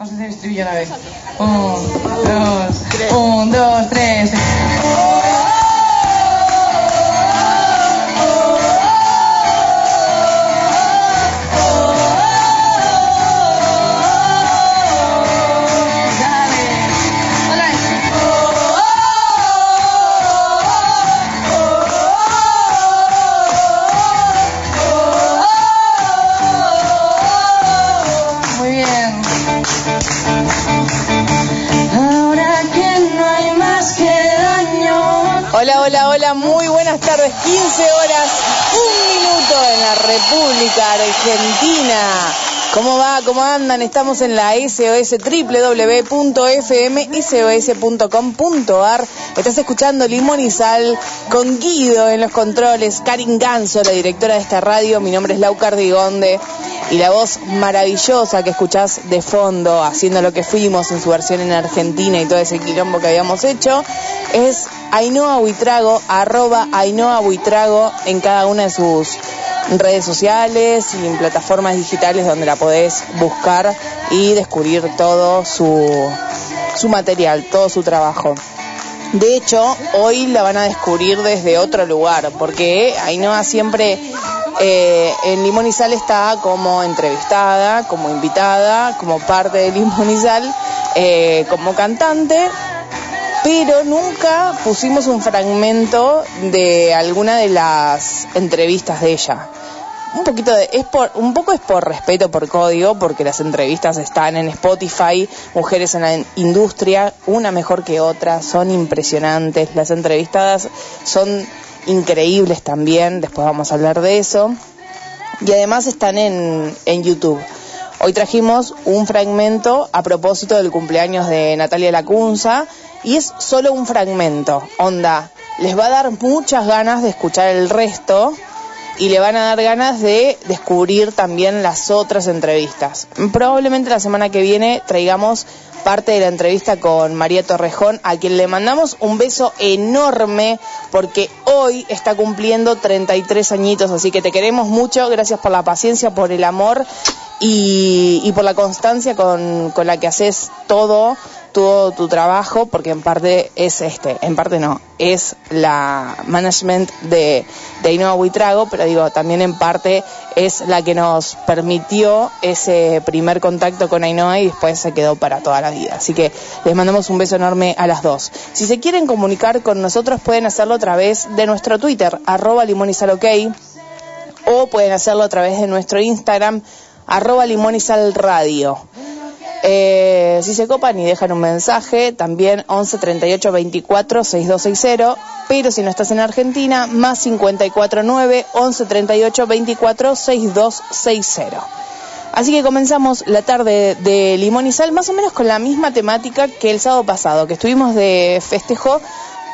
Vamos a hacer estribillo a la vez. Un, dos, un, dos, tres. Hola, muy buenas tardes. 15 horas, un minuto en la República Argentina. ¿Cómo va? ¿Cómo andan? Estamos en la SOS www.fmsos.com.ar. Estás escuchando Limón y Sal con Guido en los controles, Karin Ganso, la directora de esta radio. Mi nombre es Lau Cardigonde y la voz maravillosa que escuchás de fondo, haciendo lo que fuimos en su versión en Argentina y todo ese quilombo que habíamos hecho, es Ainhoa Buitrago, arroba Ainhoa Buitrago en cada una de sus redes sociales y en plataformas digitales donde la podés buscar y descubrir todo su, su material, todo su trabajo. De hecho, hoy la van a descubrir desde otro lugar, porque Ainhoa siempre eh, en Limón y Sal está como entrevistada, como invitada, como parte de Limón y Sal, eh, como cantante, pero nunca pusimos un fragmento de alguna de las entrevistas de ella. Un poquito de, es por, un poco es por respeto por código, porque las entrevistas están en Spotify, mujeres en la industria, una mejor que otra, son impresionantes, las entrevistadas son increíbles también, después vamos a hablar de eso, y además están en, en YouTube. Hoy trajimos un fragmento a propósito del cumpleaños de Natalia Lacunza y es solo un fragmento, onda, les va a dar muchas ganas de escuchar el resto y le van a dar ganas de descubrir también las otras entrevistas. Probablemente la semana que viene traigamos parte de la entrevista con María Torrejón, a quien le mandamos un beso enorme porque hoy está cumpliendo 33 añitos, así que te queremos mucho, gracias por la paciencia, por el amor y, y por la constancia con, con la que haces todo todo tu trabajo, porque en parte es este, en parte no, es la management de, de Ainhoa Buitrago, pero digo, también en parte es la que nos permitió ese primer contacto con Ainhoa y después se quedó para toda la vida. Así que les mandamos un beso enorme a las dos. Si se quieren comunicar con nosotros, pueden hacerlo a través de nuestro Twitter, arroba limonizalok, o pueden hacerlo a través de nuestro Instagram, arroba limonizalradio. Eh, si se copan y dejan un mensaje, también 11 38 24 6260. Pero si no estás en Argentina, más 54 9 11 38 24 6260. Así que comenzamos la tarde de Limón y Sal, más o menos con la misma temática que el sábado pasado, que estuvimos de festejo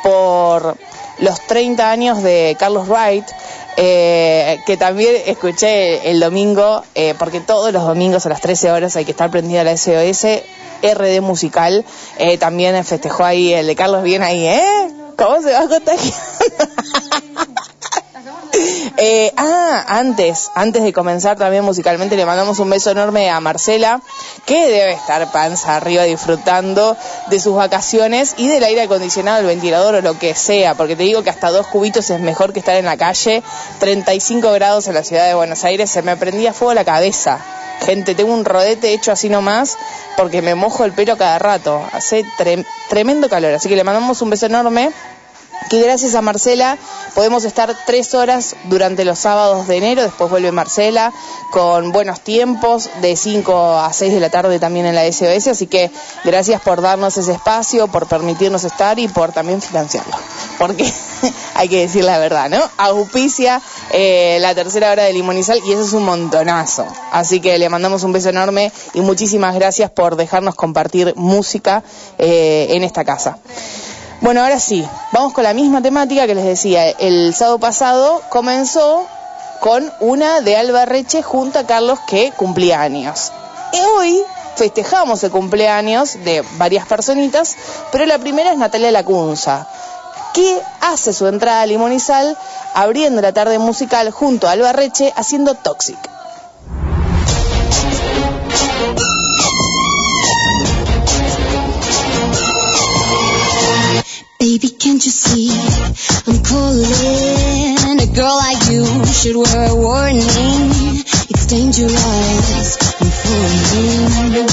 por los 30 años de Carlos Wright, eh, que también escuché el domingo, eh, porque todos los domingos a las 13 horas hay que estar prendida la SOS, RD Musical, eh, también festejó ahí el de Carlos bien ahí, ¿eh? ¿Cómo se va a contagiar? Eh, ah, antes, antes de comenzar también musicalmente le mandamos un beso enorme a Marcela, que debe estar panza arriba disfrutando de sus vacaciones y del aire acondicionado, el ventilador o lo que sea, porque te digo que hasta dos cubitos es mejor que estar en la calle, 35 grados en la ciudad de Buenos Aires, se me prendía fuego la cabeza. Gente, tengo un rodete hecho así nomás porque me mojo el pelo cada rato. Hace tre- tremendo calor, así que le mandamos un beso enorme que gracias a Marcela podemos estar tres horas durante los sábados de enero, después vuelve Marcela con buenos tiempos, de 5 a 6 de la tarde también en la SOS, así que gracias por darnos ese espacio, por permitirnos estar y por también financiarlo, porque hay que decir la verdad, ¿no? Auspicia eh, la tercera hora de Limonizal y eso es un montonazo, así que le mandamos un beso enorme y muchísimas gracias por dejarnos compartir música eh, en esta casa. Bueno, ahora sí, vamos con la misma temática que les decía. El sábado pasado comenzó con una de Alba Reche junto a Carlos que cumplía años. Y hoy festejamos el cumpleaños de varias personitas, pero la primera es Natalia Lacunza, que hace su entrada a Limonizal abriendo la tarde musical junto a Alba Reche haciendo Toxic. Baby, can't you see? I'm calling. A girl like you should wear a warning. It's dangerous. I'm falling.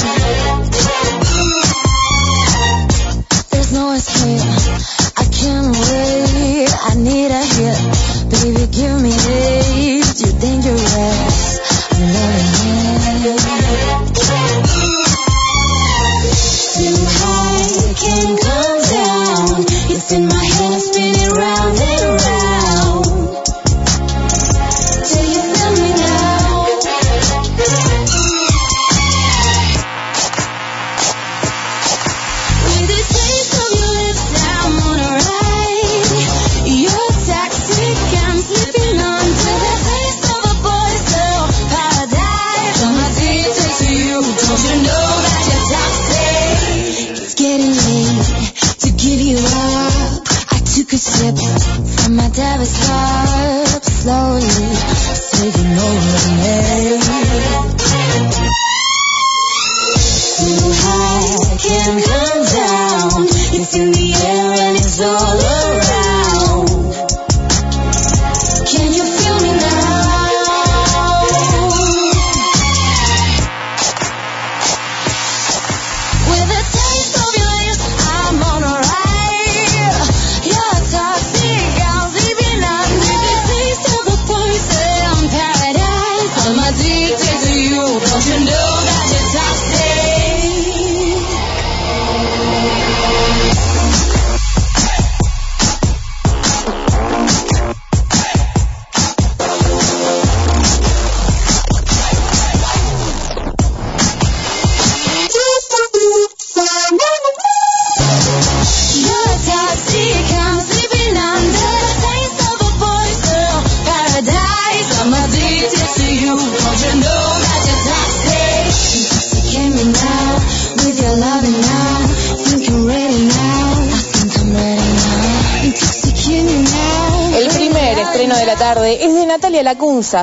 There's no escape. I can't wait.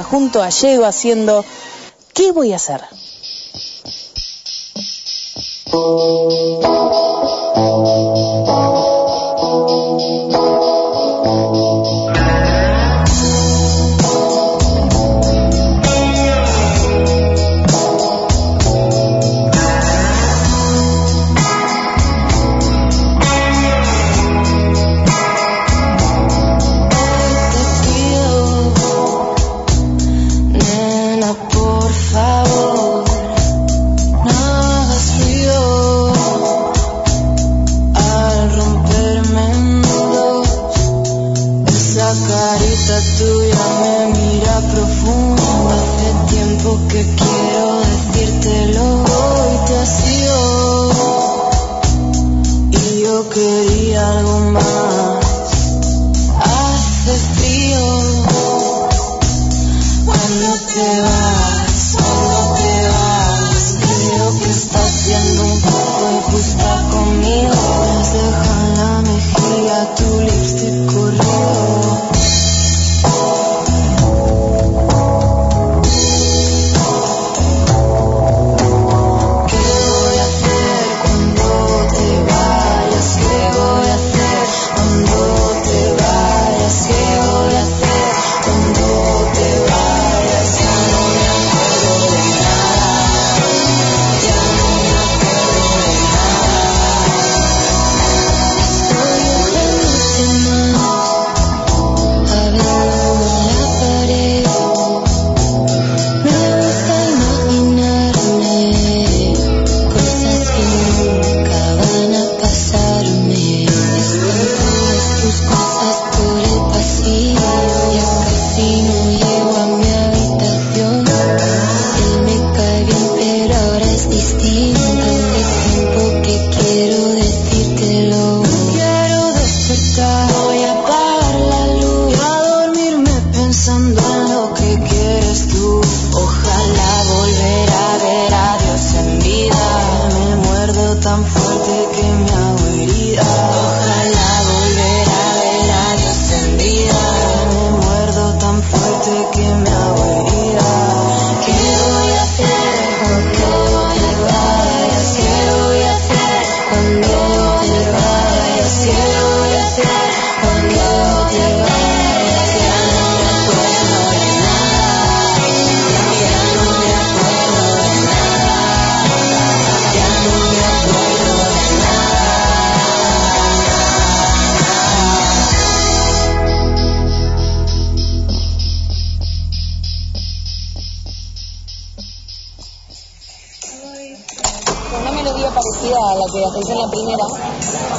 junto a Yego haciendo ¿Qué voy a hacer?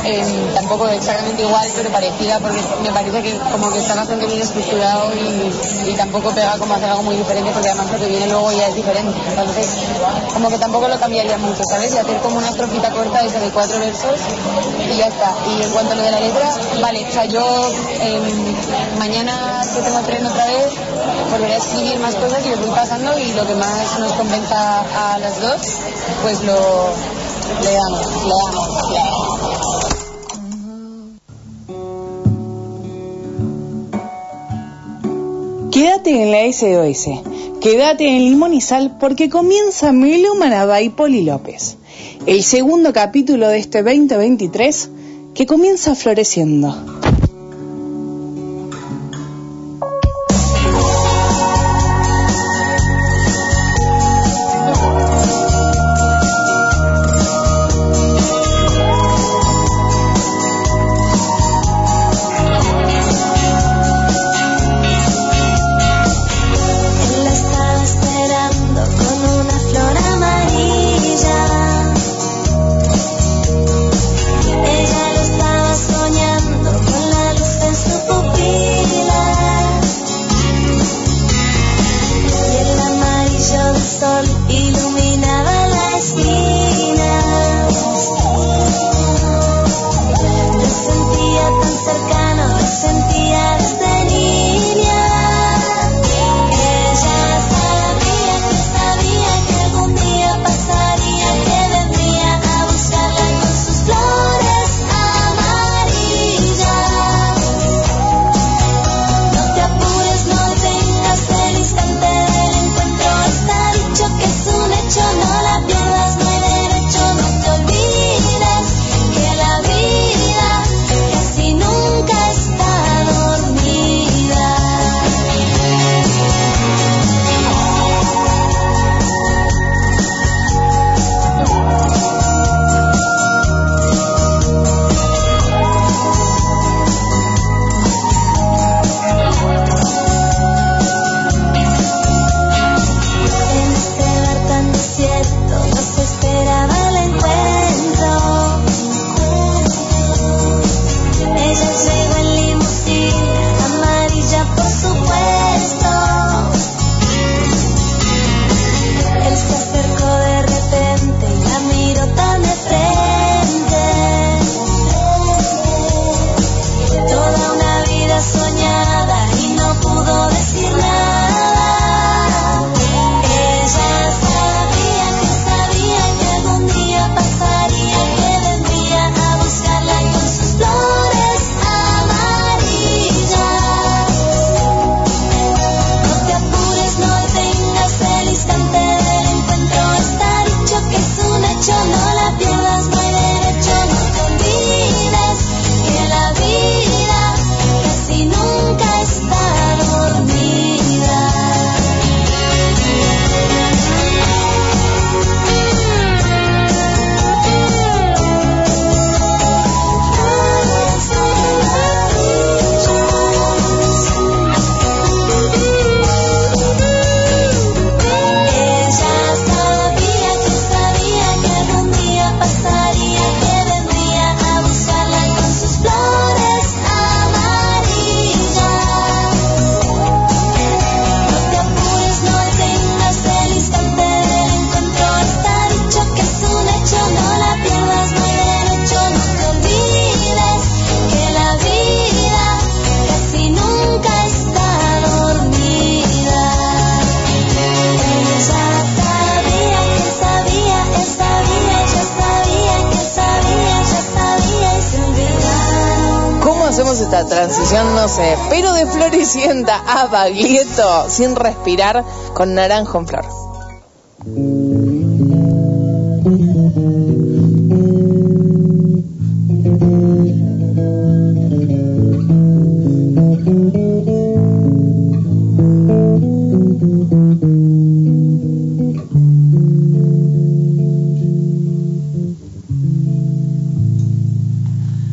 Eh, tampoco exactamente igual, pero parecida, porque me parece que como que está bastante bien estructurado y, tampoco pega como hacer algo muy diferente, porque además lo que viene luego ya es diferente. Entonces, como que tampoco lo cambiaría mucho, ¿sabes? Y hacer como una estrofita corta esa de cuatro versos y ya está. Y en cuanto a lo de la letra, vale, o sea, yo eh, mañana que tengo tren otra vez, volveré a escribir más cosas y lo voy pasando y lo que más nos convenza a las dos, pues lo le damos, le damos, le damos. Quédate en la SOS, quédate en Limón y Sal porque comienza Melo Manabá y Poli López, el segundo capítulo de este 2023 que comienza floreciendo. Baglietto sin respirar con naranjo en flor.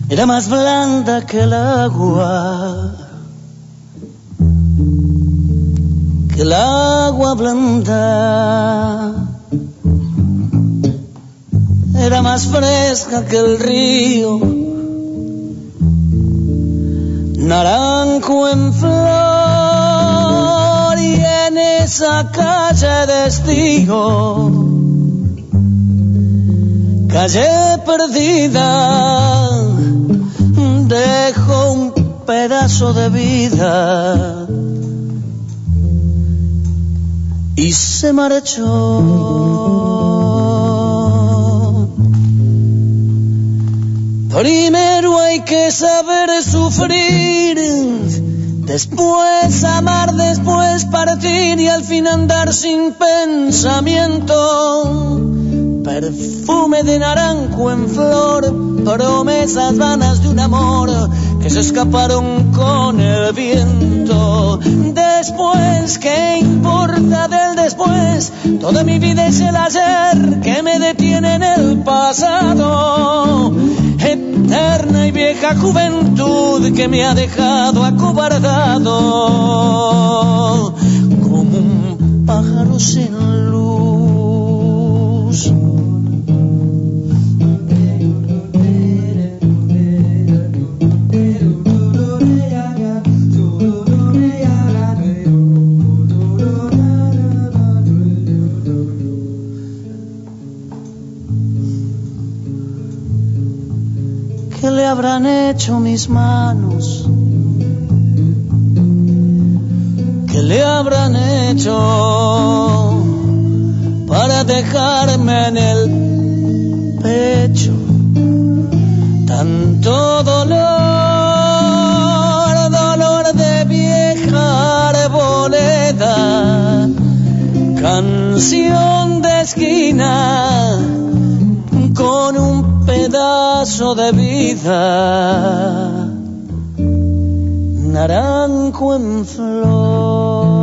Era más blanda que el agua, el agua blanda. era más fresca que el río. Naranjo en flor y en esa calle destino, calle perdida, dejo un pedazo de vida se marchó. Primero hay que saber sufrir, después amar, después partir y al fin andar sin pensamiento. Perfume de naranjo en flor, promesas vanas de un amor que se escaparon con el viento. Después, ¿qué importa después? Toda mi vida es el ayer que me detiene en el pasado. Eterna y vieja juventud que me ha dejado acobardado como un pájaro sin habrán hecho mis manos? ¿Qué le habrán hecho para dejarme en el pecho tanto dolor, dolor de vieja arboleda, canción de esquina pedazo de vida, naranjo en flor.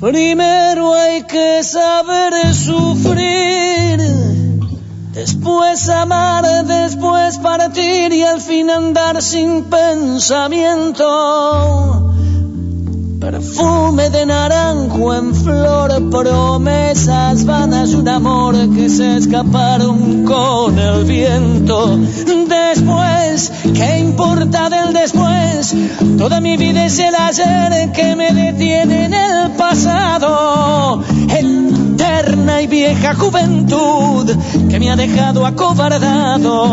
Primero hay que saber sufrir, después amar, después partir y al fin andar sin pensamiento. Perfume de naranjo en flor, promesas vanas, un amor que se escaparon con el viento. Después, ¿qué importa del después? Toda mi vida es el ayer que me detiene en el pasado. Eterna y vieja juventud que me ha dejado acobardado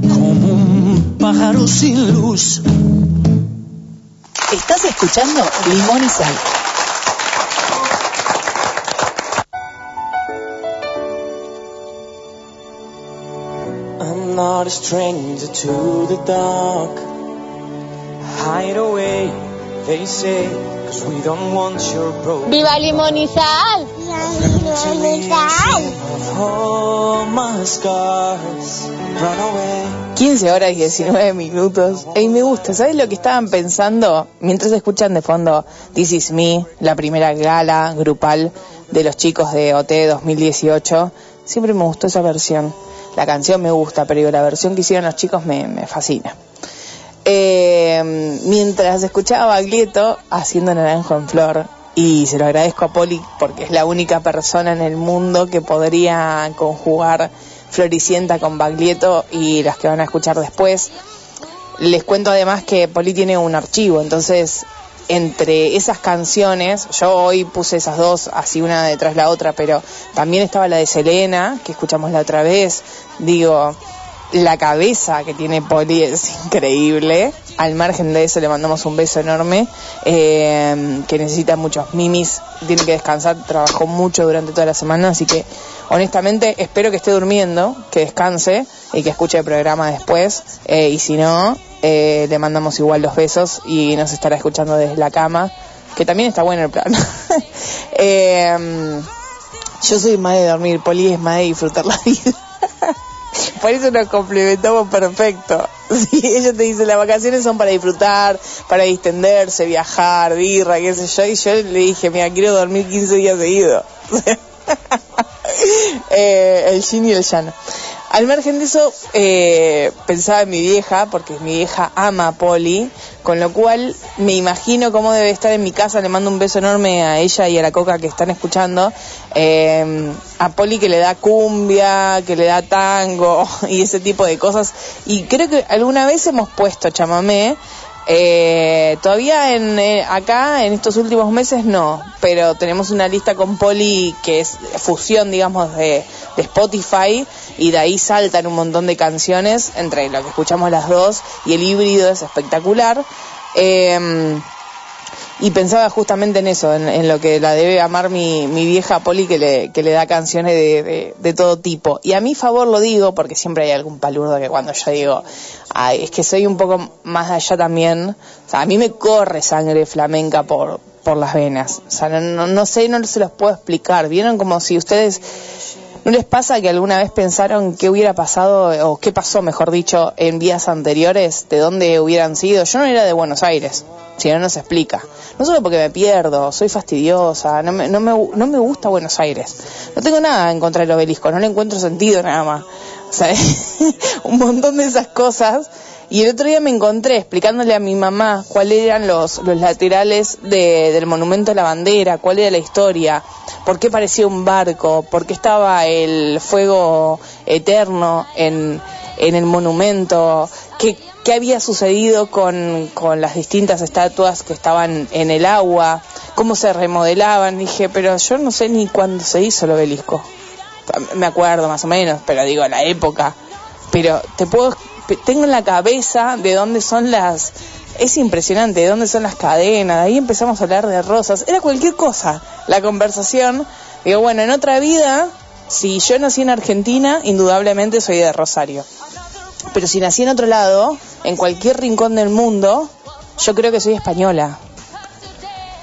como un pájaro sin luz. Estás escuchando Limón y Sal. I'm not a stranger to the dark. Hide away, they say, cause we don't want your broken ¡Viva Limonizal! of all my scars. Run away. 15 horas y 19 minutos. Y me gusta, ¿sabes lo que estaban pensando? Mientras escuchan de fondo This Is Me, la primera gala grupal de los chicos de OT 2018. Siempre me gustó esa versión. La canción me gusta, pero la versión que hicieron los chicos me, fascina. Eh, mientras escuchaba a Baglietto haciendo Naranjo en Flor, y se lo agradezco a Poli porque es la única persona en el mundo que podría conjugar Floricienta con Baglietto y las que van a escuchar después. Les cuento además que Poli tiene un archivo, entonces entre esas canciones, yo hoy puse esas dos así una detrás la otra, pero también estaba la de Selena, que escuchamos la otra vez, digo, la cabeza que tiene Poli es increíble. Al margen de eso le mandamos un beso enorme, eh, que necesita muchos mimis, tiene que descansar, trabajó mucho durante toda la semana, así que honestamente espero que esté durmiendo, que descanse y que escuche el programa después, eh, y si no, eh, le mandamos igual los besos y nos estará escuchando desde la cama, que también está bueno el plan. Eh, yo soy más de dormir, Poli es más de disfrutar la vida. Por eso nos complementamos perfecto. Sí, ella te dice, las vacaciones son para disfrutar, para distenderse, viajar, birra, qué sé yo. Y yo le dije, mira, quiero dormir 15 días seguidos. eh, el yin y el yang. Al margen de eso, eh, pensaba en mi vieja, porque mi vieja ama a Poli, con lo cual me imagino cómo debe estar en mi casa. Le mando un beso enorme a ella y a la coca que están escuchando. Eh, a Poli que le da cumbia, que le da tango y ese tipo de cosas. Y creo que alguna vez hemos puesto chamamé. Eh, todavía en eh, acá en estos últimos meses no, pero tenemos una lista con Poli que es fusión, digamos, de, de Spotify y de ahí saltan un montón de canciones entre lo que escuchamos las dos y el híbrido es espectacular. Eh, y pensaba justamente en eso, en, en lo que la debe amar mi, mi vieja Poli que le, que le da canciones de, de, de todo tipo. Y a mi favor lo digo porque siempre hay algún palurdo que cuando yo digo, ay, es que soy un poco más allá también, o sea, a mí me corre sangre flamenca por, por las venas. O sea, no, no, no sé, no se los puedo explicar. ¿Vieron como si ustedes ¿No les pasa que alguna vez pensaron qué hubiera pasado, o qué pasó, mejor dicho, en vías anteriores, de dónde hubieran sido? Yo no era de Buenos Aires, si no, no se explica. No solo porque me pierdo, soy fastidiosa, no me, no me, no me gusta Buenos Aires. No tengo nada en contra del obelisco, no le encuentro sentido nada más. O sea, un montón de esas cosas. Y el otro día me encontré explicándole a mi mamá cuáles eran los, los laterales de, del monumento a la bandera, cuál era la historia, por qué parecía un barco, por qué estaba el fuego eterno en, en el monumento, qué, qué había sucedido con, con las distintas estatuas que estaban en el agua, cómo se remodelaban. Dije, pero yo no sé ni cuándo se hizo el obelisco. Me acuerdo más o menos, pero digo, la época. Pero te puedo tengo en la cabeza de dónde son las... Es impresionante, de dónde son las cadenas, de ahí empezamos a hablar de rosas, era cualquier cosa la conversación. Digo, bueno, en otra vida, si yo nací en Argentina, indudablemente soy de Rosario. Pero si nací en otro lado, en cualquier rincón del mundo, yo creo que soy española.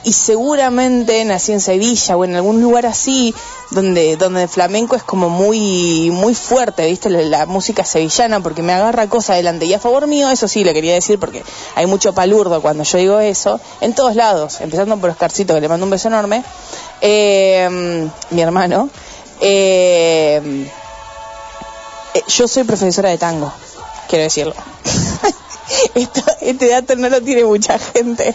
Y seguramente nací en Sevilla o en algún lugar así, donde, donde el flamenco es como muy, muy fuerte, ¿viste? La, la música sevillana, porque me agarra cosas adelante. Y a favor mío, eso sí, le quería decir, porque hay mucho palurdo cuando yo digo eso, en todos lados, empezando por Oscarcito, que le mando un beso enorme, eh, mi hermano. Eh, eh, yo soy profesora de tango, quiero decirlo. Esto, este dato no lo tiene mucha gente.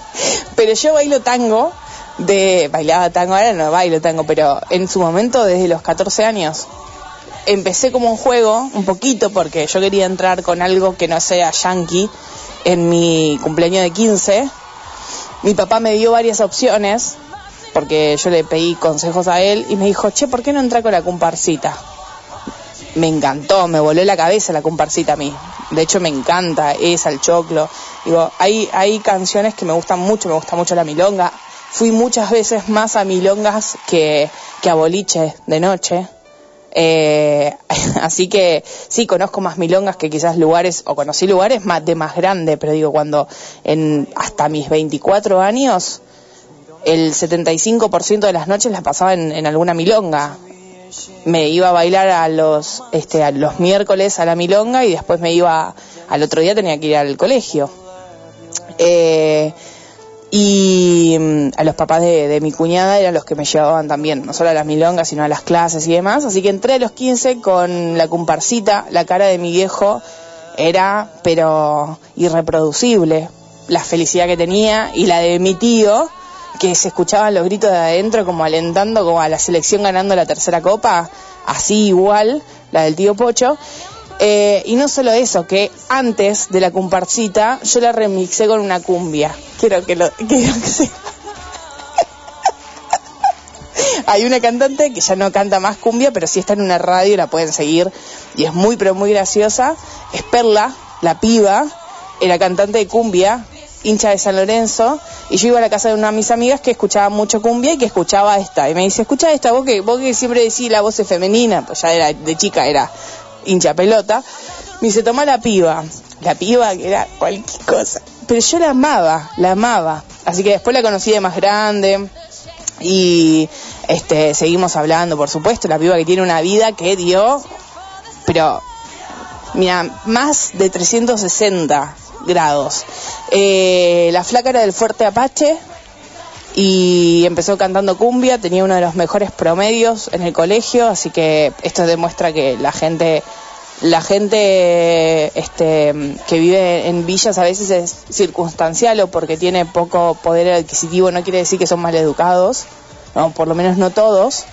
Pero yo bailo tango de bailaba tango, ahora no bailo tango, pero en su momento desde los 14 años empecé como un juego, un poquito, porque yo quería entrar con algo que no sea yankee en mi cumpleaños de 15. Mi papá me dio varias opciones, porque yo le pedí consejos a él, y me dijo, che, ¿por qué no entrar con la comparsita? Me encantó, me voló la cabeza la comparsita a mí. De hecho, me encanta esa, el choclo. Digo, hay, hay canciones que me gustan mucho, me gusta mucho la milonga. Fui muchas veces más a milongas que, a boliche de noche. Eh, así que sí, conozco más milongas que quizás lugares, o conocí lugares más de más grande, pero digo, cuando en hasta mis 24 años, el 75% de las noches las pasaba en, en alguna milonga. Me iba a bailar a los, este, a los miércoles a la milonga y después me iba, al otro día tenía que ir al colegio. Eh, y mm, a los papás de, mi cuñada eran los que me llevaban también, no solo a las milongas, sino a las clases y demás. Así que entré a los 15 con la comparsita, la cara de mi viejo era, pero irreproducible. La felicidad que tenía y la de mi tío, que se escuchaban los gritos de adentro como alentando como a la selección ganando la tercera copa, así igual, la del tío Pocho. Eh, y no solo eso, que antes de la comparsita yo la remixé con una cumbia. Quiero que lo quiero que se... Hay una cantante que ya no canta más cumbia, pero sí está en una radio y la pueden seguir. Y es muy, pero muy graciosa. Es Perla, la piba, era cantante de cumbia, hincha de San Lorenzo. Y yo iba a la casa de una de mis amigas que escuchaba mucho cumbia y que escuchaba esta. Y me dice, escucha esta, vos que, vos que siempre decís la voz es femenina, pues ya era de chica, era hincha pelota, me dice, toma la piba. La piba que era cualquier cosa. Pero yo la amaba, la amaba. Así que después la conocí de más grande y este seguimos hablando, por supuesto, la piba que tiene una vida que dio, pero mira, más de 360 grados. Eh, la flaca era del Fuerte Apache, y empezó cantando cumbia, tenía uno de los mejores promedios en el colegio, así que esto demuestra que la gente la gente este, que vive en villas a veces es circunstancial o porque tiene poco poder adquisitivo, no quiere decir que son mal educados, por lo menos no todos.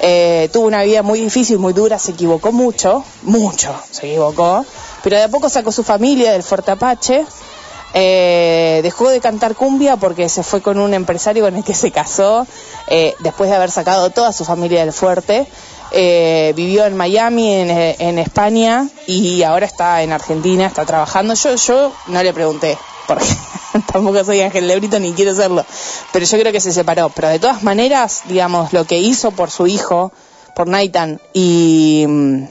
Eh, tuvo una vida muy difícil, muy dura, se equivocó mucho, mucho se equivocó, pero de a poco sacó su familia del Fuerte Apache, eh, dejó de cantar cumbia porque se fue con un empresario con el que se casó, eh, después de haber sacado toda su familia del Fuerte, eh, vivió en Miami, en, España, y ahora está en Argentina, está trabajando. Yo, yo no le pregunté, porque tampoco soy Ángel Lebrito ni quiero serlo, pero yo creo que se separó. Pero de todas maneras, digamos, lo que hizo por su hijo, por Nathan, y, mm,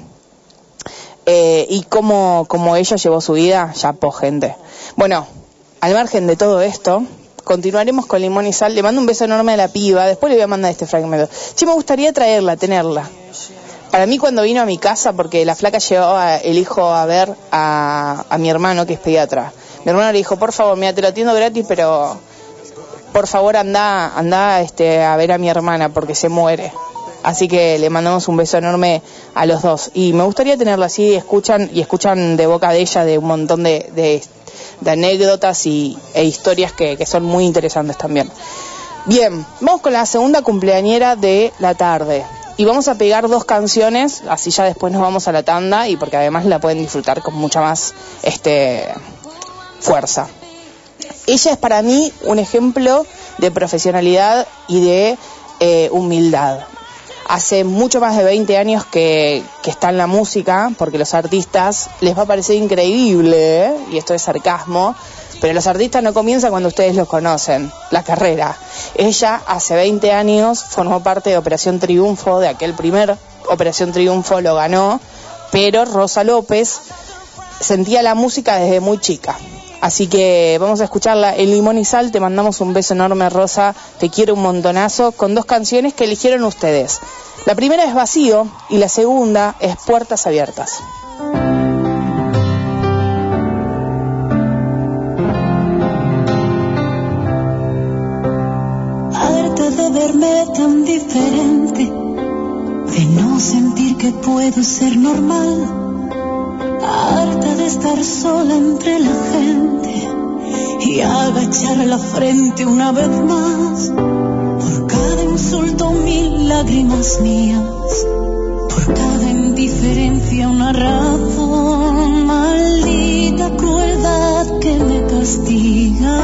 eh, y cómo, cómo ella llevó su vida, ya po gente. Bueno, al margen de todo esto, continuaremos con Limón y Sal. Le mando un beso enorme a la piba, después le voy a mandar este fragmento. Sí, me gustaría traerla, tenerla. Para mí cuando vino a mi casa, porque la flaca llevaba el hijo a ver a, a mi hermano que es pediatra. Mi hermano le dijo, por favor, mira, te lo atiendo gratis, pero por favor anda, anda este, a ver a mi hermana porque se muere. Así que le mandamos un beso enorme a los dos. Y me gustaría tenerla así, escuchan y escuchan de boca de ella de un montón de, de, anécdotas y, e historias que, que son muy interesantes también. Bien, vamos con la segunda cumpleañera de la tarde. Y vamos a pegar dos canciones, así ya después nos vamos a la tanda y porque además la pueden disfrutar con mucha más este, fuerza. Ella es para mí un ejemplo de profesionalidad y de eh, humildad. Hace mucho más de 20 años que, está en la música, porque los artistas les va a parecer increíble, ¿eh? y esto es sarcasmo, pero los artistas no comienzan cuando ustedes los conocen, la carrera. Ella hace 20 años formó parte de Operación Triunfo, de aquel primer Operación Triunfo lo ganó, pero Rosa López sentía la música desde muy chica. Así que vamos a escucharla en Limón y Sal. Te mandamos un beso enorme, Rosa. Te quiero un montonazo. Con dos canciones que eligieron ustedes. La primera es Vacío y la segunda es Puertas Abiertas. harta de verme tan diferente, de no sentir que puedo ser normal, harta de estar sola entre la gente y agachar la frente una vez más, por cada insulto mil lágrimas mías, por cada indiferencia una razón, maldita crueldad que me castiga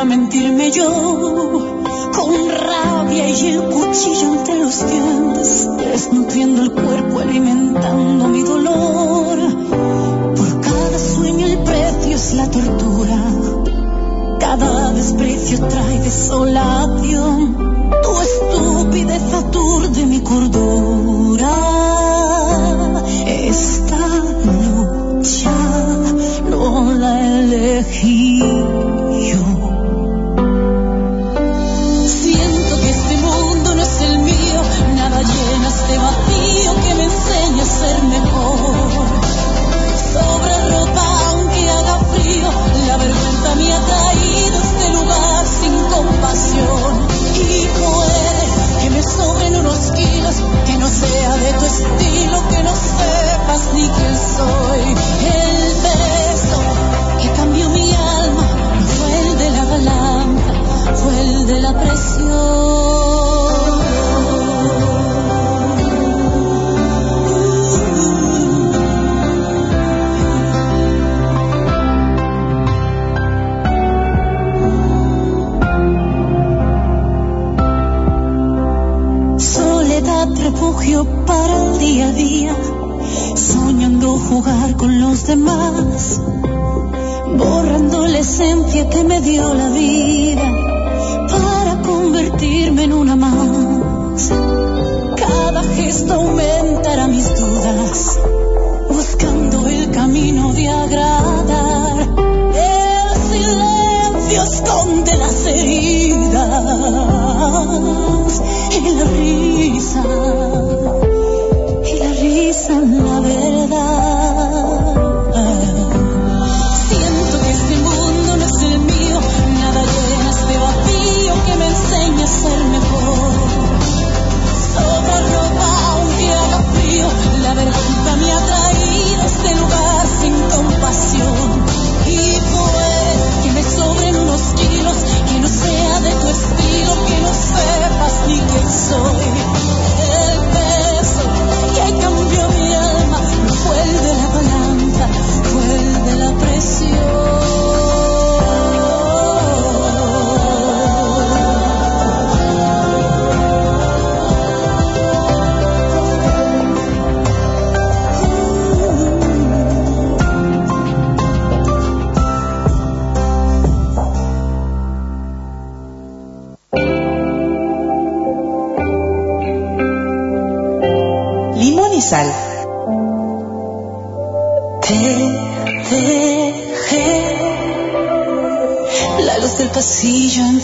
empecé a mentirme yo. Con rabia y el cuchillo entre los dientes, desnutriendo el cuerpo, alimentando mi dolor. Por cada sueño el precio es la tortura. Cada desprecio trae desolación. Tu estupidez aturde mi cordura. Esta lucha no la elegí ser mejor. Sobra ropa aunque haga frío, la vergüenza me ha traído este lugar sin compasión. Y puede que me sobren unos kilos, que no sea de tu estilo, que no sepas ni quién soy. El beso que cambió mi alma fue el de la balanza, fue el de la presión. Día a día, soñando jugar con los demás, borrando la esencia que me dio la vida para convertirme en una más. Cada gesto aumentará mis dudas, buscando el camino de agradar. El silencio esconde las heridas. risa y la la verdad. Siento que este mundo no es el mío, nada llena este vacío que me enseña a ser mejor. Solo ropa aunque haga frío, la vergüenza me ha traído a este lugar sin compasión. Y puede que me sobren unos kilos, que no sea de tu estilo, que no sepas ni quién soy.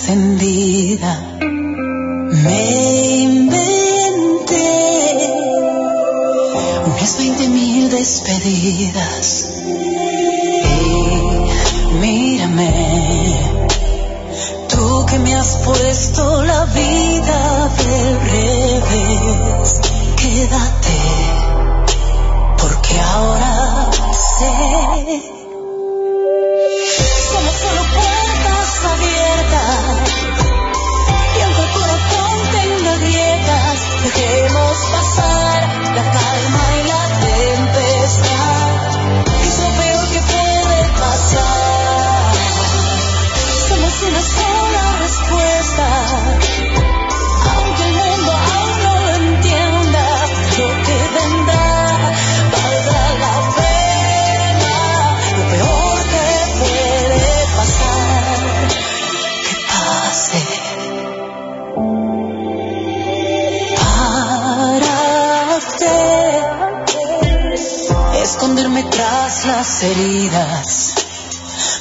sendí las heridas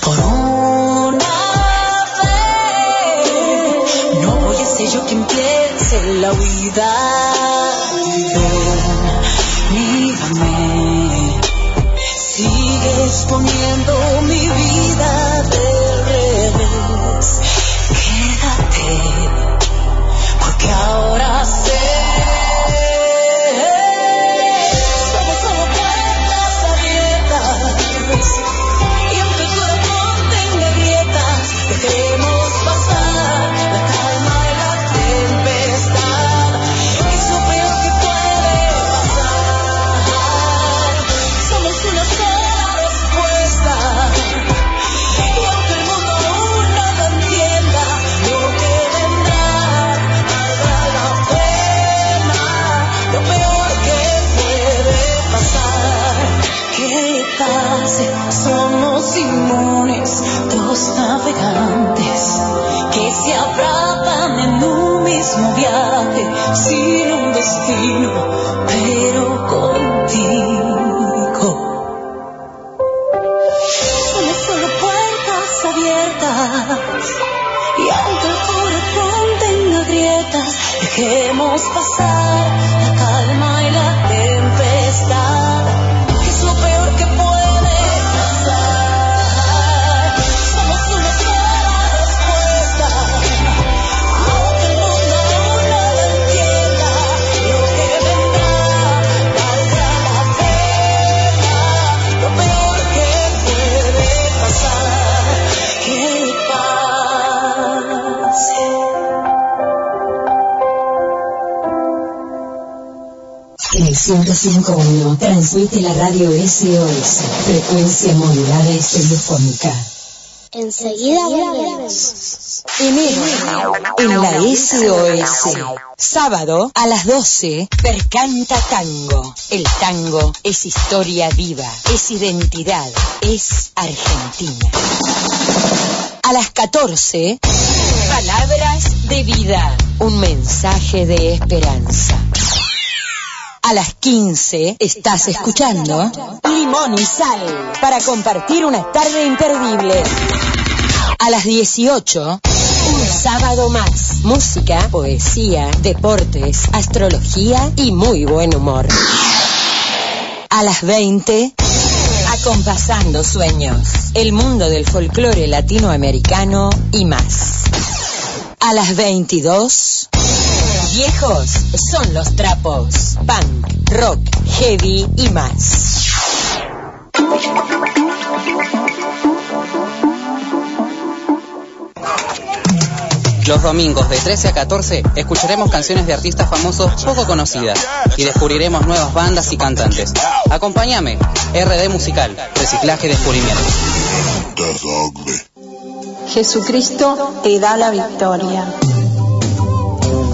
por una vez. No voy a ser yo quien empiece la huida. Ven, mírame. Sigues poniendo mi vida de revés. Quédate, porque ahora destino, pero contigo. Somos solo puertas abiertas y aunque el corazón tenga grietas, dejemos pasar 105.1 transmite la radio SOS, frecuencia modulada estereofónica. Enseguida volvemos. Enero, en la SOS. Sábado a las 12, Percanta Tango. El tango es historia viva, es identidad, es Argentina. A las 14, Palabras de vida. Un mensaje de esperanza. A las 15 estás escuchando Limón y Sal para compartir una tarde imperdible. A las 18, un Sábado más. Música, poesía, deportes, astrología y muy buen humor. A las 20, acompasando sueños. El mundo del folclore latinoamericano y más. A las 22, viejos son los trapos. Punk, rock, heavy y más. Los domingos de 13 a 14 escucharemos canciones de artistas famosos poco conocidas y descubriremos nuevas bandas y cantantes. Acompáñame, RD Musical, Reciclaje y Descubrimiento. Jesucristo te da la victoria.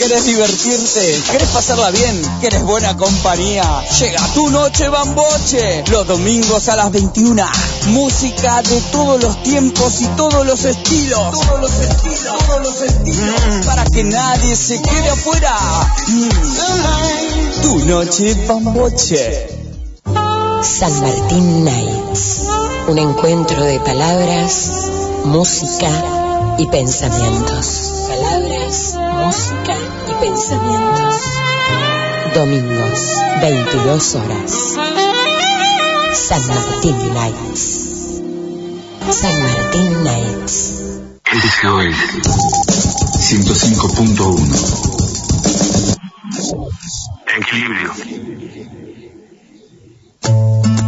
¿Quieres divertirte? ¿Quieres pasarla bien? ¿Quieres buena compañía? Llega tu noche bamboche. Los domingos a las 21. Música de todos los tiempos y todos los estilos. Todos los estilos. Todos los estilos. Para que nadie se quede afuera. Mm. Tu noche bamboche. San Martín Nights. Un encuentro de palabras, música y pensamientos. Palabras, música y pensamientos. Domingos, 22 horas. San Martín Nights. San Martín Nights. SOS 105.1 Equilibrio.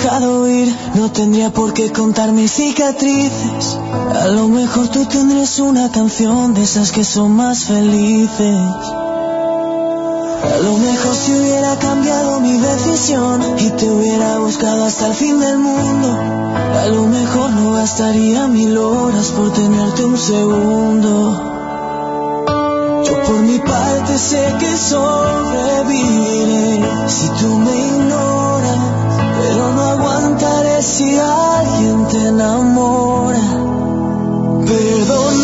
Dejado ir, no tendría por qué contar mis cicatrices. A lo mejor tú tendrías una canción de esas que son más felices. A lo mejor si hubiera cambiado mi decisión y te hubiera buscado hasta el fin del mundo. A lo mejor no gastaría mil horas por tenerte un segundo. Yo por mi parte sé que sobreviviré si tú me ignoras, pero no aguantaré si alguien te enamora. Perdóname.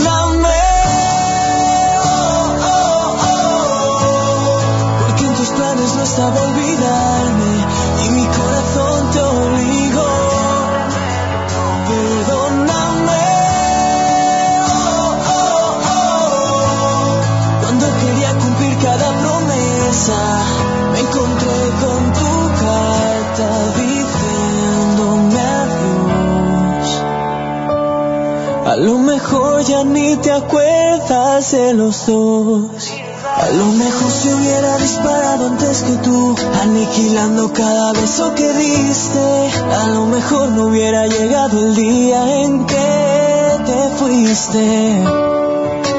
A lo mejor ya ni te acuerdas de los dos. A lo mejor se hubiera disparado antes que tú, aniquilando cada beso que diste. A lo mejor no hubiera llegado el día en que te fuiste.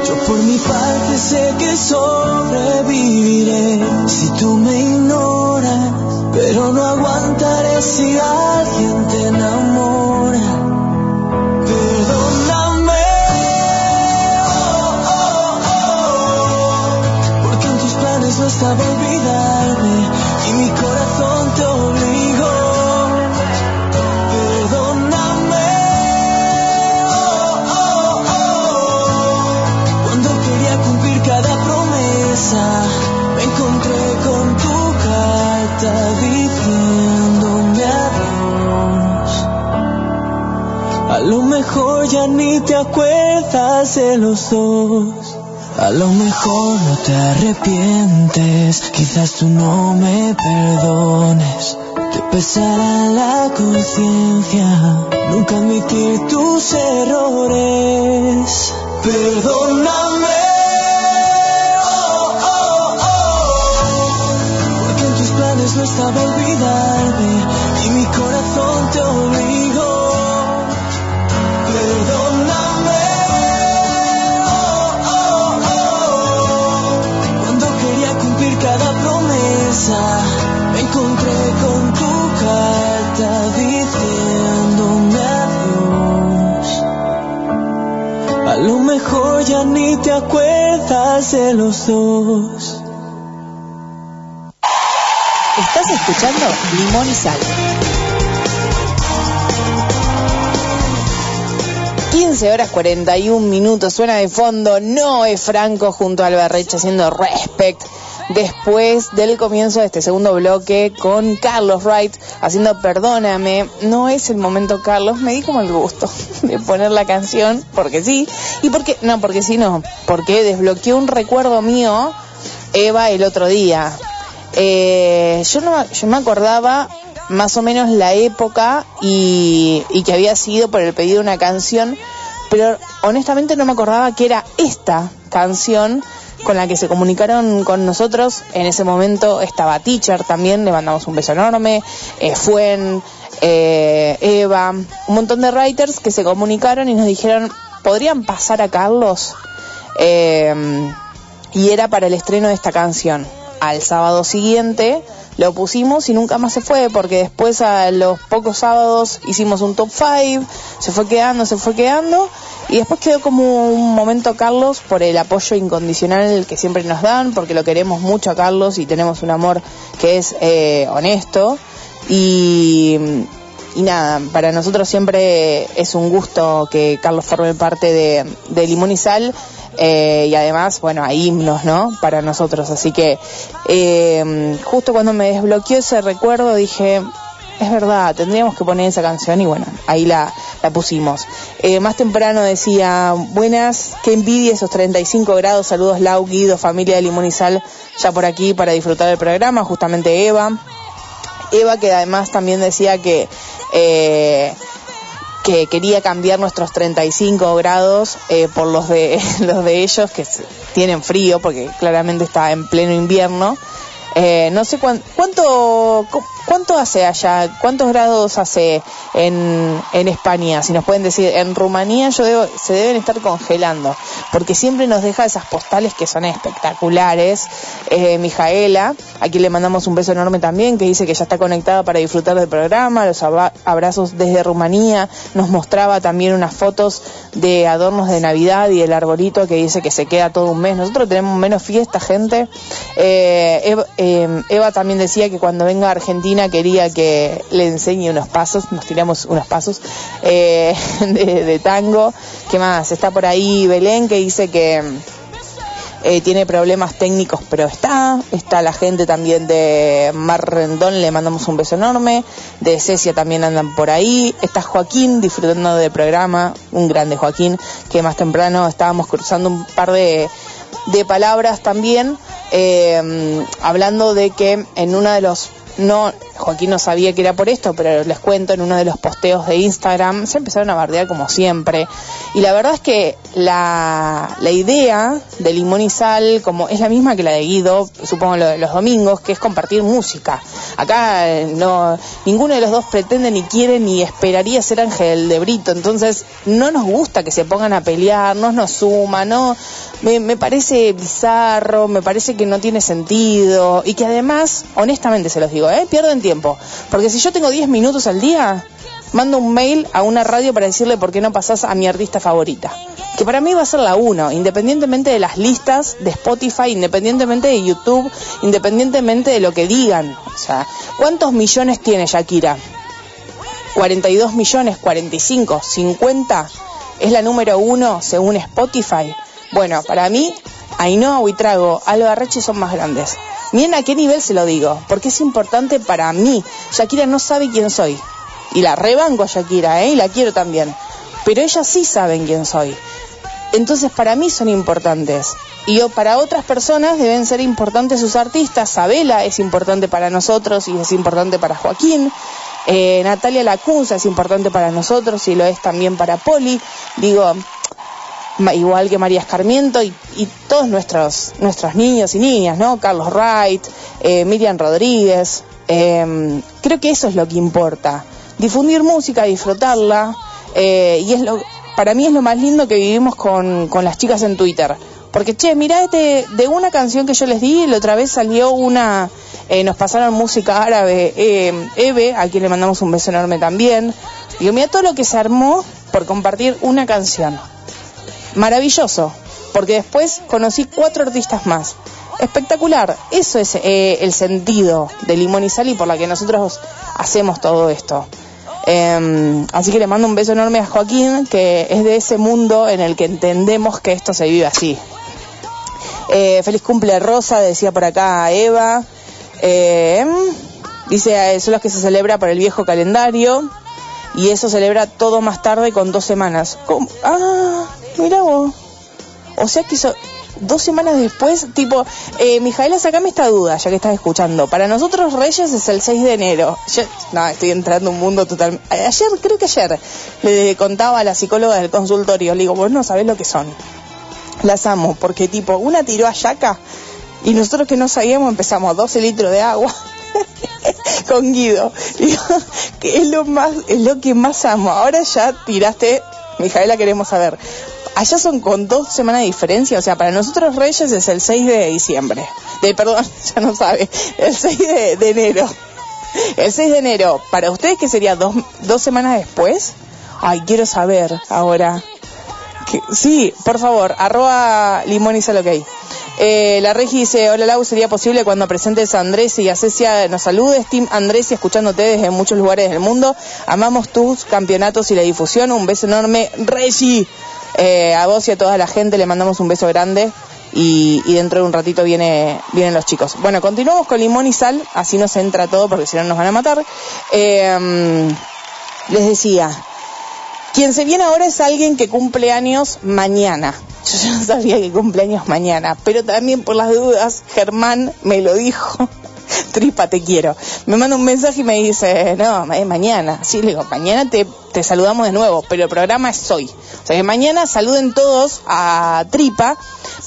Yo por mi parte sé que sobreviviré si tú me ignoras, pero no aguantaré si alguien te enamora. No estaba olvidarme y mi corazón te obligó. Perdóname. oh, oh, oh, cuando quería cumplir cada promesa, me encontré con tu carta diciéndome adiós. A lo mejor ya ni te acuerdas de los dos. A lo mejor no te arrepientes, quizás tú no me perdones. Te pesará la conciencia, nunca admitir tus errores. Perdóname. Ni te acuerdas de los dos. Estás escuchando Limón y Sal. 15 horas 41 minutos, suena de fondo Noé Franco junto a Albarreche haciendo Respect. Después del comienzo de este segundo bloque con Carlos Wright haciendo Perdóname. No es el momento, Carlos. Me di como el gusto de poner la canción porque sí. Y porque, no, porque sí, no. Porque desbloqueó un recuerdo mío, Eva, el otro día. Eh, yo, no, yo me acordaba más o menos la época y, y que había sido por el pedido de una canción, pero honestamente no me acordaba que era esta canción con la que se comunicaron con nosotros. En ese momento estaba Teacher también, le mandamos un beso enorme, eh, Fuen, eh, Eva, un montón de writers que se comunicaron y nos dijeron, ¿podrían pasar a Carlos? Eh, y era para el estreno de esta canción. Al sábado siguiente lo pusimos y nunca más se fue porque después a los pocos sábados hicimos un top 5, se fue quedando, se fue quedando y después quedó como un momento Carlos por el apoyo incondicional que siempre nos dan, porque lo queremos mucho a Carlos y tenemos un amor que es eh, honesto y, y nada, para nosotros siempre es un gusto que Carlos forme parte de, de Limón y Sal eh, y además, bueno, hay himnos, ¿no? Para nosotros. Así que eh, justo cuando me desbloqueó ese recuerdo dije, es verdad, tendríamos que poner esa canción y bueno, ahí la, la pusimos. Eh, más temprano decía, buenas, qué envidia esos 35 grados, saludos Lau, Guido, familia de Limón y Sal, ya por aquí para disfrutar del programa, justamente Eva. Eva que además también decía que... Eh, que quería cambiar nuestros 35 grados eh, por los de los de ellos que tienen frío porque claramente está en pleno invierno. Eh, no sé cuán- cuánto cu- cuánto hace allá, cuántos grados hace en, España, si nos pueden decir. En Rumanía yo debo- se deben estar congelando porque siempre nos deja esas postales que son espectaculares. Mijaela, aquí le mandamos un beso enorme también, que dice que ya está conectada para disfrutar del programa, los abra- abrazos desde Rumanía, nos mostraba también unas fotos de adornos de Navidad y el arbolito que dice que se queda todo un mes. Nosotros tenemos menos fiesta, gente. Eh, Eva, eh, Eva también decía que cuando venga a Argentina quería que le enseñe unos pasos, nos tiramos unos pasos eh, de, tango. ¿Qué más? Está por ahí Belén que dice que eh, tiene problemas técnicos, pero está. Está la gente también de Mar Rendón, le mandamos un beso enorme. De Cecia también andan por ahí. Está Joaquín disfrutando del programa, un grande Joaquín, que más temprano estábamos cruzando un par de, de palabras también, eh, hablando de que en uno de los no, Joaquín no sabía que era por esto, pero les cuento, en uno de los posteos de Instagram se empezaron a bardear como siempre. Y la verdad es que la, idea de Limón y Sal, como es la misma que la de Guido, supongo lo de los domingos, que es compartir música. Acá eh, no, ninguno de los dos pretende ni quiere ni esperaría ser Ángel de Brito, entonces no nos gusta que se pongan a pelear, no nos suma, no, me, me parece bizarro, me parece que no tiene sentido y que además, honestamente se los digo, ¿eh? pierden tiempo. Porque si yo tengo 10 minutos al día, mando un mail a una radio para decirle por qué no pasás a mi artista favorita. Que para mí va a ser la uno, independientemente de las listas de Spotify, independientemente de YouTube, independientemente de lo que digan. O sea, ¿cuántos millones tiene Shakira? 42 millones, 45, 50. Es la número uno según Spotify. Bueno, para mí, Ainhoa Huitrago, Alba Reche son más grandes. Miren a qué nivel se lo digo, porque es importante para mí. Shakira no sabe quién soy. Y la rebanco a Shakira, ¿eh? Y la quiero también. Pero ellas sí saben quién soy. Entonces para mí son importantes. Y yo, para otras personas deben ser importantes sus artistas. Sabela es importante para nosotros y es importante para Joaquín. Eh, Natalia Lacunza es importante para nosotros y lo es también para Poli. Digo, igual que María Escarmiento y, y todos nuestros, nuestros niños y niñas, ¿no? Carlos Wright, eh, Miriam Rodríguez. Eh, creo que eso es lo que importa. Difundir música, disfrutarla. eh, y es lo, para mí es lo más lindo que vivimos con, con las chicas en Twitter. Porque, che, mirá, de, de una canción que yo les di, la otra vez salió una, eh, nos pasaron música árabe, eh, Eve, a quien le mandamos un beso enorme también. Digo, mira todo lo que se armó por compartir una canción. Maravilloso, porque después conocí cuatro artistas más. Espectacular, eso es eh, el sentido de Limón y Sal y por la que nosotros hacemos todo esto. Eh, así que le mando un beso enorme a Joaquín, que es de ese mundo en el que entendemos que esto se vive así. Eh, feliz cumple Rosa, decía por acá Eva. Eh, dice, eh, son los que se celebra por el viejo calendario. Y eso celebra todo más tarde con dos semanas. Ah, mira vos. O sea que eso, dos semanas después, tipo, eh, Mijaela, sacame esta duda, ya que estás escuchando. Para nosotros Reyes es el 6 de enero. Yo, no, estoy entrando en un mundo total. Ayer, creo que ayer, le contaba a la psicóloga del consultorio, le digo, vos no sabés lo que son. Las amo, porque tipo, una tiró a Yaca y nosotros que no sabíamos empezamos 12 litros de agua con Guido. Digo, que es lo más, es lo que más amo. Ahora ya tiraste, Mijaela, queremos saber. Allá son con dos semanas de diferencia, o sea, para nosotros Reyes es el 6 de diciembre. De, perdón, ya no sabe, el 6 de, enero. El 6 de enero, para ustedes que sería dos, dos semanas después. Ay, quiero saber ahora. Que- sí, por favor, arroba limón y sal ok. Eh, la Regi dice, hola Lau, ¿sería posible cuando presentes a Andrés y a Cecia nos saludes? Team Andrés y escuchándote desde muchos lugares del mundo. Amamos tus campeonatos y la difusión. Un beso enorme, Regi. Eh, a vos y a toda la gente le mandamos un beso grande. Y, y dentro de un ratito viene, vienen los chicos. Bueno, continuamos con limón y sal, así nos entra todo porque si no nos van a matar. Eh, mm, les decía, quien se viene ahora es alguien que cumple años mañana. Yo no sabía que cumple años mañana, pero también por las dudas, Germán me lo dijo. Tripa, te quiero. Me manda un mensaje y me dice, no, mañana. Sí, le digo, mañana te, saludamos de nuevo, pero el programa es hoy. O sea que mañana saluden todos a Tripa,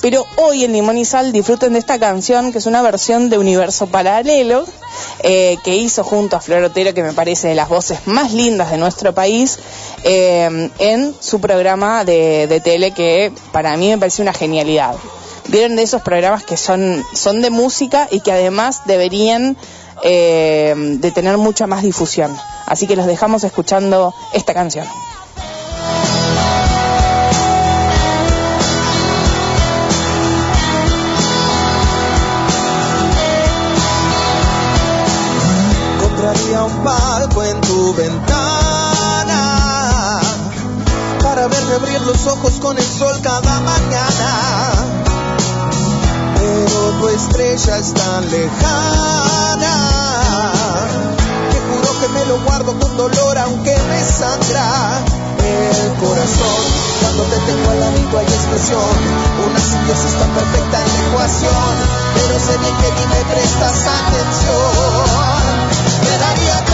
pero hoy en Limón y Sal disfruten de esta canción que es una versión de Universo Paralelo eh, que hizo junto a Flor Otero, que me parece de las voces más lindas de nuestro país, eh, en su programa de, de tele que para mí me parece una genialidad. Vieron de esos programas que son, son de música y que además deberían eh, de tener mucha más difusión. Así que los dejamos escuchando esta canción. Encontraría un palco en tu ventana para verme abrir los ojos con el sol cada mañana. Tu estrella es tan lejana que juro que me lo guardo con dolor aunque me sangra el corazón. Cuando te tengo al lado hay expresión, una simbiosis tan perfecta en la ecuación, pero sé bien que ni me prestas atención. Me daría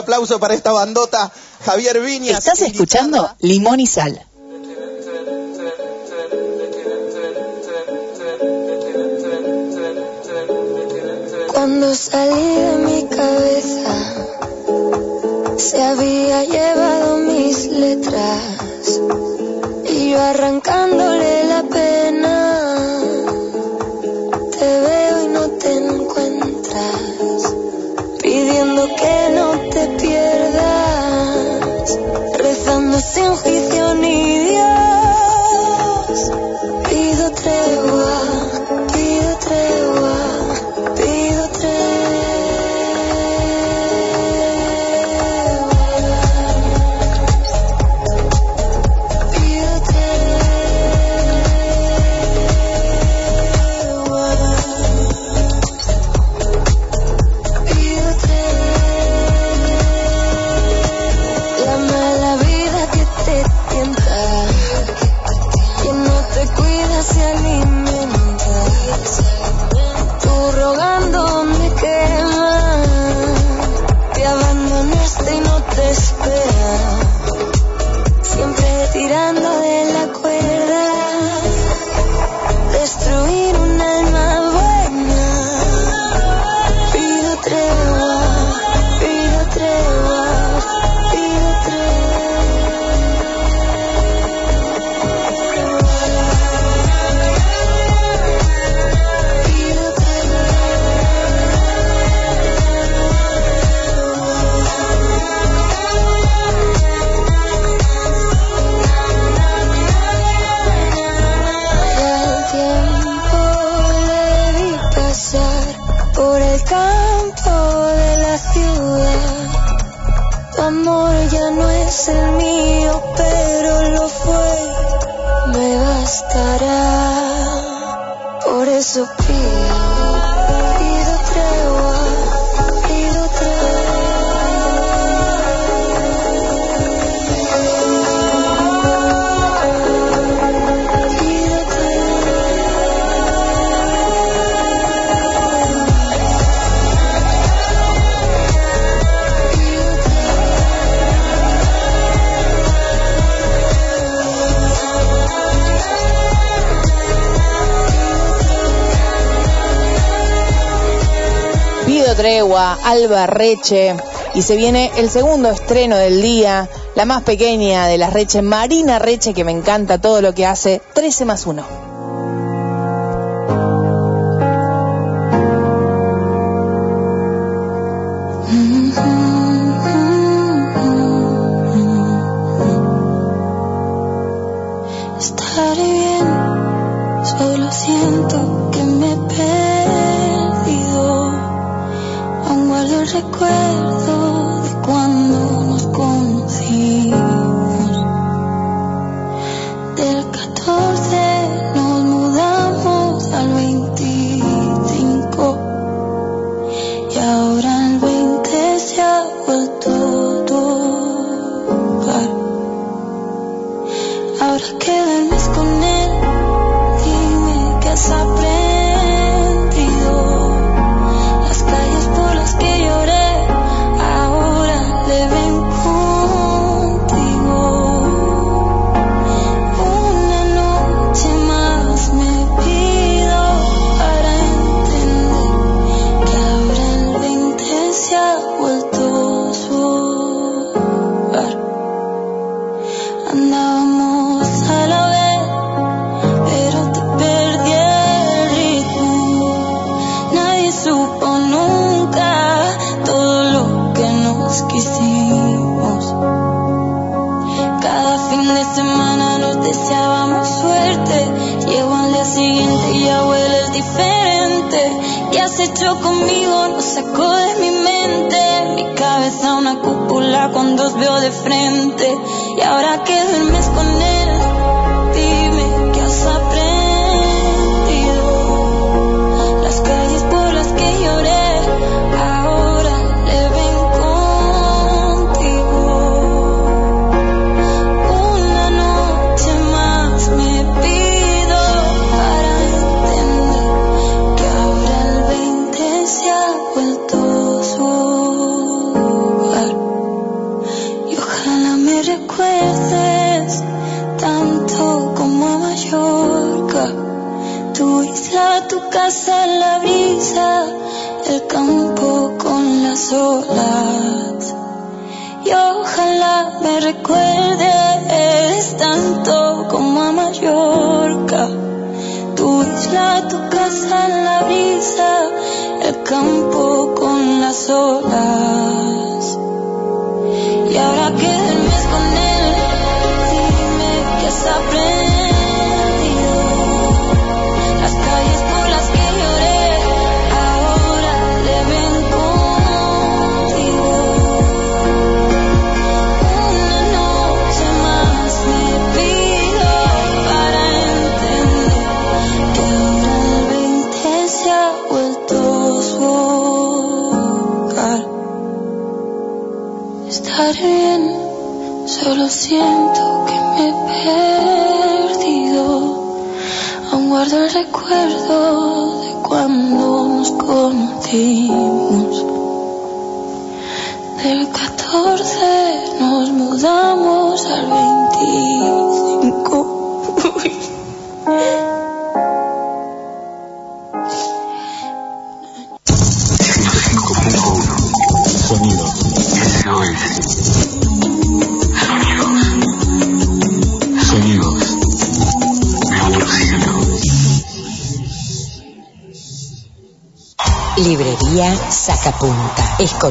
aplauso para esta bandota. Javier Viñas. Estás escuchando Limón y Sal. Albarreche. Y se viene el segundo estreno del día, la más pequeña de las Reche, Marina Reche, que me encanta todo lo que hace, 13 más 1.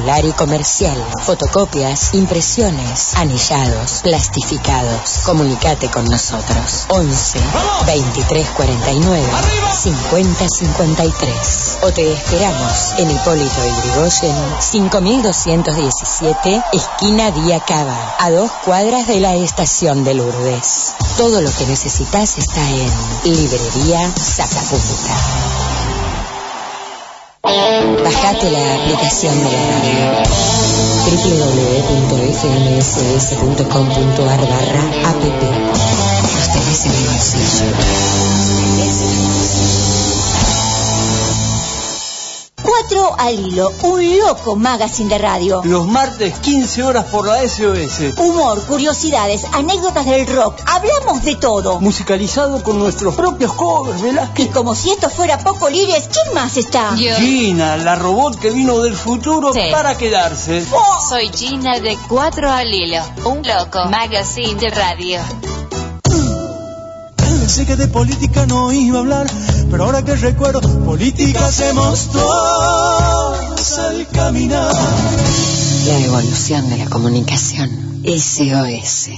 Escolar y comercial. Fotocopias, impresiones, anillados, plastificados. Comunicate con nosotros. 11 23 49 50 53. O te esperamos en Hipólito Yrigoyen 5217, esquina Día Cava, a dos cuadras de la estación de Lourdes. Todo lo que necesitas está en Librería Sacapunta. Bajate la aplicación de la radio www.fmss.com.ar barra app Nos tenés en el bolsillo. 4 al hilo, un loco magazine de radio. Los martes 15 horas por la SOS. Humor, curiosidades, anécdotas del rock, hablamos de todo. Musicalizado con nuestros propios covers, Y Velázquez. como si esto fuera poco lires, ¿quién más está? Gina, la robot que vino del futuro Sí. para quedarse. Soy Gina de 4 al hilo, un loco magazine de radio. Pensé que de política no iba a hablar, pero ahora que recuerdo, política hacemos todos al caminar. La evolución de la comunicación. SOS.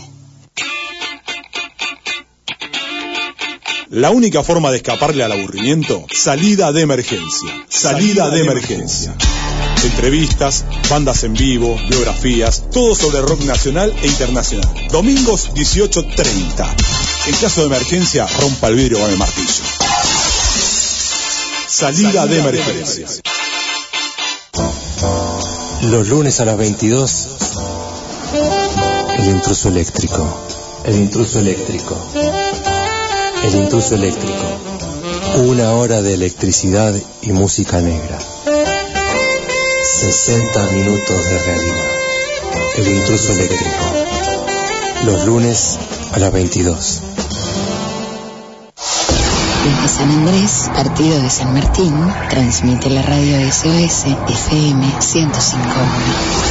La única forma de escaparle al aburrimiento, salida de emergencia. Salida de emergencia. Entrevistas, bandas en vivo, biografías, todo sobre rock nacional e internacional. Domingos 18.30. En caso de emergencia, rompa el vidrio con el martillo. Salida de emergencia. Los lunes a las 22, el intruso eléctrico. El intruso eléctrico. El intruso eléctrico. Una hora de electricidad y música negra. 60 minutos de realidad. El intruso eléctrico. Los lunes a las 22. Desde San Andrés, partido de San Martín, transmite la radio SOS FM 1051.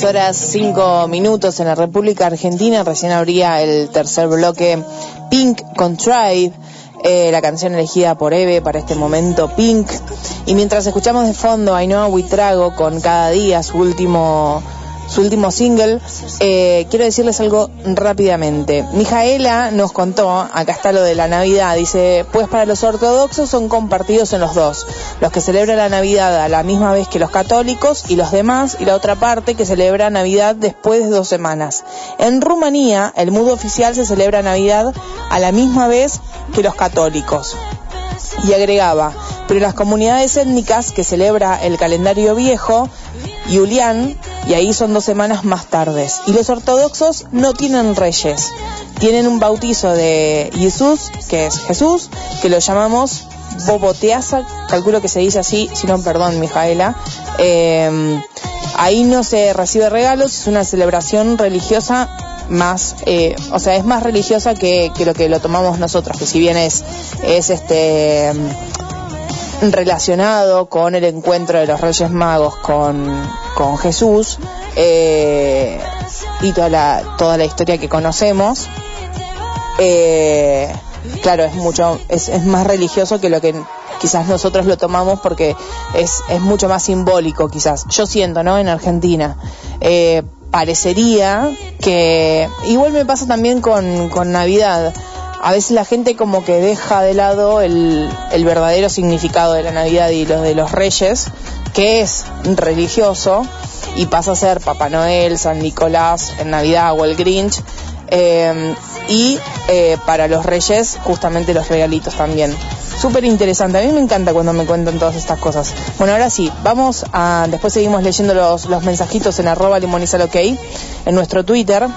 16 horas 5 minutos en la República Argentina. Recién abría el tercer bloque Pink con Tribe, eh, la canción elegida por Eve para este momento Pink. Y mientras escuchamos de fondo Ainhoa Huitrago con Cada Día, su último, su último single, eh, quiero decirles algo rápidamente. Mijaela nos contó, acá está lo de la Navidad, dice, pues para los ortodoxos son compartidos en los dos, los que celebran la Navidad a la misma vez que los católicos y los demás, y la otra parte que celebra Navidad después de dos semanas. En Rumanía, el mudo oficial se celebra Navidad a la misma vez que los católicos. Y agregaba, pero las comunidades étnicas que celebra el calendario viejo, Julián, y ahí son dos semanas más tardes. Y los ortodoxos no tienen reyes, tienen un bautizo de Jesús, que es Jesús, que lo llamamos Boboteasa, calculo que se dice así, si no, perdón, Mijaela. Eh, ahí no se recibe regalos, es una celebración religiosa más, eh, o sea, es más religiosa que, que lo que lo tomamos nosotros, que si bien es, es este relacionado con el encuentro de los Reyes Magos con, con Jesús eh, y toda la, toda la historia que conocemos, eh, claro, es mucho, es, es más religioso que lo que quizás nosotros lo tomamos porque es, es mucho más simbólico quizás. Yo siento, ¿no? En Argentina. Eh, parecería que igual me pasa también con, con Navidad. A veces la gente como que deja de lado el, el verdadero significado de la Navidad y lo de los reyes, que es religioso, y pasa a ser Papá Noel, San Nicolás en Navidad o el Grinch. eh, y eh, para los reyes justamente los regalitos también. Súper interesante, a mí me encanta cuando me cuentan todas estas cosas. Bueno, ahora sí, vamos a, después seguimos leyendo los, los mensajitos en arroba limonizalok en nuestro Twitter.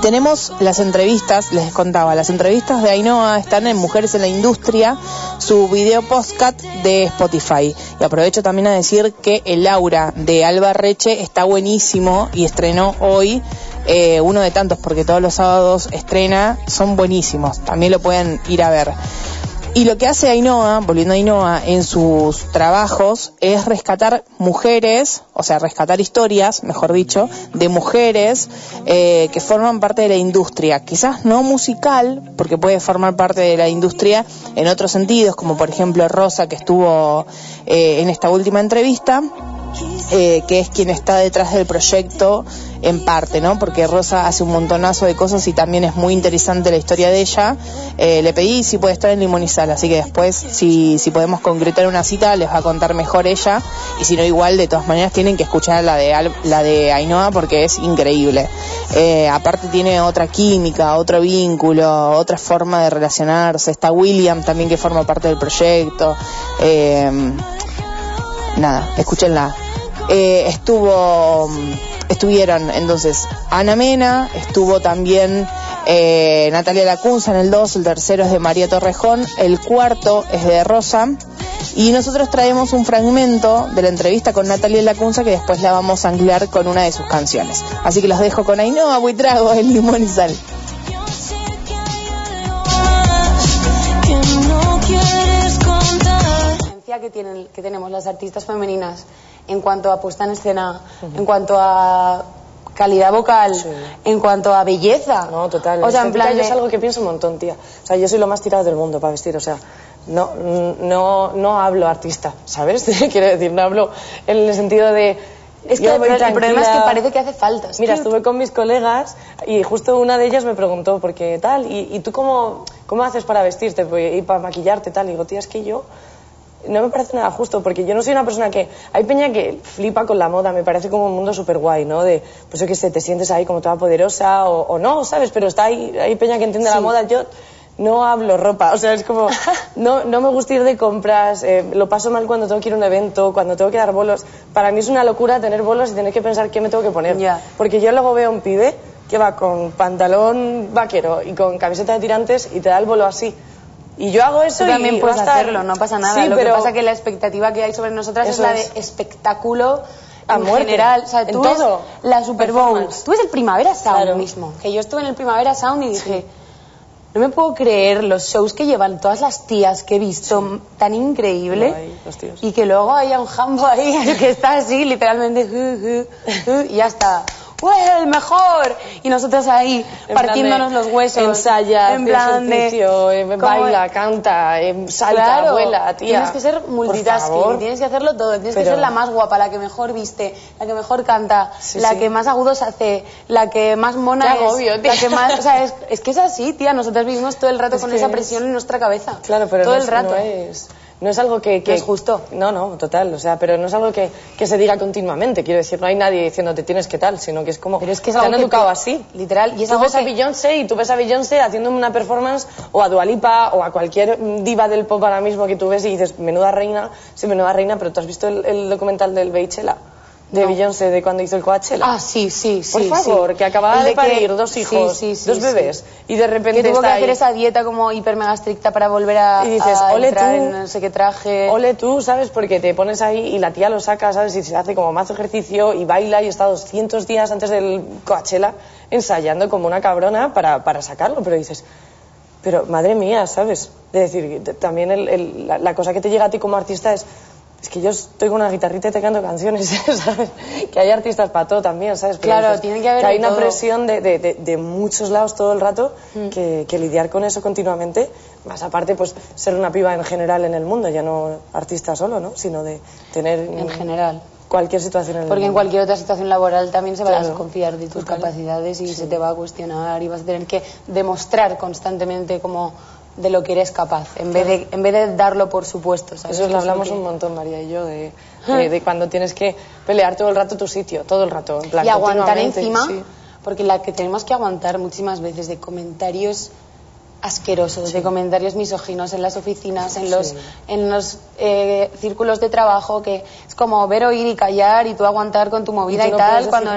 Tenemos las entrevistas, les contaba, las entrevistas de Ainhoa están en Mujeres en la Industria, su video postcat de Spotify. Y aprovecho también a decir que el aura de Alba Reche está buenísimo y estrenó hoy eh, uno de tantos, porque todos los sábados estrena, son buenísimos, también lo pueden ir a ver. Y lo que hace Ainhoa, volviendo a Ainhoa, en sus trabajos es rescatar mujeres, o sea, rescatar historias, mejor dicho, de mujeres eh, que forman parte de la industria. Quizás no musical, porque puede formar parte de la industria en otros sentidos, como por ejemplo Rosa, que estuvo eh, en esta última entrevista, eh, que es quien está detrás del proyecto en parte, ¿no? Porque Rosa hace un montonazo de cosas y también es muy interesante la historia de ella. Eh, le pedí si puede estar en Limonizal, así que después, si, si podemos concretar una cita, les va a contar mejor ella. Y si no, igual, de todas maneras, tienen que escuchar la de, la de Ainhoa porque es increíble. Eh, aparte, tiene otra química, otro vínculo, otra forma de relacionarse. Está William también que forma parte del proyecto. Eh, nada, escúchenla. Eh, estuvo, estuvieron entonces Ana Mena, estuvo también eh, Natalia Lacunza en el 2, el tercero es de María Torrejón, el cuarto es de Rosa. Y nosotros traemos un fragmento de la entrevista con Natalia Lacunza que después la vamos a anclar con una de sus canciones. Así que los dejo con Ainhoa Buitrago, el limón y sal. que no quieres contar. La que, tienen, que tenemos las artistas femeninas en cuanto a puesta en escena, en cuanto a calidad vocal, en cuanto a belleza. No, total. O sea, en plan yo de- es algo que pienso un montón, tía. O sea, yo soy lo más tirado del mundo para vestir, o sea, no, no, no hablo artista, ¿sabes? Quiero decir, no hablo en el sentido de... Es que el el problema es que parece que hace falta. Mira, estuve con mis colegas y justo una de ellas me preguntó, porque tal, ¿y, y tú cómo, cómo haces para vestirte pues, y para maquillarte tal? Y digo, tía, es que yo no me parece nada justo, porque yo no soy una persona que... Hay peña que flipa con la moda, me parece como un mundo súper guay, ¿no? De, pues yo que sé, te sientes ahí como toda poderosa o, o no, ¿sabes? Pero está ahí, hay peña que entiende la moda, yo no hablo ropa, o sea, es como... No, no me gusta ir de compras, eh, lo paso mal cuando tengo que ir a un evento, cuando tengo que dar bolos. Para mí es una locura tener bolos y tener que pensar qué me tengo que poner. Porque yo luego veo a un pibe que va con pantalón vaquero y con camiseta de tirantes y te da el bolo así. Y yo hago eso Tú también y puedes estar- hacerlo, no pasa nada. Sí, Lo pero que pasa es que la expectativa que hay sobre nosotras es la es. de espectáculo A en muerte, general. O sea, en tú ves todo. la Super Bowl, tú ves el Primavera Sound Claro. mismo. Que yo estuve en el Primavera Sound y dije, no me puedo creer los shows que llevan todas las tías que he visto tan increíble. Ay, los tíos. Y que luego haya un jambo ahí que está así, literalmente, y ya está. ¡Ué, el mejor! Y nosotros ahí, En partiéndonos de los huesos. Ensaya, en plan de... ejercicio, eh, ¿cómo baila, es? canta, eh, salta, Claro, vuela, tía. Tienes que ser multitasking, tienes que hacerlo todo. Tienes que ser la más guapa, la que mejor viste, la que mejor canta, Sí, la sí. que más agudos hace, la que más mona es. la que más, o sea, es, es que es así, tía. Nosotras vivimos todo el rato Es con esa es- presión en nuestra cabeza. Claro, pero todo no, el rato. no es no es algo que, que- No es justo. No, no, total, o sea, pero no es algo que, que se diga continuamente, quiero decir, no hay nadie diciéndote tienes que tal, sino que es como Pero es que es te algo han que educado te- así. Literal, y es tú algo ves a que- Beyoncé y tú ves a Beyoncé haciendo una performance o a Dualipa o a cualquier diva del pop ahora mismo que tú ves y dices, menuda reina, sí, menuda reina, pero tú has visto el, el documental del Beychella, de No. Beyoncé, de cuando hizo el Coachella. Ah, sí, sí, sí. Por favor, sí. que acababa El de, que- parir dos sí, hijos, sí, sí, dos bebés, y de repente Que tuvo que hacer esa dieta como hiper mega estricta para volver a, Y dices, a ole entrar tú. en no sé qué traje. Ole tú, ¿sabes? Porque te pones ahí y la tía lo saca, ¿sabes? Y se hace como mazo ejercicio y baila y está 200 días antes del Coachella ensayando como una cabrona para, para sacarlo. Pero dices, pero madre mía, ¿sabes? De decir, también el- el- la, la cosa que te llega a ti como artista es, es que yo estoy con una guitarrita y te canto canciones, ¿sabes? Que hay artistas para todo también, ¿sabes? Pero Claro, tiene que haber hay de una presión de, de- de- de muchos lados todo el rato Mm. que, que lidiar con eso continuamente, más aparte, pues ser una piba en general en el mundo, ya no artista solo, ¿no? Sino de tener En general. cualquier situación en el Porque en cualquier otra situación laboral también se va a desconfiar de tus Total. capacidades y se te va a cuestionar y vas a tener que demostrar constantemente como de lo que eres capaz, en vez de, en vez de darlo por supuesto. ¿sabes? Eso lo hablamos que- un montón, María y yo, de, de- de cuando tienes que pelear todo el rato tu sitio, todo el rato. En plan, y aguantar encima, sí. porque la que tenemos que aguantar muchísimas veces de comentarios asquerosos, de comentarios misóginos en las oficinas, en los, Sí. en los eh, círculos de trabajo, que es como ver, oír y callar y tú aguantar con tu movida y, no tal, cuando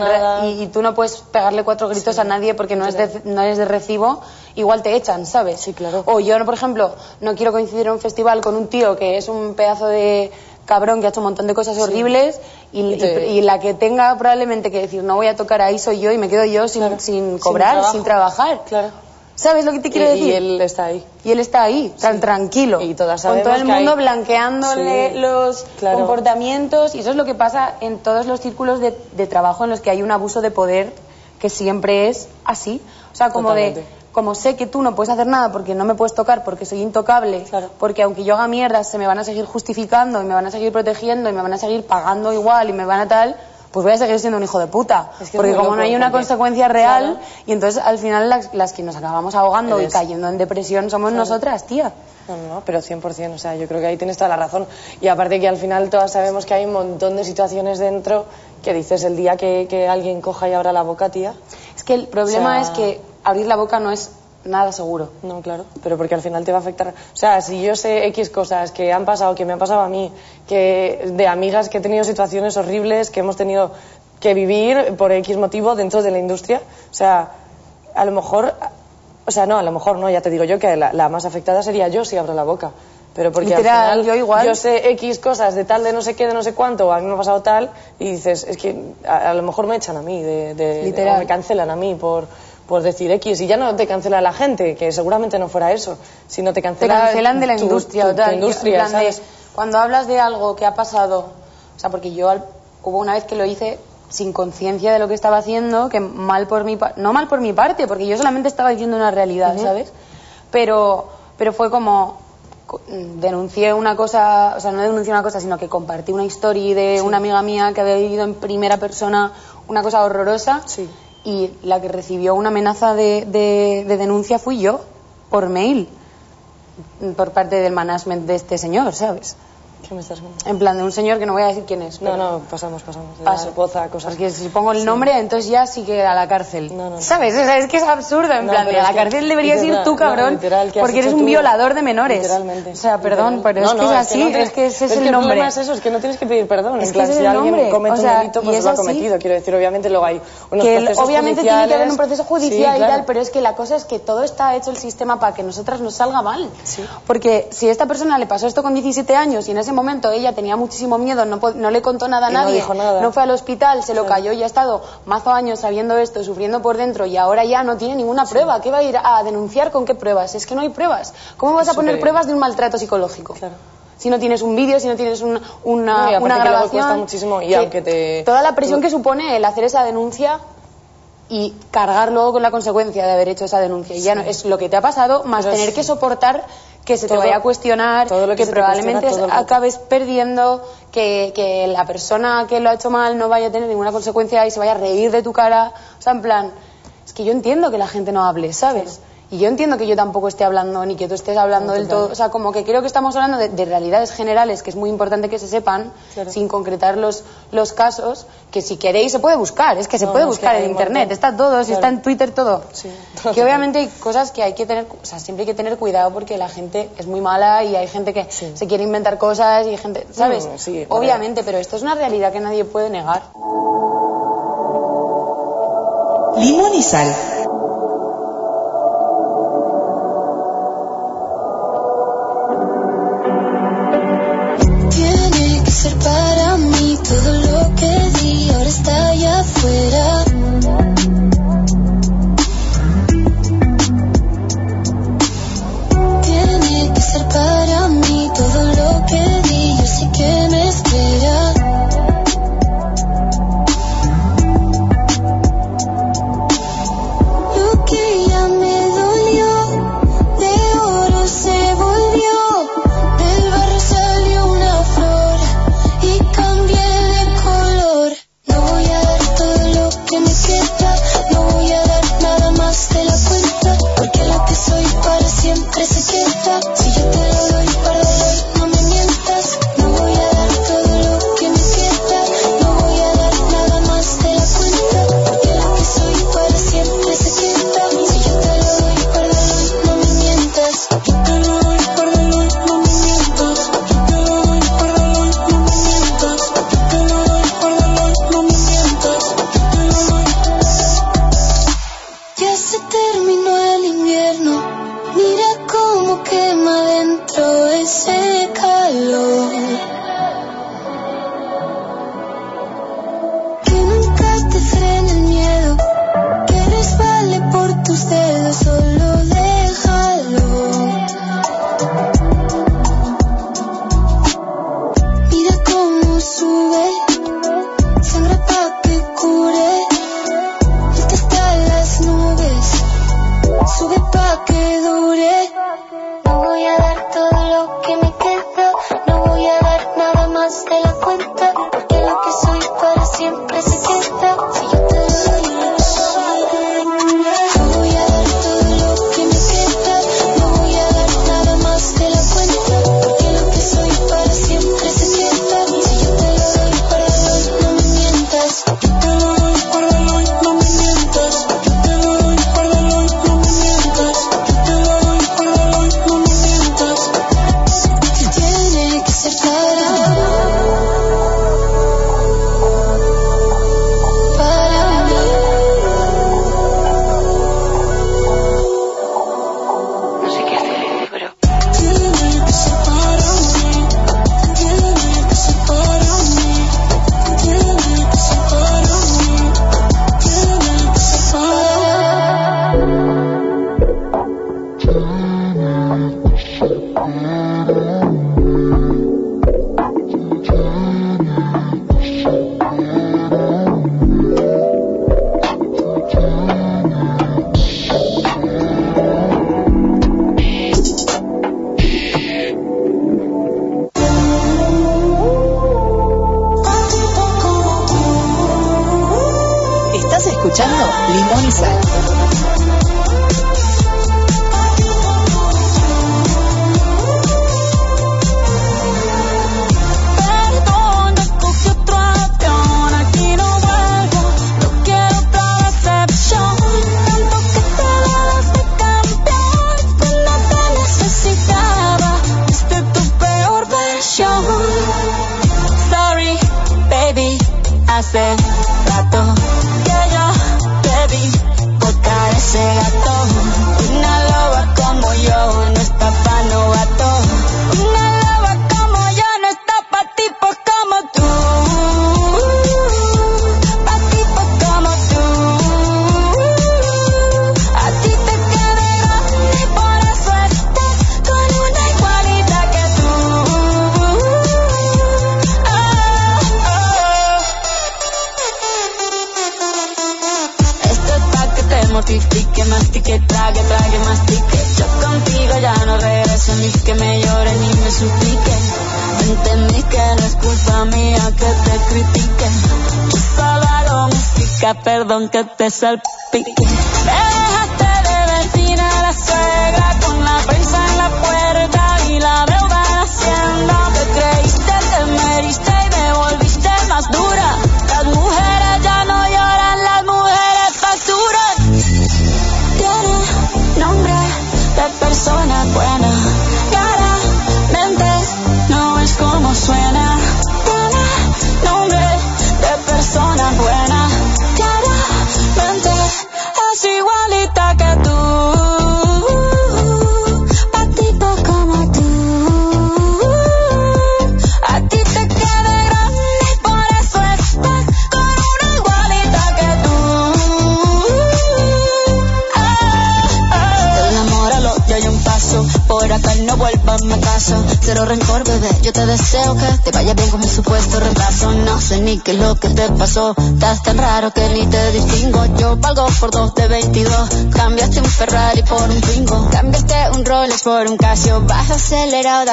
y, y tú no puedes pegarle cuatro gritos a nadie porque no es, de, no es de recibo, igual te echan, ¿sabes? Sí, claro. O yo, por ejemplo, no quiero coincidir en un festival con un tío que es un pedazo de cabrón que ha hecho un montón de cosas horribles y, la que tenga probablemente que decir no voy a tocar ahí soy yo y me quedo yo sin, sin cobrar, sin, trabajar. Claro. ¿Sabes lo que te quiero Y- y decir? él está ahí. Y él está ahí, tan tranquilo. Y todas Con todo el mundo hay- blanqueándole los claro. comportamientos. Y eso es lo que pasa en todos los círculos de, de trabajo en los que hay un abuso de poder que siempre es así. O sea, como de. Como sé que tú no puedes hacer nada porque no me puedes tocar, porque soy intocable, porque aunque yo haga mierdas se me van a seguir justificando y me van a seguir protegiendo y me van a seguir pagando igual y me van a tal, pues voy a seguir siendo un hijo de puta. Es que es porque como loco, no hay una porque- consecuencia real, Claro. y entonces al final las, las que nos acabamos ahogando y cayendo en depresión somos Claro. nosotras, tía. No, no, no, pero 100%, o sea, yo creo que ahí tienes toda la razón. Y aparte que al final todas sabemos que hay un montón de situaciones dentro que dices el día que, que alguien coja y abra la boca, tía. Es que el problema O sea- es que abrir la boca no es nada seguro. No, claro, pero porque al final te va a afectar. O sea, si yo sé X cosas que han pasado, que me han pasado a mí, que de amigas que he tenido situaciones horribles, que hemos tenido que vivir por X motivo dentro de la industria, o sea, a lo mejor, o sea, no, a lo mejor no, ya te digo yo que la, la más afectada sería yo si abro la boca. Pero porque Literal, al final yo igual. yo sé X cosas de tal, de no sé qué, de no sé cuánto, a mí me ha pasado tal, y dices, es que a, a lo mejor me echan a mí, de, de- Literal. o me cancelan a mí por, por decir X, y ya no te cancela la gente, que seguramente no fuera eso, sino te Te cancela cancelan de la tu- industria tu- o tu industria, cuando hablas de algo que ha pasado, o sea, porque yo al- hubo una vez que lo hice sin conciencia de lo que estaba haciendo, que mal por mi no mal por mi parte, porque yo solamente estaba diciendo una realidad. ¿sabes? Pero, pero fue como co- denuncié una cosa, o sea, no denuncié una cosa, sino que compartí una historia de una amiga mía que había vivido en primera persona una cosa horrorosa y la que recibió una amenaza de, de- de denuncia fui yo, por mail, por parte del management de este señor, ¿sabes? ¿Qué me estás contando? En plan de un señor que no voy a decir quién es. No, no, pasamos, pasamos. Paso. poza, cosas. Porque si pongo el Sí. nombre, entonces ya sí que a la cárcel. No, no. ¿Sabes? O sea, es que es absurdo. En No, plan, de a la es que- cárcel deberías ir tú, cabrón. literal, ¿qué has porque eres un tú? violador de menores. Literalmente. O sea, perdón, pero es que no, es que así. no es que ese es, que el el nombre. es eso, es que no tienes que pedir perdón. Es en que plan, es si el alguien comete O sea, un delito, pues es lo ha cometido. Quiero decir, obviamente luego hay unos que procesos obviamente tiene que haber un proceso judicial y tal, pero es que la cosa es que todo está hecho el sistema para que nosotras nos salga mal. Porque si a esta persona le pasó esto con 17 años y en ese momento ella tenía muchísimo miedo, no, le contó nada a Y no nadie, dijo nada. no fue al hospital, se lo Claro. cayó y ha estado mazo años sabiendo esto, sufriendo por dentro y ahora ya no tiene ninguna prueba. ¿Qué va a ir a denunciar con qué pruebas? Es que no hay pruebas. ¿Cómo vas a poner pruebas de un maltrato psicológico? Si no tienes un vídeo, si no tienes un- una, No, una grabación. cuesta muchísimo y que aunque te- Toda la presión que supone el hacer esa denuncia y cargar luego con la consecuencia de haber hecho esa denuncia. Y ya no, es lo que te ha pasado, más Pero tener es- que soportar que se Todo- te vaya a cuestionar, todo lo que probablemente acabes perdiendo, que, que la persona que lo ha hecho mal no vaya a tener ninguna consecuencia y se vaya a reír de tu cara. O sea, en plan, es que yo entiendo que la gente no hable, ¿sabes? Y yo entiendo que yo tampoco esté hablando ni que tú estés hablando No, del todo. O sea, como que creo que estamos hablando de, de realidades generales que es muy importante que se sepan, Claro. sin concretar los, los casos, que si queréis se puede buscar, es que se No, puede no, es que buscar en internet, montón. está todo, si Claro. está en Twitter todo. Sí. Que obviamente hay cosas que hay que tener, o sea, siempre hay que tener cuidado porque la gente es muy mala y hay gente que se quiere inventar cosas y hay gente, ¿sabes? Sí, obviamente, pero esto es una realidad que nadie puede negar. Limón y sal.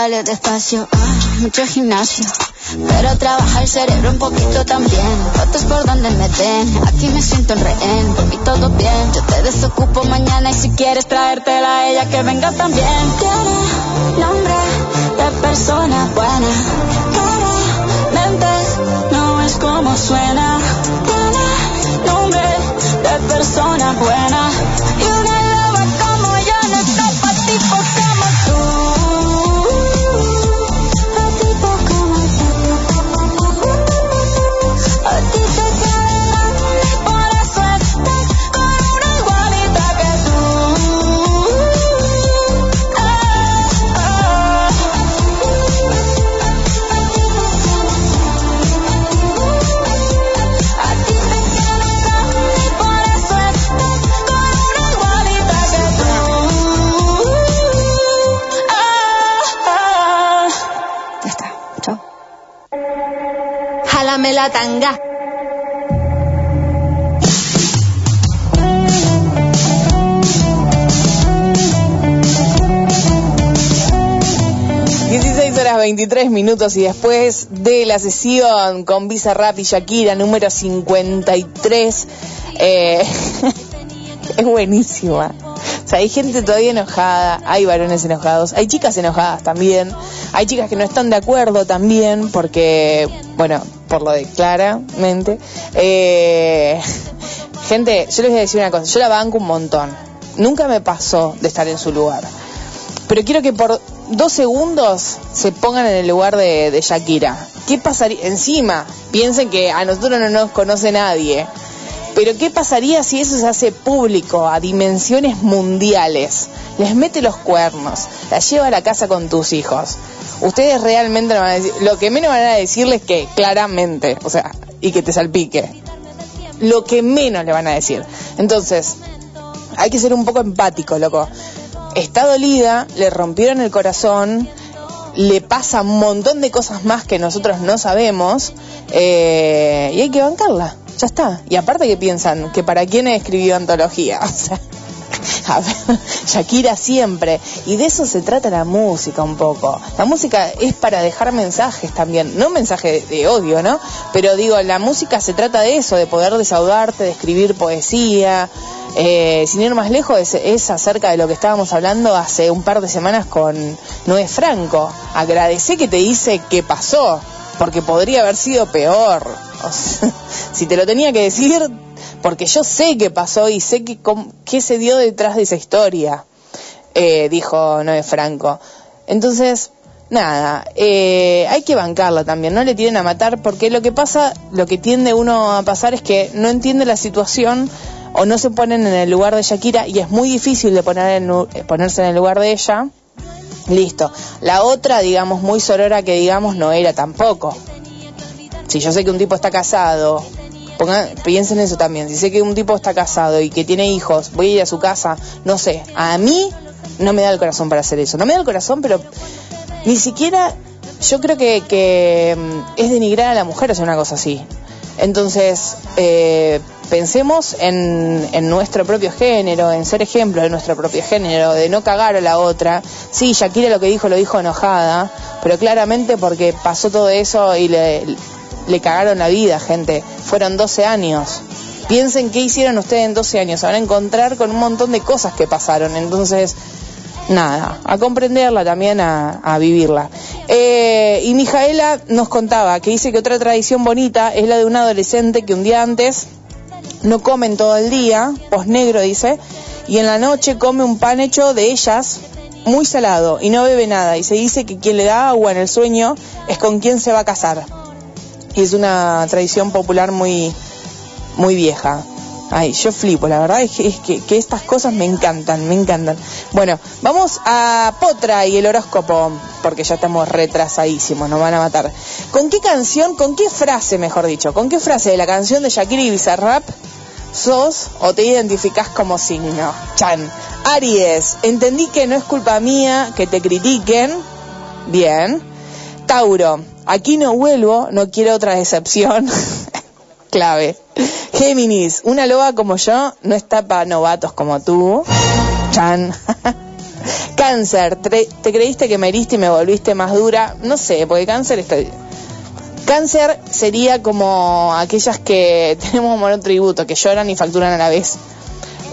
Dale despacio. Ah, mucho gimnasio. Pero trabaja el cerebro un poquito también. Fotos por donde me den. Aquí me siento en rehén. Por mí todo bien. Yo te desocupo mañana y si quieres traértela a ella que venga también. Tiene nombre de persona buena. Claramente no es como suena. Tiene nombre de persona buena. 23 minutos y después de la sesión con Visa Rap y Shakira número 53 eh, es buenísima. O sea, hay gente todavía enojada, hay varones enojados, hay chicas enojadas también, hay chicas que no están de acuerdo también porque, bueno, por lo de claramente. Eh, gente, yo les voy a decir una cosa, yo la banco un montón. Nunca me pasó de estar en su lugar. Pero quiero que por dos segundos se pongan en el lugar de, Shakira. ¿Qué pasaría? Encima, piensen que a nosotros no nos conoce nadie. Pero ¿qué pasaría si eso se hace público a dimensiones mundiales? Les mete los cuernos, la lleva a la casa con tus hijos. Ustedes realmente no van a decir, lo que menos van a decirles que claramente, o sea, y que te salpique. Lo que menos le van a decir. Entonces, hay que ser un poco empático, loco. Está dolida, le rompieron el corazón, le pasa un montón de cosas más que nosotros no sabemos eh, y hay que bancarla, ya está. Y aparte que piensan que para quién escribió antología, o sea, a ver, Shakira siempre. Y de eso se trata la música un poco. La música es para dejar mensajes también, no mensajes de odio, ¿no? Pero digo, la música se trata de eso, de poder desahogarte, de escribir poesía. Eh, sin ir más lejos, es, acerca de lo que estábamos hablando hace un par de semanas con Noé Franco. Agradecé que te dice qué pasó, porque podría haber sido peor. Si te lo tenía que decir, porque yo sé qué pasó y sé que, qué se dio detrás de esa historia, eh, dijo Noé Franco. Entonces, nada, eh, hay que bancarla también, no le tienen a matar, porque lo que pasa, lo que tiende uno a pasar es que no entiende la situación o no se ponen en el lugar de Shakira y es muy difícil de poner en- ponerse en el lugar de ella. Listo. La otra, digamos, muy sorora que digamos, no era tampoco. Si yo sé que un tipo está casado, pongan, piensen eso también. Si sé que un tipo está casado y que tiene hijos, voy a ir a su casa, no sé. A mí no me da el corazón para hacer eso. No me da el corazón, pero ni siquiera yo creo que, que mm, es denigrar a la mujer hacer una cosa así. Entonces, eh, pensemos en, nuestro propio género, en ser ejemplo de nuestro propio género, de no cagar a la otra. Sí, Shakira lo que dijo lo dijo enojada, pero claramente porque pasó todo eso y le, le cagaron la vida, gente. Fueron 12 años. Piensen qué hicieron ustedes en 12 años. Se van a encontrar con un montón de cosas que pasaron. Entonces, nada, a comprenderla también, a, a vivirla. Eh, y Mijaela nos contaba que dice que otra tradición bonita es la de un adolescente que un día antes no comen todo el día, negro dice, y en la noche come un pan hecho de ellas muy salado y no bebe nada. Y se dice que quien le da agua en el sueño es con quien se va a casar. Y es una tradición popular muy, muy vieja. Ay, yo flipo, la verdad es que, es que, estas cosas me encantan, me encantan. Bueno, vamos a Potra y el horóscopo, porque ya estamos retrasadísimos, nos van a matar. ¿Con qué canción, con qué frase, mejor dicho, con qué frase de la canción de Shakira y Bizarrap sos o te identificás como signo? Chan. Aries, entendí que no es culpa mía que te critiquen. Bien. Tauro, aquí no vuelvo, no quiero otra decepción. Clave. Géminis, una loba como yo no está para novatos como tú. Chan. Cáncer, te creíste que me heriste y me volviste más dura. No sé, porque cáncer está... Cáncer sería como aquellas que tenemos monotributo, que lloran y facturan a la vez.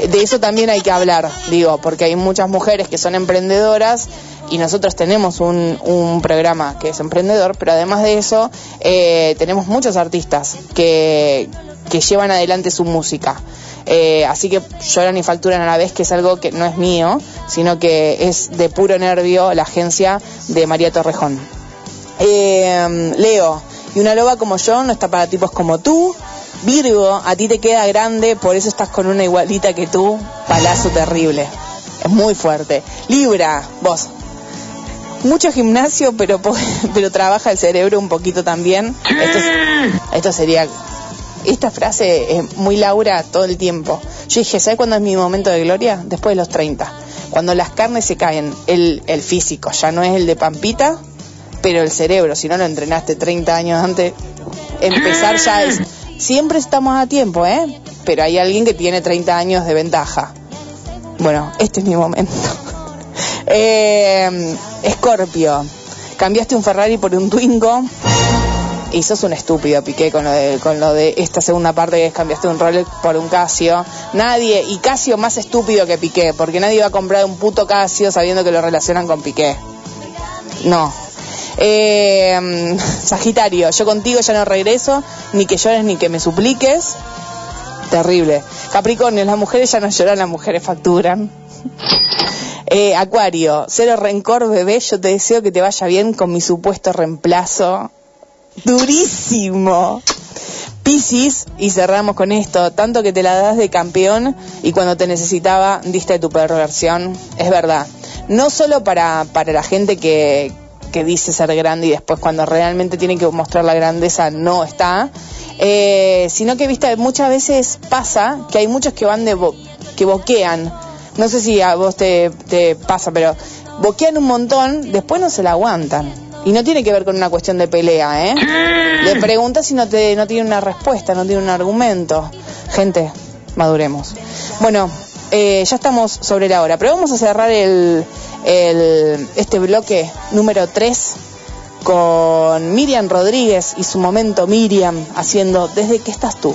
De eso también hay que hablar, digo, porque hay muchas mujeres que son emprendedoras y nosotros tenemos un, un programa que es emprendedor, pero además de eso eh, tenemos muchos artistas que, que llevan adelante su música. Eh, así que lloran y facturan a la vez, que es algo que no es mío, sino que es de puro nervio la agencia de María Torrejón. Eh, Leo, y una loba como yo no está para tipos como tú. Virgo, a ti te queda grande, por eso estás con una igualita que tú. Palazo terrible. Es muy fuerte. Libra, vos. Mucho gimnasio, pero, pero trabaja el cerebro un poquito también. Esto, es- esto sería... Esta frase es muy Laura todo el tiempo. Yo dije, ¿sabes cuándo es mi momento de gloria? Después de los 30. Cuando las carnes se caen, el, el físico ya no es el de Pampita, pero el cerebro, si no lo entrenaste 30 años antes, empezar ya es... Siempre estamos a tiempo, ¿eh? Pero hay alguien que tiene 30 años de ventaja. Bueno, este es mi momento. Eh, Scorpio, cambiaste un Ferrari por un Twingo y sos un estúpido, Piqué, con lo de, con lo de esta segunda parte que cambiaste un Rolex por un Casio. Nadie, y Casio más estúpido que Piqué, porque nadie va a comprar un puto Casio sabiendo que lo relacionan con Piqué. No. Eh, Sagitario, yo contigo ya no regreso, ni que llores ni que me supliques. Terrible. Capricornio, las mujeres ya no lloran, las mujeres facturan. Eh, Acuario, cero rencor, bebé, yo te deseo que te vaya bien con mi supuesto reemplazo. Durísimo. Piscis, y cerramos con esto, tanto que te la das de campeón y cuando te necesitaba diste tu perversión, es verdad. No solo para, para la gente que, que dice ser grande y después cuando realmente tiene que mostrar la grandeza no está, eh, sino que viste muchas veces pasa que hay muchos que van de bo- que boquean no sé si a vos te, te pasa, pero boquean un montón, después no se la aguantan. Y no tiene que ver con una cuestión de pelea, ¿eh? Le preguntas y no, te, no tiene una respuesta, no tiene un argumento. Gente, maduremos. Bueno, eh, ya estamos sobre la hora, pero vamos a cerrar el, el- este bloque número 3 con Miriam Rodríguez y su momento Miriam haciendo ¿Desde que estás tú?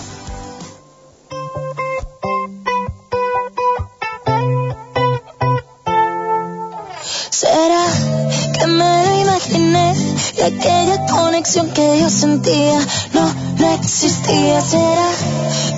Y aquella conexión que yo sentía no, no existía. ¿Será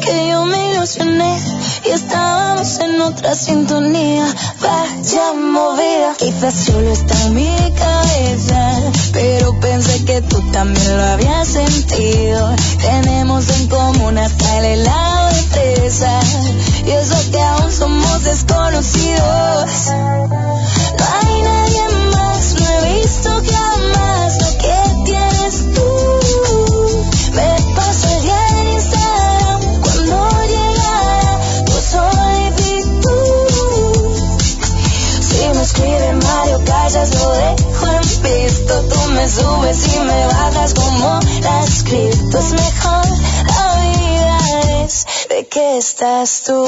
que yo me ilusioné y estábamos en otra sintonía? Vaya movida, quizás solo está en mi cabeza, pero pensé que tú también lo habías sentido. Tenemos en común hasta el helado de fresa y eso que aún somos desconocidos. No hay nadie más, no he visto jamás Tú me subes y me bajas como la escrito. Es mejor la vida es de que estás tú.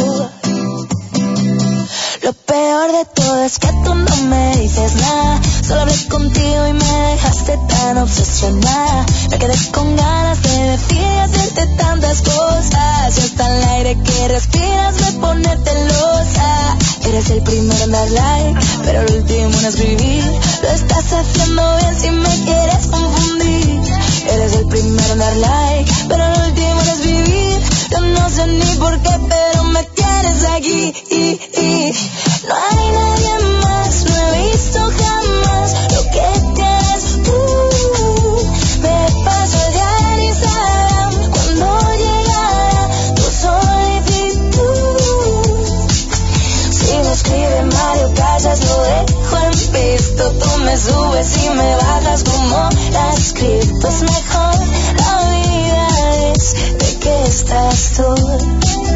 Lo peor de todo es que tú no me dices nada. Solo hablé contigo y me dejaste tan obsesionada. Me quedé con ganas de decir y hacerte tantas cosas. Y hasta el aire que respiras me pone celosa. Eres el primero en dar like, pero el último en escribir. Lo estás haciendo bien si me quieres confundir. Eres el primero en dar like, pero el último en escribir. Yo no sé ni por qué, pero tienes aquí. No hay nadie más, no he visto jamás lo que tienes tú. Me paso el día en cuando llegara tu solicitud. Si me escribe Mario Casas lo dejo en visto. Tú me subes y me bajas como la escrito. Es mejor la vida es de que estás tú.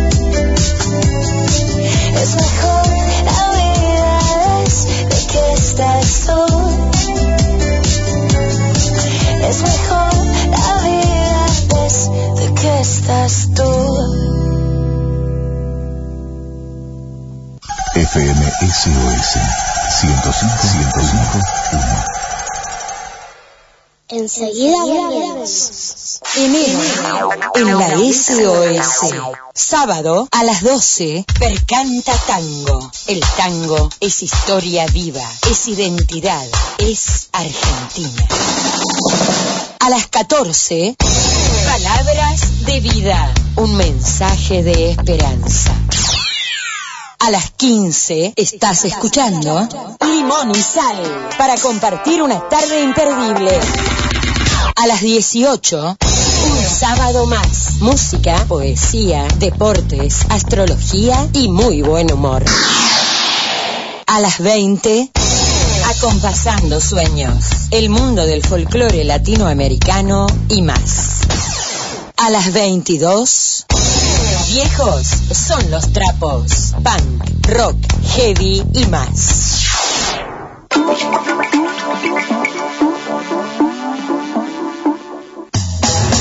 Es mejor la vida es de que estás tú. Es mejor de que estás tú. FM SOS 105 105 Enseguida volvemos. Enero en la SOS. Sábado a las 12, Percanta Tango. El tango es historia viva, es identidad, es Argentina. A las 14, Palabras de vida. Un mensaje de esperanza. A las 15 estás escuchando Limón y Sal para compartir una tarde imperdible. A las 18, un sábado más. Música, poesía, deportes, astrología y muy buen humor. A las 20, acompasando sueños. El mundo del folclore latinoamericano y más. A las 22, viejos son los trapos. Punk, rock, heavy y más.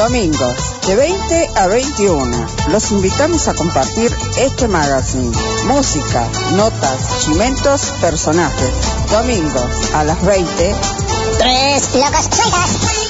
Domingos, de 20 a 21. Los invitamos a compartir este magazine. Música, notas, chimentos, personajes. Domingos, a las 20. Tres locas sueltas.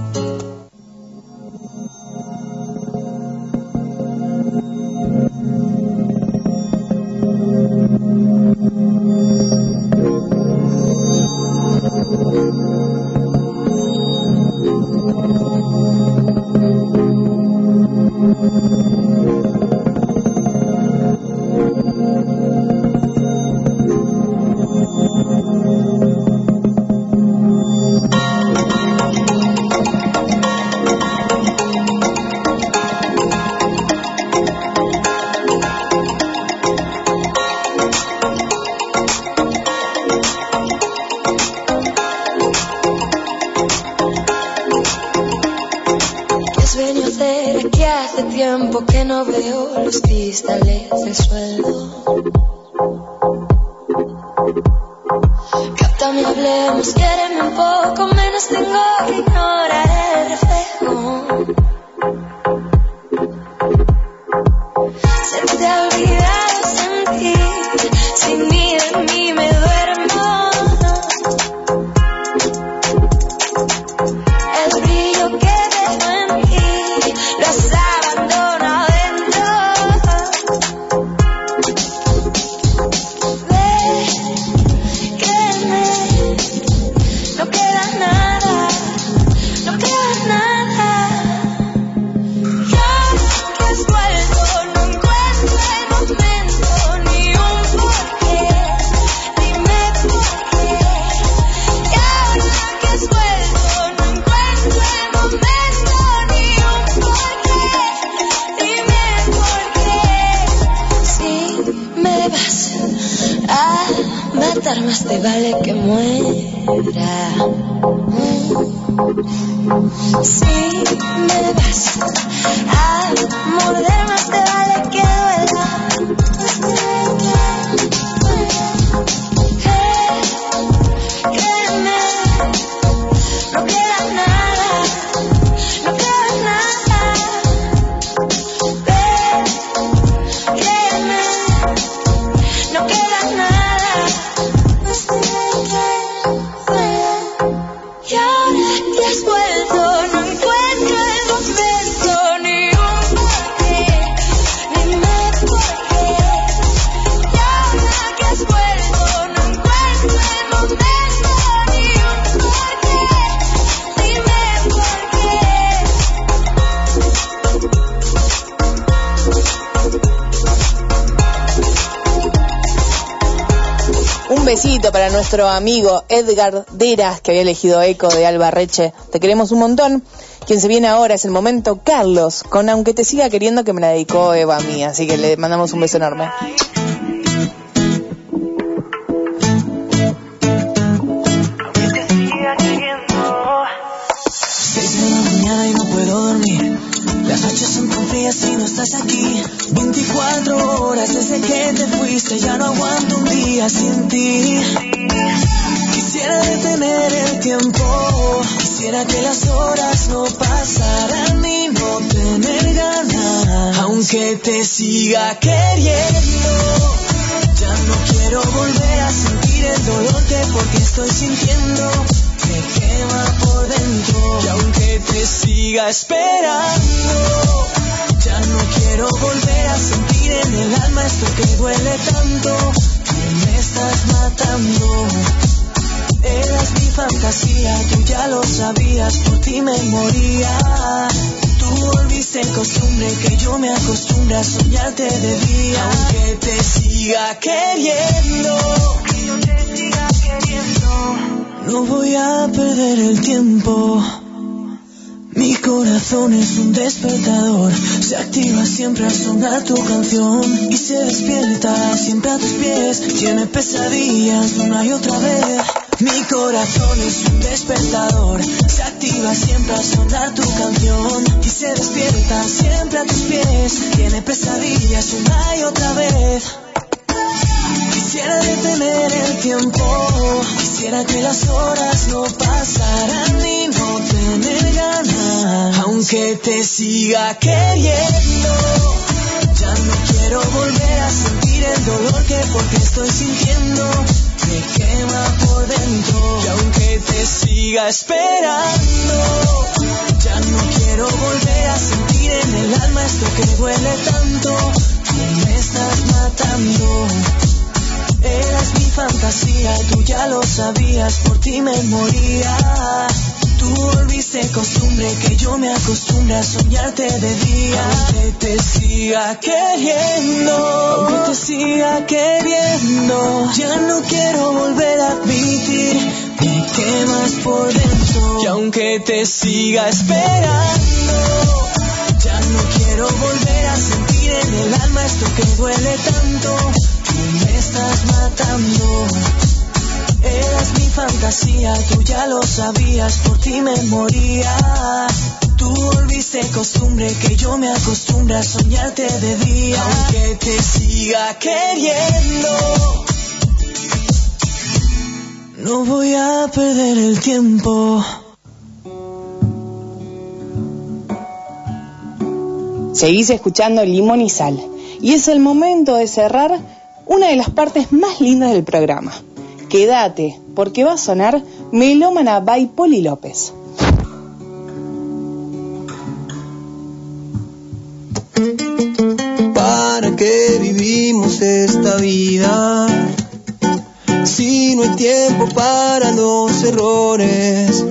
Nuestro amigo Edgar Deras, que había elegido Eco de Alba Reche. Te queremos un montón. Quien se viene ahora es el momento Carlos, con Aunque te siga queriendo que me la dedicó Eva a mí. Así que le mandamos un beso enorme. Por ti me moría. Tú volviste costumbre que yo me acostumbré a soñarte de día. Aunque te siga queriendo, que yo te siga queriendo. No voy a perder el tiempo. Mi corazón es un despertador, se activa siempre al sonar tu canción y se despierta siempre a tus pies, tiene pesadillas una y otra vez. Mi corazón es un despertador, se activa siempre al sonar tu canción. Y se despierta siempre a tus pies, tiene pesadillas una y otra vez. Quisiera detener el tiempo, quisiera que las horas no pasaran y no tener ganas. Aunque te siga queriendo, ya no quiero volver a sentir el dolor que porque estoy sintiendo me quema por dentro. Y aunque te siga esperando, ya no quiero volver a sentir en el alma esto que duele tanto. Me estás matando. Eras mi fantasía, tú ya lo sabías, por ti me moría. Tú volviste costumbre que yo me acostumbre a soñarte de día. Aunque te siga queriendo, aunque te siga queriendo, ya no quiero volver a admitir, me quemas por dentro. Y aunque te siga esperando, ya no quiero volver a sentir en el alma esto que duele tanto. Tú me estás matando. Eras mi fantasía, tú ya lo sabías, por ti me moría. Tú volviste costumbre que yo me acostumbre a soñarte de día. Aunque te siga queriendo, no voy a perder el tiempo. Seguís escuchando Limón y Sal. Y es el momento de cerrar una de las partes más lindas del programa. Quédate, porque va a sonar Melómana by Poli López. ¿Para qué vivimos esta vida? Si no hay tiempo para los errores,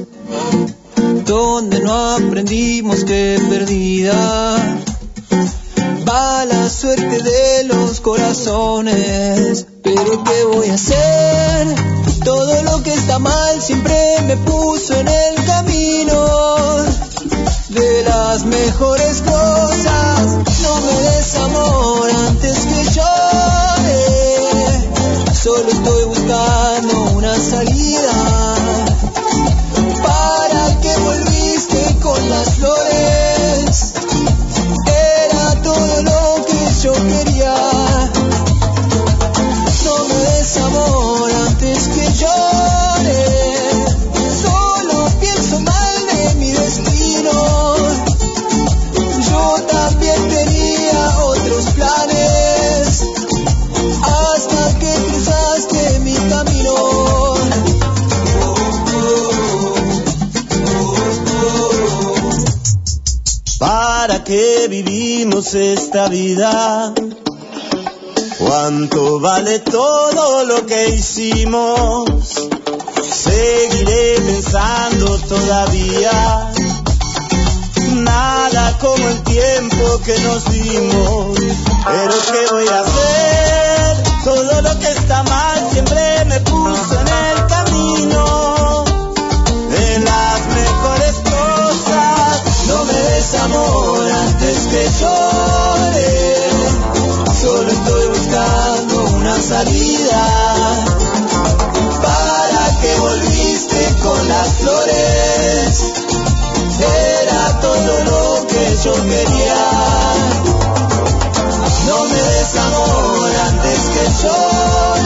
donde no aprendimos que perdida va la suerte de los corazones. Pero ¿qué voy a hacer? Todo lo que está mal siempre me puso en el camino de las mejores cosas. No me des amor antes que llore. Solo estoy buscando una salida. ¿Para qué vivimos esta vida? ¿Cuánto vale todo lo que hicimos? Seguiré pensando todavía. Nada como el tiempo que nos dimos. Pero ¿qué voy a hacer? Todo lo que está mal siempre me puso en el camino amor antes que llore. Solo estoy buscando una salida. ¿Para que volviste con las flores? Era todo lo que yo quería. No me des amor antes que llore.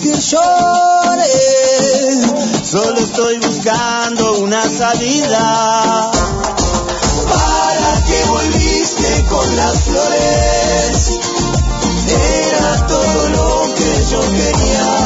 Que llore. Solo estoy buscando una salida. ¿Para qué volviste con las flores? Era todo lo que yo quería.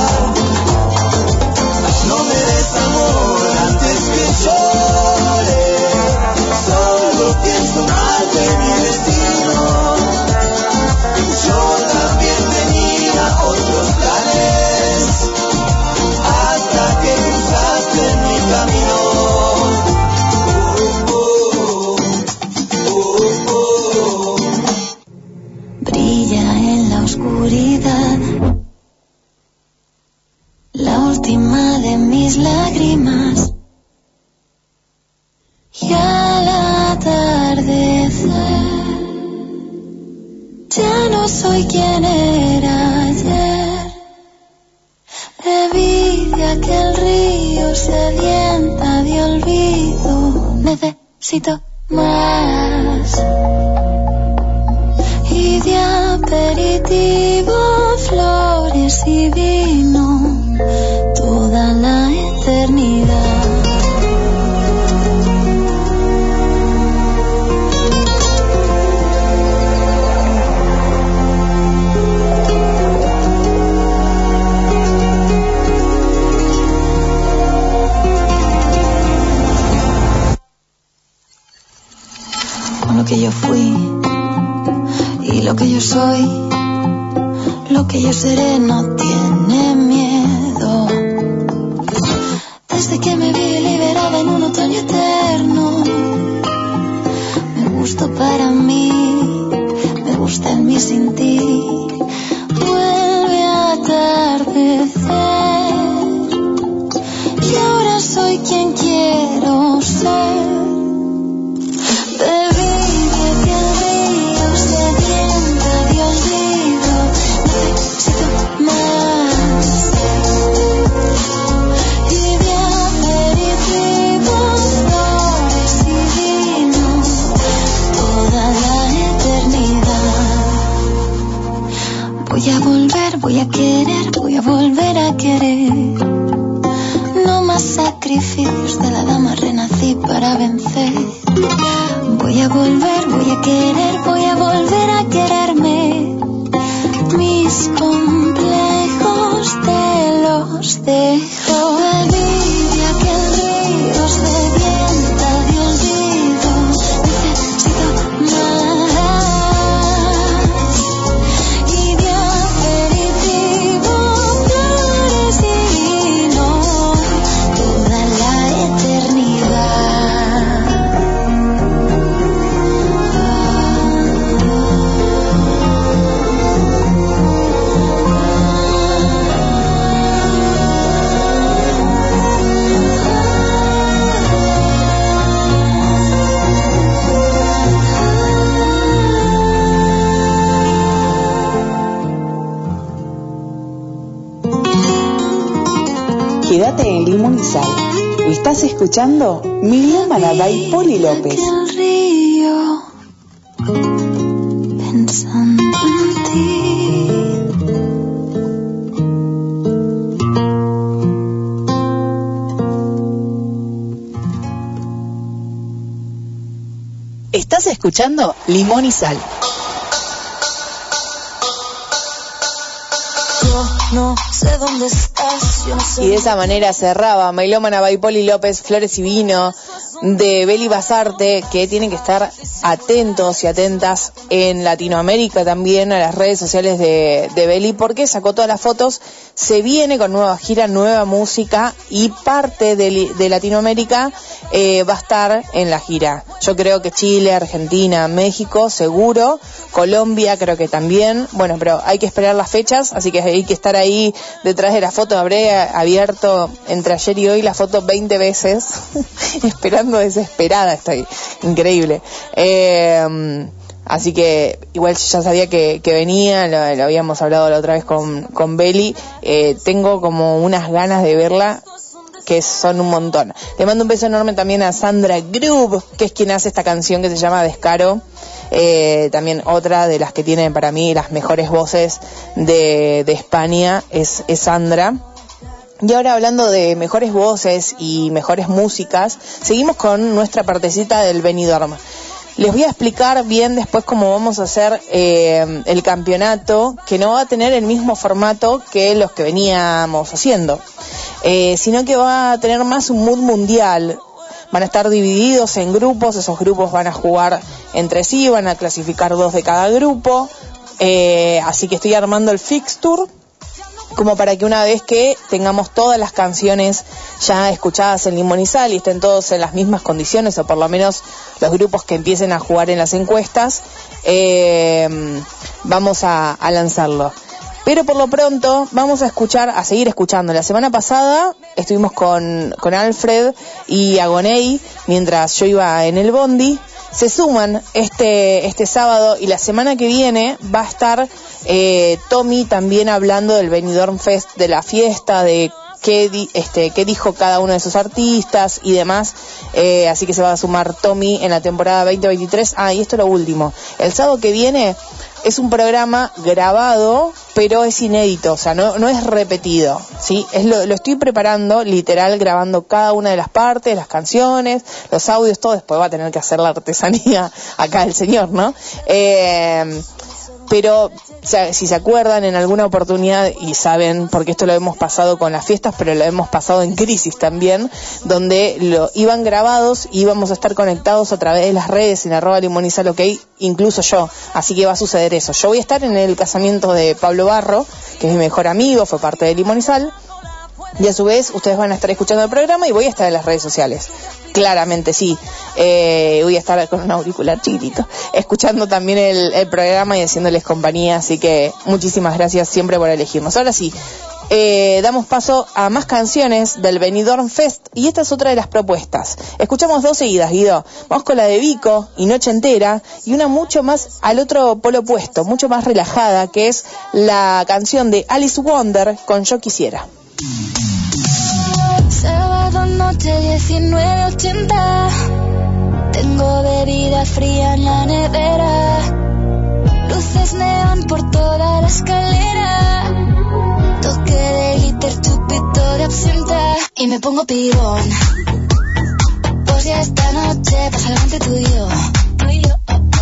Escuchando Limón y Sal. Yo no sé dónde estás, yo no sé. Y de esa manera cerraba Mailómana Baipoli López, Flores y Vino, de Beli Basarte, que tienen que estar atentos y atentas en Latinoamérica también a las redes sociales de, de Beli, porque sacó todas las fotos, se viene con nueva gira, nueva música y parte de, de Latinoamérica eh, va a estar en la gira. Yo creo que Chile, Argentina, México, seguro, Colombia creo que también, bueno, pero hay que esperar las fechas, así que hay que estar ahí detrás de la foto. Habré abierto entre ayer y hoy la foto 20 veces, esperando desesperada estoy, increíble. Eh, así que igual ya sabía que, venía, lo, lo habíamos hablado la otra vez con, con Beli, eh, tengo como unas ganas de verla que son un montón. Le mando un beso enorme también a Sandra Grub, que es quien hace esta canción que se llama Descaro. Eh, también otra de las que tiene para mí las mejores voces de, de España es, es Sandra. Y ahora hablando de mejores voces y mejores músicas, seguimos con nuestra partecita del Benidorm. Les voy a explicar bien después cómo vamos a hacer eh, el campeonato, que no va a tener el mismo formato que los que veníamos haciendo, eh, sino que va a tener más un mood mundial. Van a estar divididos en grupos, esos grupos van a jugar entre sí, van a clasificar dos de cada grupo, eh, así que estoy armando el fixture como para que una vez que tengamos todas las canciones ya escuchadas en Limón y y estén todos en las mismas condiciones, o por lo menos los grupos que empiecen a jugar en las encuestas, eh, vamos a, a lanzarlo. Pero por lo pronto vamos a escuchar, a seguir escuchando. La semana pasada estuvimos con, con Alfred y Agoney mientras yo iba en el Bondi. Se suman este, este sábado y la semana que viene va a estar eh, Tommy también hablando del Benidorm Fest, de la fiesta, de qué, di- este, qué dijo cada uno de sus artistas y demás. Eh, así que se va a sumar Tommy en la temporada 2023. Ah, y esto es lo último. El sábado que viene es un programa grabado, pero es inédito, o sea, no, no es repetido, ¿sí? Es lo, lo estoy preparando, literal, grabando cada una de las partes, las canciones, los audios, todo. Después va a tener que hacer la artesanía acá el señor, ¿no? Eh, pero si se acuerdan en alguna oportunidad y saben, porque esto lo hemos pasado con las fiestas, pero lo hemos pasado en crisis también, donde lo iban grabados y íbamos a estar conectados a través de las redes en arroba limonizal ok, incluso yo, así que va a suceder eso. Yo voy a estar en el casamiento de Pablo Barro, que es mi mejor amigo, fue parte de Limonizal, y a su vez ustedes van a estar escuchando el programa y voy a estar en las redes sociales. Claramente sí. Eh, voy a estar con un auricular chiquitito, escuchando también el, el programa y haciéndoles compañía. Así que muchísimas gracias siempre por elegirnos. Ahora sí, eh, damos paso a más canciones del Benidorm Fest y esta es otra de las propuestas. Escuchamos dos seguidas, Guido. Vamos con la de Vico y Noche Entera y una mucho más al otro polo opuesto, mucho más relajada, que es la canción de Alice Wonder con Yo Quisiera. Sábado noche 1980 Tengo bebida fría en la nevera. Luces neón por toda la escalera. Toque de glitter, chupito de absenta. Y me pongo pibón Pues ya esta noche pasa algo entre tú oh, oh.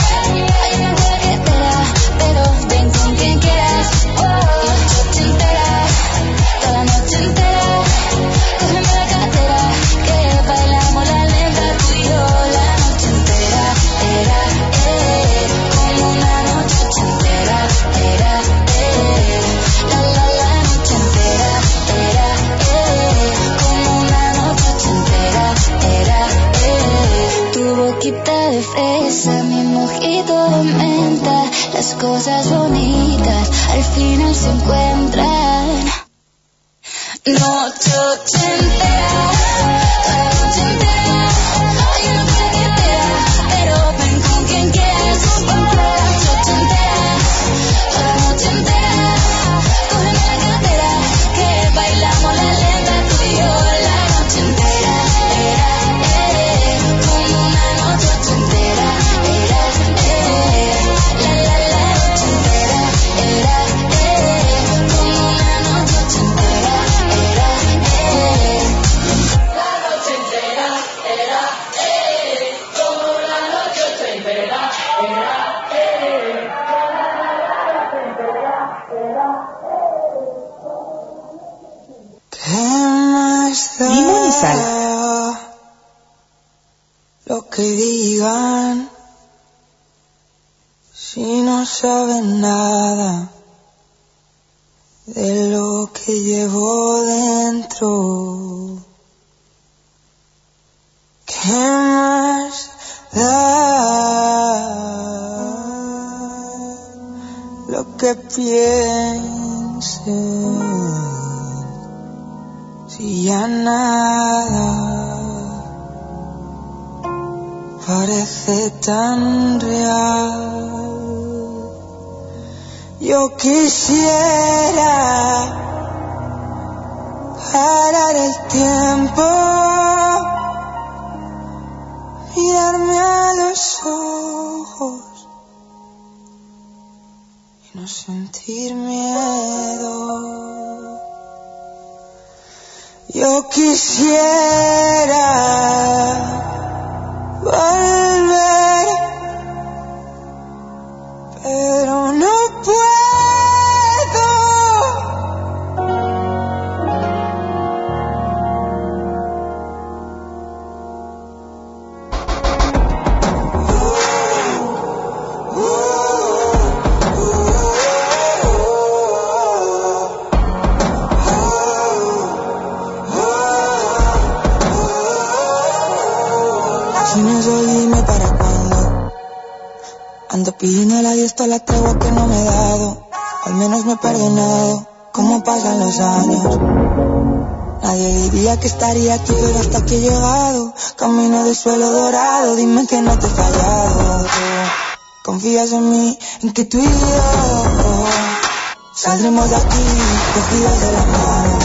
Las cosas bonitas al final se encuentran. Ochentera, toda que digan, si no saben nada de lo que llevo dentro. ¿Qué más da lo que piensen? Si ya nada parece tan real. Yo quisiera parar el tiempo, mirarme a los ojos y no sentir miedo. Yo quisiera volver, pero no Ando pidiendo la diez toda la tregua que no me he dado. Al menos me he perdonado. ¿Cómo pasan los años? Nadie diría que estaría aquí, pero hasta aquí he llegado. Camino de suelo dorado, dime que no te he fallado. Confías en mí, en que tú y yo saldremos de aquí, cogidos de la mano.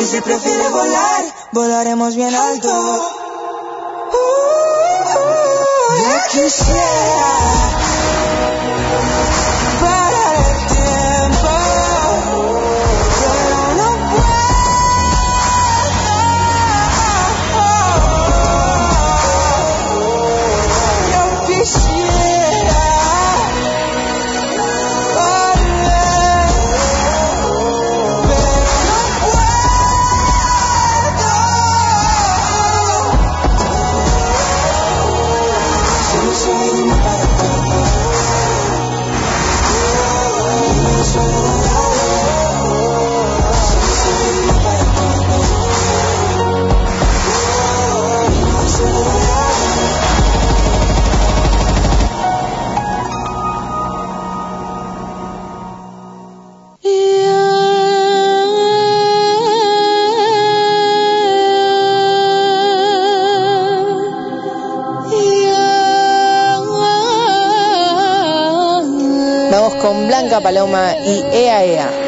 Y si prefieres volar, volaremos bien alto. Yo quisiera Paloma e EAEA.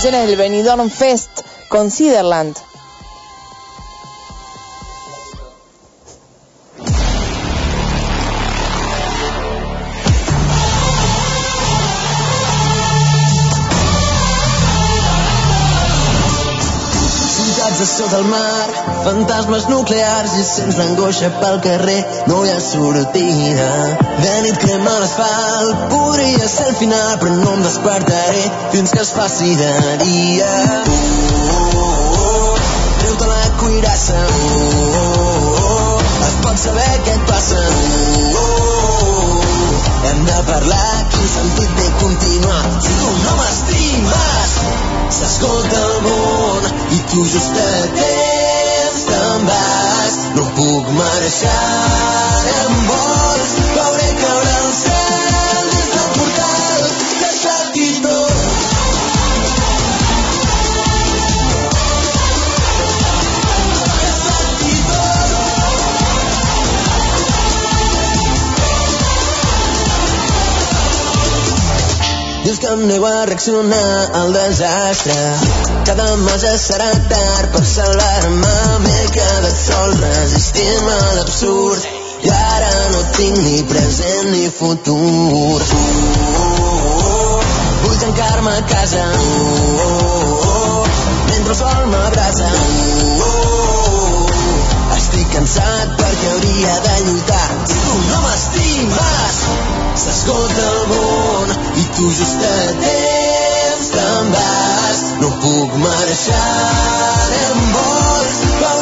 Canciones del Benidorm Fest con Ciderland. Fantasmes nuclears i sents l'angoixa pel carrer, no hi ha sortida. De nit crema l'asfalt, podria ser el final, però no em despertaré fins que es faci de dia. Treu-te la cuirassa, es pot saber què et passa. Hem de parlar, quin sentit té continuar. Si tu no m'estimes, s'escolta el món i tu just a temps te'n vas. No puc marxar en vols, veuré caure el cel des del portal, deixar-t'hi tot. I els que em nego a reaccionar al desastre cada ja serà tard per salvar-me m'he quedat sol resistint-me a l'absurd. I ara no tinc ni present ni futur. Oh, oh, oh, vull tancar-me a casa. Mentre el sol m'abraça. Estic cansat perquè hauria de lluitar. Si tu no m'estimes s'escolta el món. I tu just a temps te'n vas. No puc marxar en vols veuré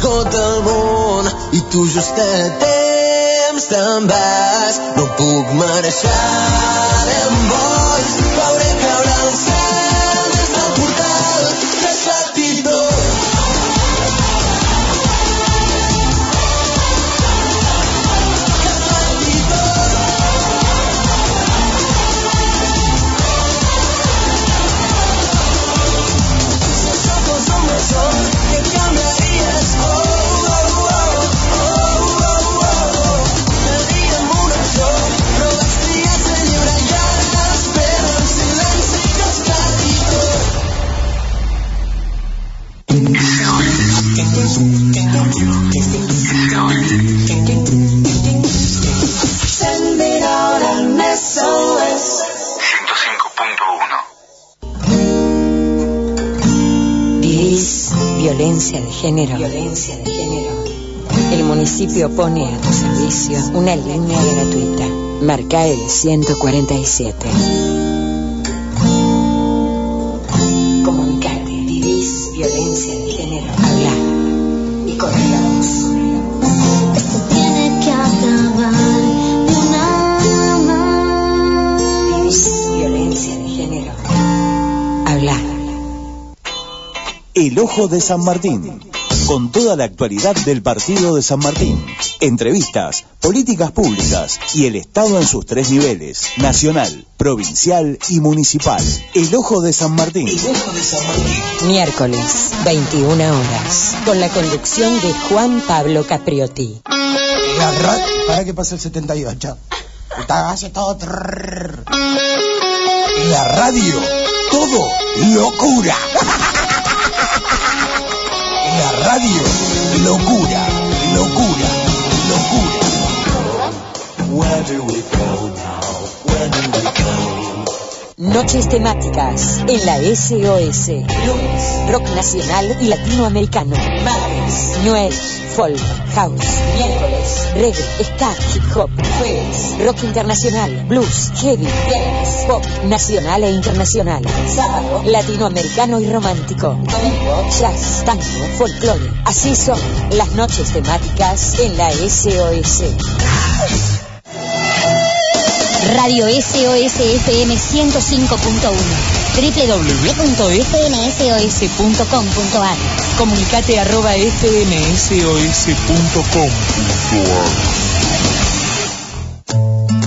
S'esgota el món i tu just a temps te'n vas. No puc marxar en vols, género? Violencia de género. El municipio pone a tu servicio una línea gratuita. Marca el 147. Comunicate. ¿Vivís violencia de género? Habla y corre la voz. Tiene que acabar de una ¿Vivís violencia de género? Habla. El Ojo de San Martín. Con toda la actualidad del partido de San Martín. Entrevistas, políticas públicas y el Estado en sus tres niveles, nacional, provincial y municipal. El Ojo de San Martín. Miércoles, 21 horas. Con la conducción de Juan Pablo Capriotti. Para que pase el 78. Está- Hace todo. trrr. La radio, todo locura. La radio, locura, locura, locura. Where do we go now? Where do we go? Noches temáticas en la SOS. Lunes, rock nacional y latinoamericano. Martes, Noel, folk, house. Miércoles, reggae, ska, hip hop. Jueves, rock internacional, blues, heavy. Viernes, pop nacional e internacional. Sábado, latinoamericano y romántico. Domingo, jazz, tango, folclore. Así son las noches temáticas en la SOS. Radio SOS FM 105.1 www.fmsos.com.ar Comunicate arroba fmsos.com.ar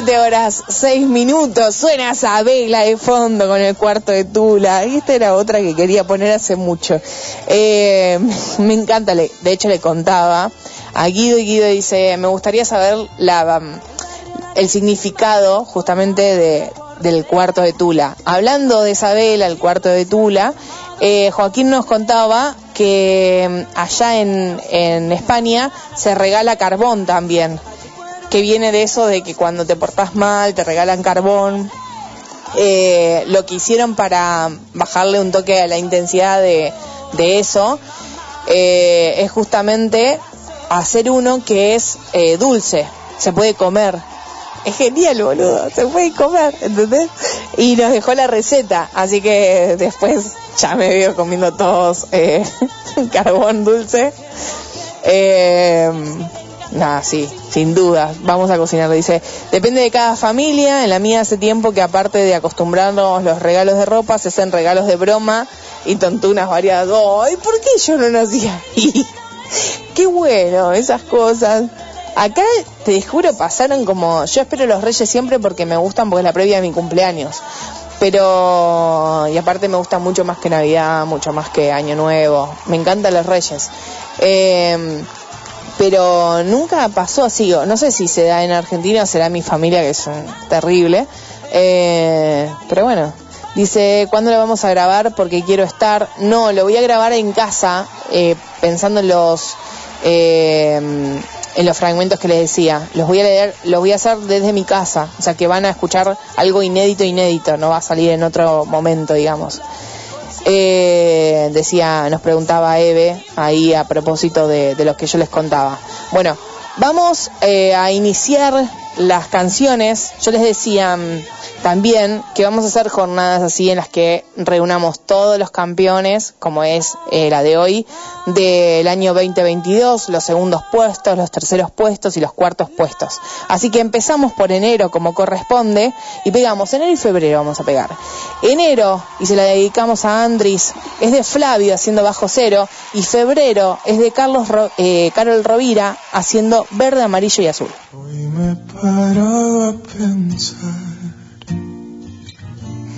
17 horas 6 minutos, suena esa vela de fondo con el cuarto de Tula. Y esta era otra que quería poner hace mucho. Eh, me encanta, le- de hecho le contaba a Guido y Guido dice, me gustaría saber la, um, el significado justamente de, del cuarto de Tula. Hablando de esa vela, el cuarto de Tula, eh, Joaquín nos contaba que mm, allá en, en España se regala carbón también que viene de eso de que cuando te portás mal te regalan carbón. Eh, lo que hicieron para bajarle un toque a la intensidad de, de eso eh, es justamente hacer uno que es eh, dulce, se puede comer. Es genial, boludo, se puede comer, ¿entendés? Y nos dejó la receta, así que después ya me veo comiendo todos carbón dulce. Eh, Nada, sí, sin duda. Vamos a cocinar. Dice, depende de cada familia. En la mía hace tiempo que aparte de acostumbrarnos los regalos de ropa, se hacen regalos de broma y tontunas variadas. ¡Ay, por qué yo no nací ahí! ¡Qué bueno! Esas cosas. Acá, te juro, pasaron como... Yo espero los reyes siempre porque me gustan porque es la previa de mi cumpleaños. Pero... Y aparte me gusta mucho más que Navidad, mucho más que Año Nuevo. Me encantan los reyes. Eh, pero nunca pasó así. No sé si se da en Argentina o será mi familia, que es eh, terrible. Eh, pero bueno, dice, ¿cuándo lo vamos a grabar? Porque quiero estar. No, lo voy a grabar en casa, eh, pensando en los. eh, en los fragmentos que les decía, los voy a leer, los voy a hacer desde mi casa, o sea que van a escuchar algo inédito, inédito, no va a salir en otro momento, digamos. Eh, decía, nos preguntaba Eve ahí a propósito de, de lo que yo les contaba. Bueno, vamos eh, a iniciar las canciones. Yo les decía mm, también que vamos a hacer jornadas así en las que reunamos todos los campeones, como es eh, la de hoy, del año 2022, los segundos puestos, los terceros puestos y los cuartos puestos. Así que empezamos por enero como corresponde y pegamos enero y febrero vamos a pegar. Enero, y se la dedicamos a Andris, es de Flavio haciendo bajo cero y febrero es de Carlos Ro- eh, Carol Rovira haciendo verde, amarillo y azul. Me he parado a pensar,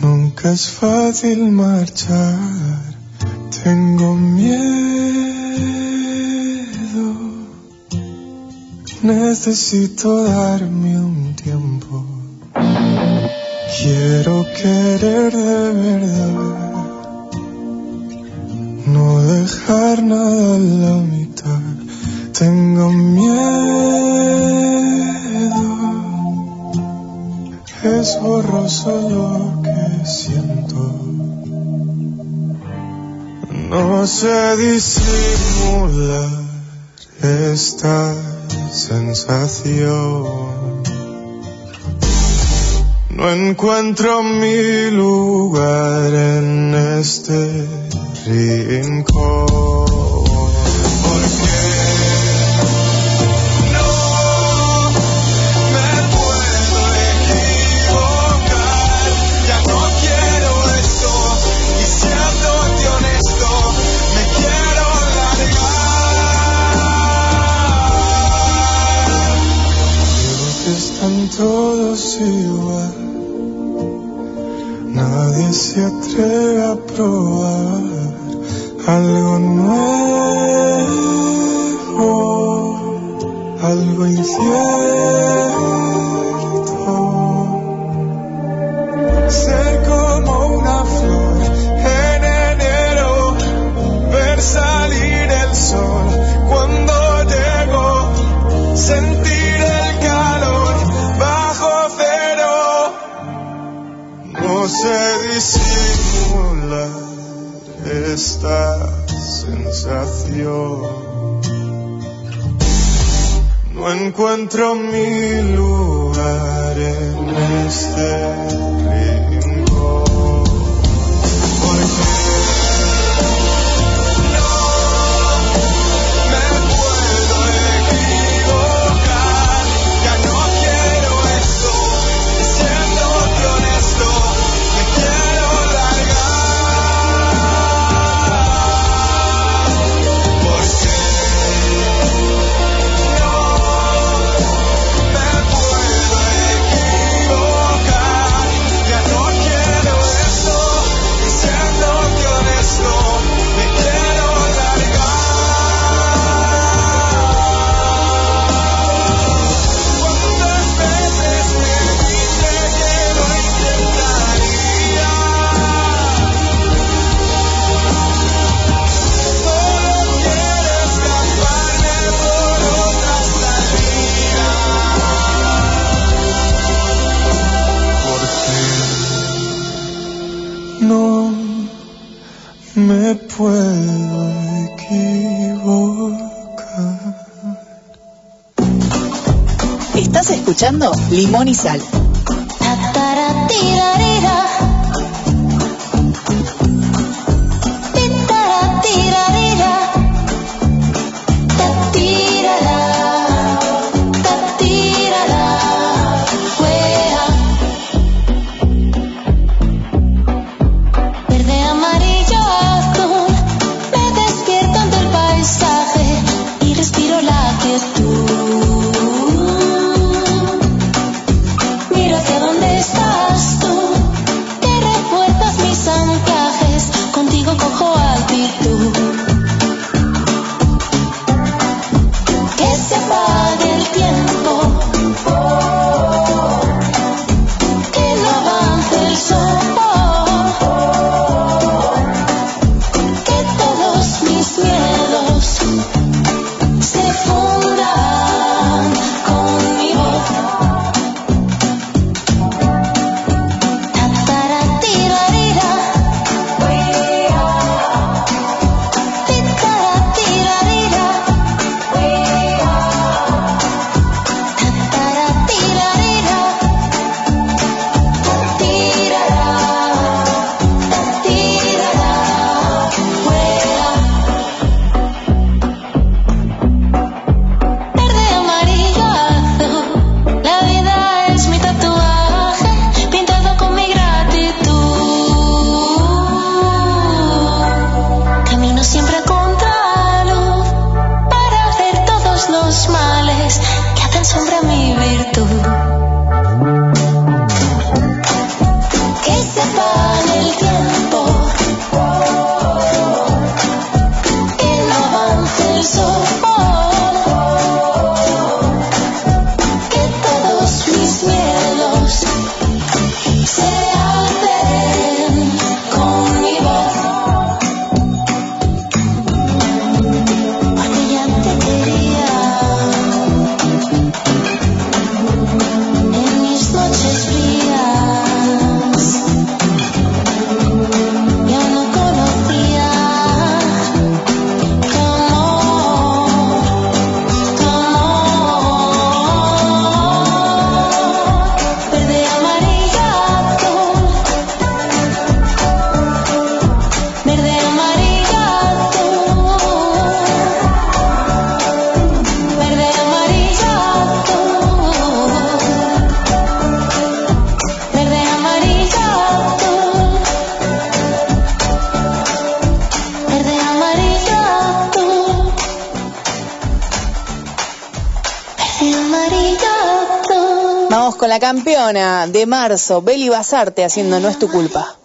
nunca es fácil marchar, tengo miedo, necesito darme un tiempo, quiero querer de verdad, no dejar nada a la mitad, tengo miedo es borroso lo que siento. No se disimula esta sensación. No encuentro mi lugar en este rincón. todos igual. Nadie se atreve a probar algo nuevo, algo incierto. esta sensación. No encuentro mi lugar en este. escuchando Limón y Sal. De marzo, Beli Basarte, haciendo No es tu culpa.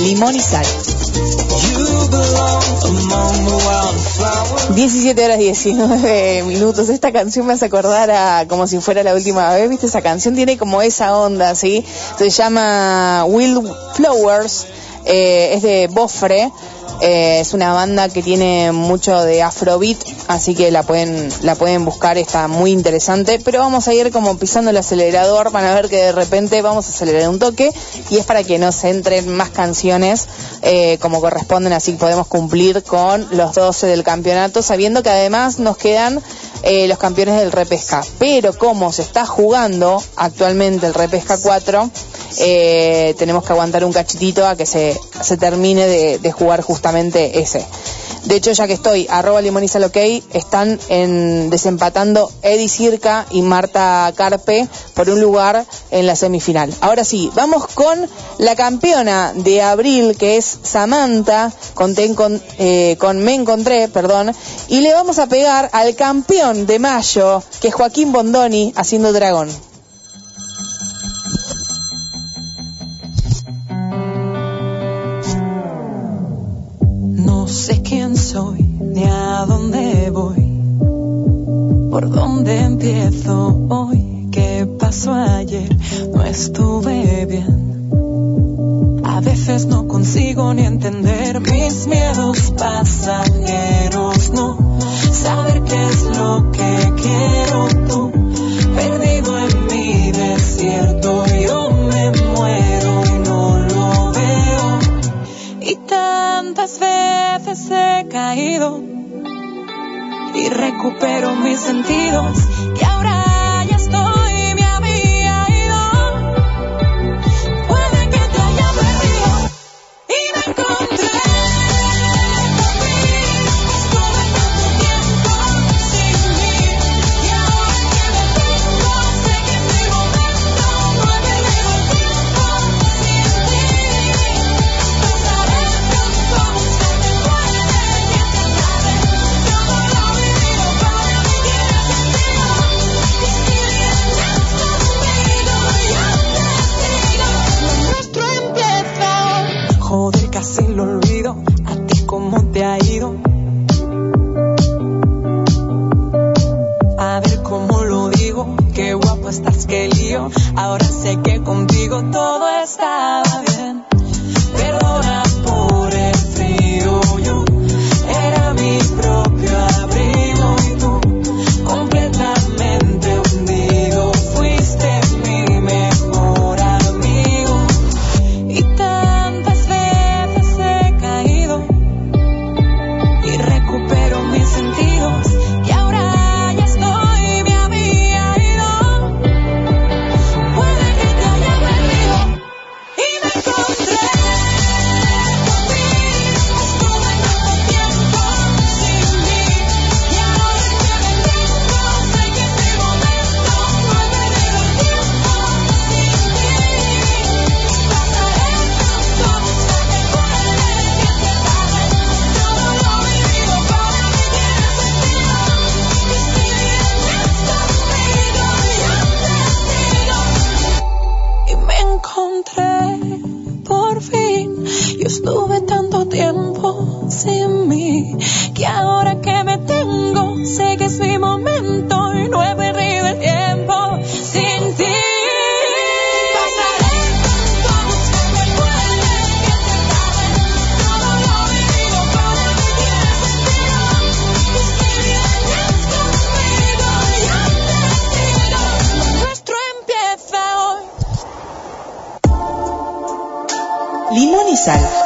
Limón y Sal. 17 horas 19 minutos. Esta canción me hace acordar a como si fuera la última vez. ¿Viste? Esa canción tiene como esa onda, ¿sí? Se llama Will Flowers. eh, es de Bofre. eh, es una banda que tiene mucho de afrobeat, así que la pueden, la pueden buscar, está muy interesante. Pero vamos a ir como pisando el acelerador, van a ver que de repente vamos a acelerar un toque y es para que nos entren más canciones eh, como corresponden, así podemos cumplir con los 12 del campeonato, sabiendo que además nos quedan eh, los campeones del repesca. Pero como se está jugando actualmente el repesca 4, eh, tenemos que aguantar un cachitito a que se, se termine de jugar justamente ese. De hecho, ya que estoy, arroba limonizal ok, están en, desempatando Eddie Circa y Marta Carpe por un lugar en la semifinal. Ahora sí, vamos con la campeona de abril, que es Samantha, con, Encon- eh, con Me Encontré, perdón, y le vamos a pegar al campeón de mayo, que es Joaquín Bondoni, haciendo dragón. No sé quién soy ni a dónde voy. ¿Por dónde empiezo hoy? ¿Qué pasó ayer? No estuve bien. A veces no consigo ni entender mis miedos pasajeros, no saber qué es lo que quiero tú, perdido en mi desierto. Y cuántas veces he caído y recupero mis sentidos. Ahora sé que contigo todo estaba Limón y sal.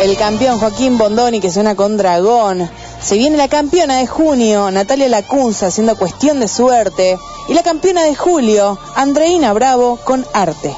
el campeón Joaquín Bondoni que suena con Dragón. Se viene la campeona de junio, Natalia Lacunza, haciendo cuestión de suerte. Y la campeona de julio, Andreina Bravo, con arte.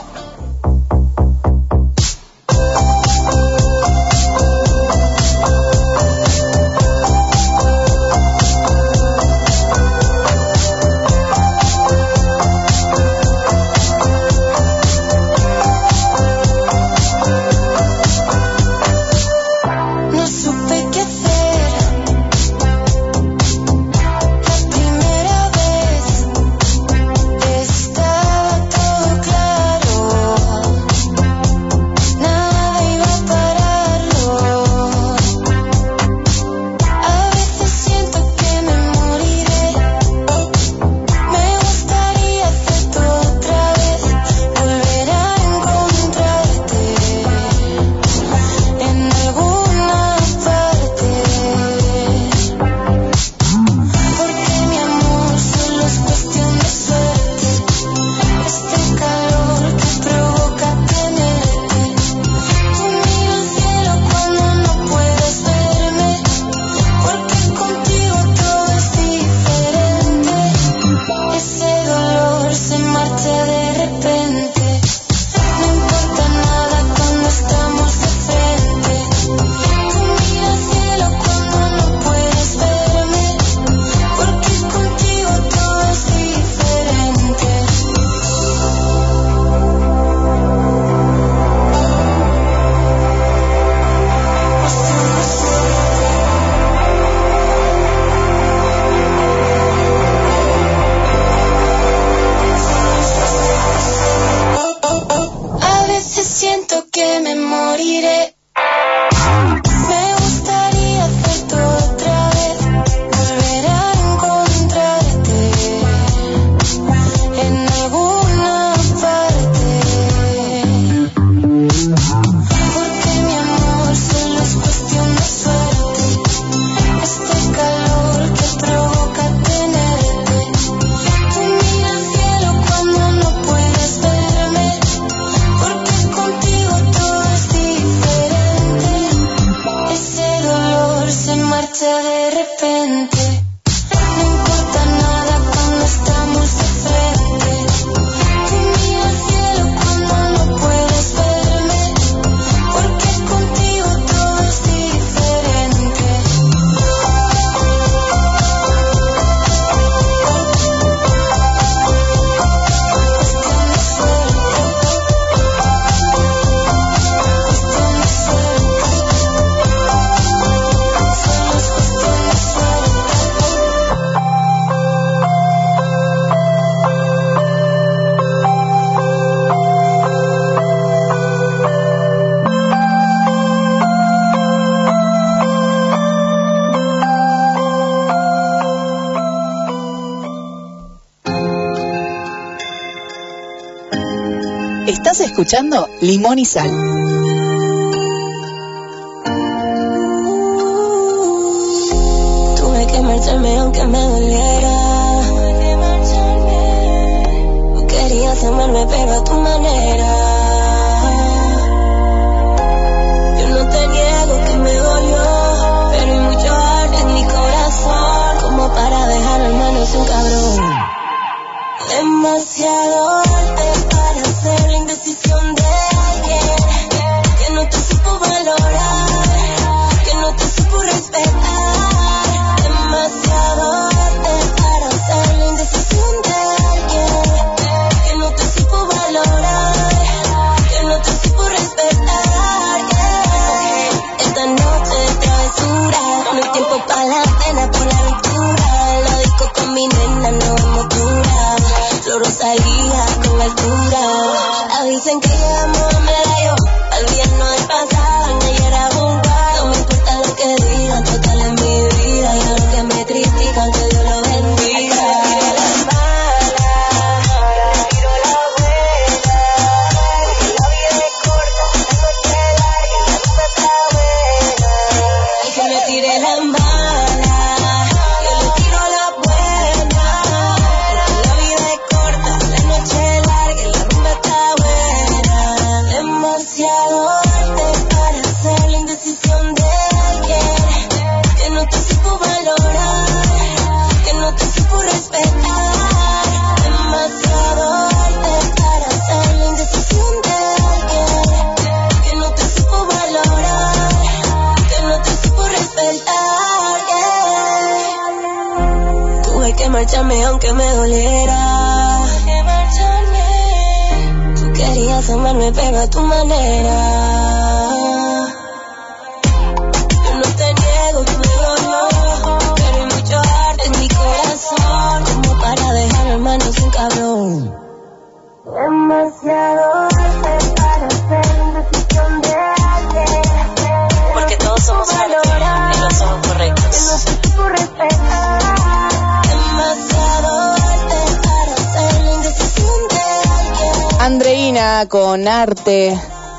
escuchando Limón y Sal.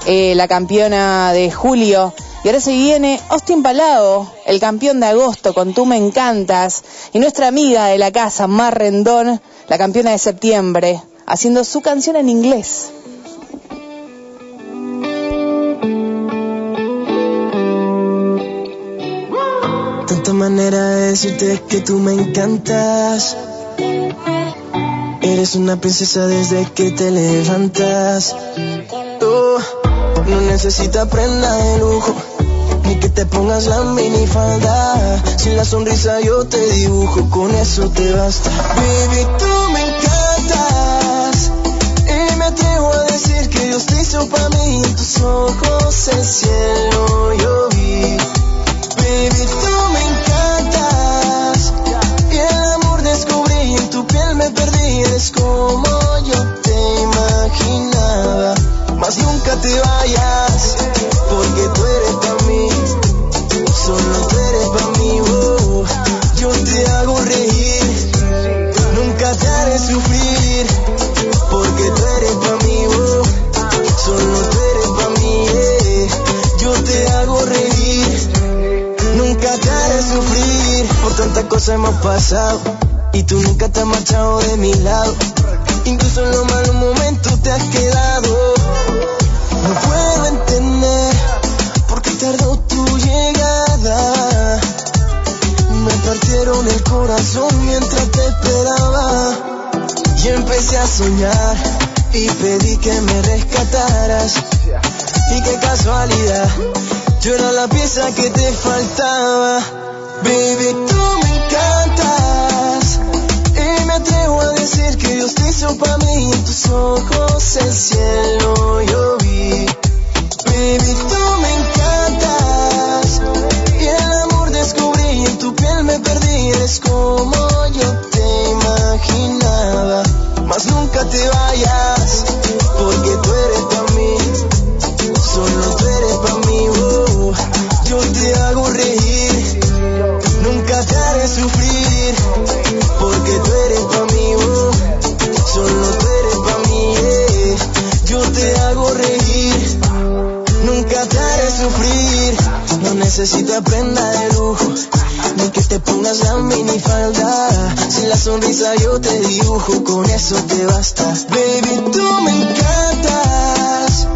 Eh, la campeona de julio. Y ahora se viene Austin Palao, el campeón de agosto con Tú me encantas. Y nuestra amiga de la casa, Mar Rendón, la campeona de septiembre, haciendo su canción en inglés. Tanta manera de decirte que tú me encantas. Eres una princesa desde que te levantas. No necesita prenda de lujo, ni que te pongas la minifalda. Sin la sonrisa yo te dibujo, con eso te basta. Baby, tú me encantas. Y me atrevo a decir que Dios te hizo para mí. Tus ojos el cielo yo vi. Baby, tú porque tú eres para mí. Solo tú eres para mí. oh. Yo te hago reír. Nunca te haré sufrir, porque tú eres para mí. oh. Solo tú eres para mí. eh. Yo te hago reír. Nunca te haré sufrir Por tantas cosas hemos pasado Y tú nunca te has marchado de mi lado Incluso en los malos momentos te has quedado mientras te esperaba Y empecé a soñar Y pedí que me rescataras Y qué casualidad yo era la pieza que te faltaba. Baby, tú me encantas. Y me atrevo a decir que Dios te hizo para mí. En tus ojos el cielo no necesitas prenda de lujo, ni que te pongas la minifalda, sin la sonrisa yo te dibujo, con eso te basta, baby tú me encantas.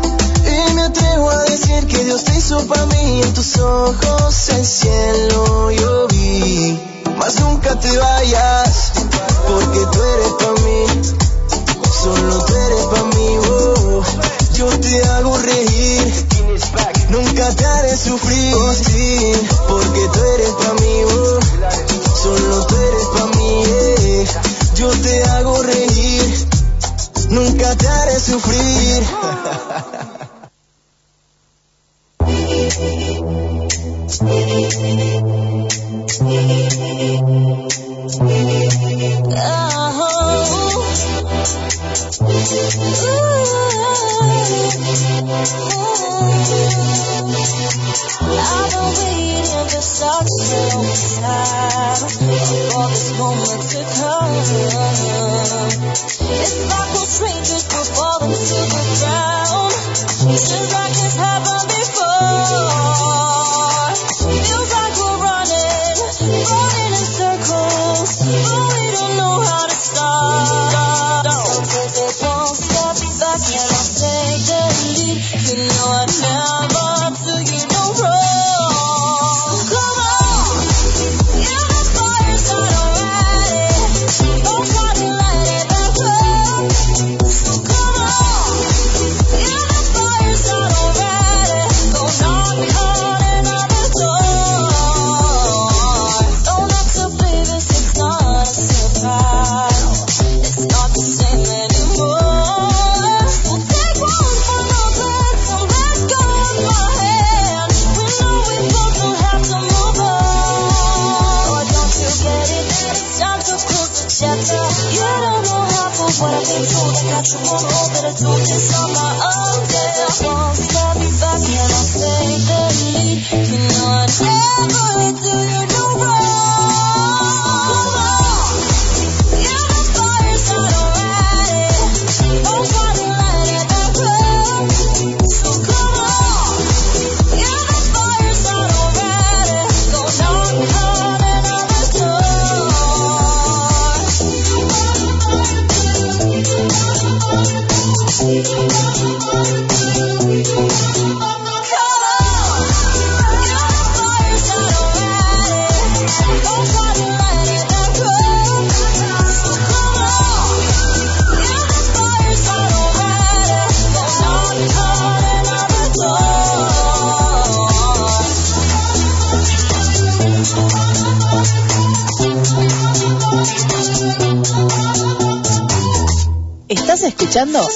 Y me atrevo a decir que Dios te hizo para mí en tus ojos el cielo yo vi. Mas nunca te vayas, porque tú eres para mí. Solo tú eres para mí, oh. Yo te hago reír. Nunca te haré sufrir, oh, porque tú eres para mí, oh. Solo tú eres para mí. Yo te hago reír. Nunca te haré sufrir. I've down.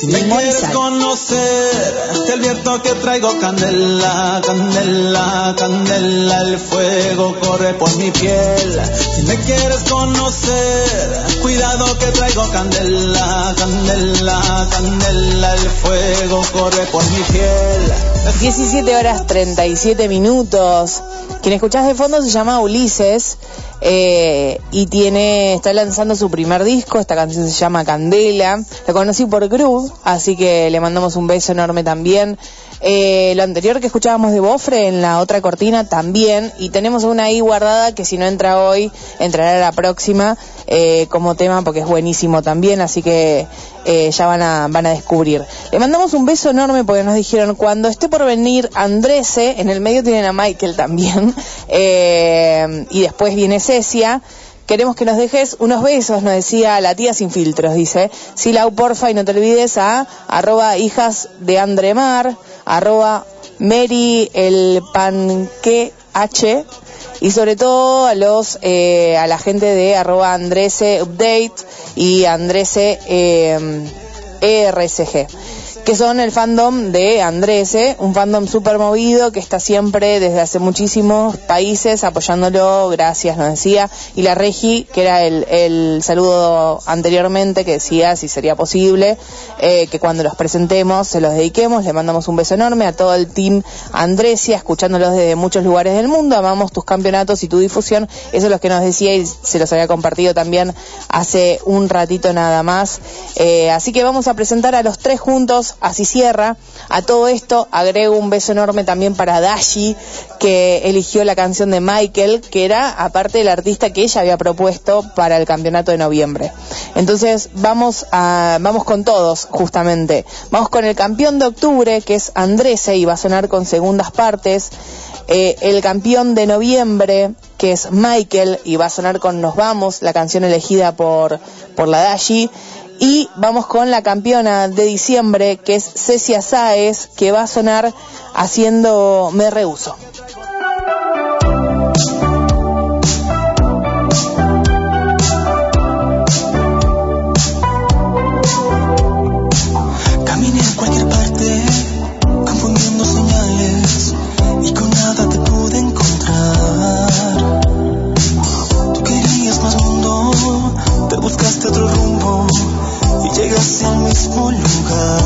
Me quieres conocer, te advierto que traigo candela, candela, candela, el fuego corre por mi piel. Si me quieres conocer, cuidado que traigo candela, candela, candela, el fuego corre por mi piel. 17 horas 37 minutos. Quien escuchás de fondo se llama Ulises eh, y tiene está lanzando su primer disco. Esta canción se llama Candela. La conocí por Groove, así que le mandamos un beso enorme también. Eh, lo anterior que escuchábamos de Bofre en la otra cortina también. Y tenemos una ahí guardada que si no entra hoy, entrará la próxima eh, como tema porque es buenísimo también. Así que eh, ya van a, van a descubrir. Le mandamos un beso enorme porque nos dijeron cuando esté por venir Andrese, en el medio tienen a Michael también, eh, y después viene Cecia. Queremos que nos dejes unos besos, nos decía la tía sin filtros, dice. Silau, porfa, y no te olvides a arroba hijas de arroba Mary el panque y sobre todo a los eh, a la gente de arroba Andrese Update y Andrese eh, ERSG que son el fandom de Andrese, un fandom súper movido que está siempre desde hace muchísimos países apoyándolo, gracias, nos decía, y la Regi, que era el, el saludo anteriormente que decía si sería posible, eh, que cuando los presentemos se los dediquemos, le mandamos un beso enorme a todo el team Andresia, escuchándolos desde muchos lugares del mundo, amamos tus campeonatos y tu difusión, eso es lo que nos decía y se los había compartido también hace un ratito nada más, Eh, así que vamos a presentar a los tres juntos, así cierra. A todo esto agrego un beso enorme también para Dashi, que eligió la canción de Michael, que era aparte del artista que ella había propuesto para el campeonato de noviembre. Entonces vamos a, vamos con todos, justamente. Vamos con el campeón de octubre, que es Andrese, y va a sonar con segundas partes. Eh, el campeón de noviembre, que es Michael, y va a sonar con Nos Vamos, la canción elegida por, por la Dashi. Y vamos con la campeona de diciembre, que es Cecia Sáez, que va a sonar haciendo Me Rehuso. Al mismo lugar.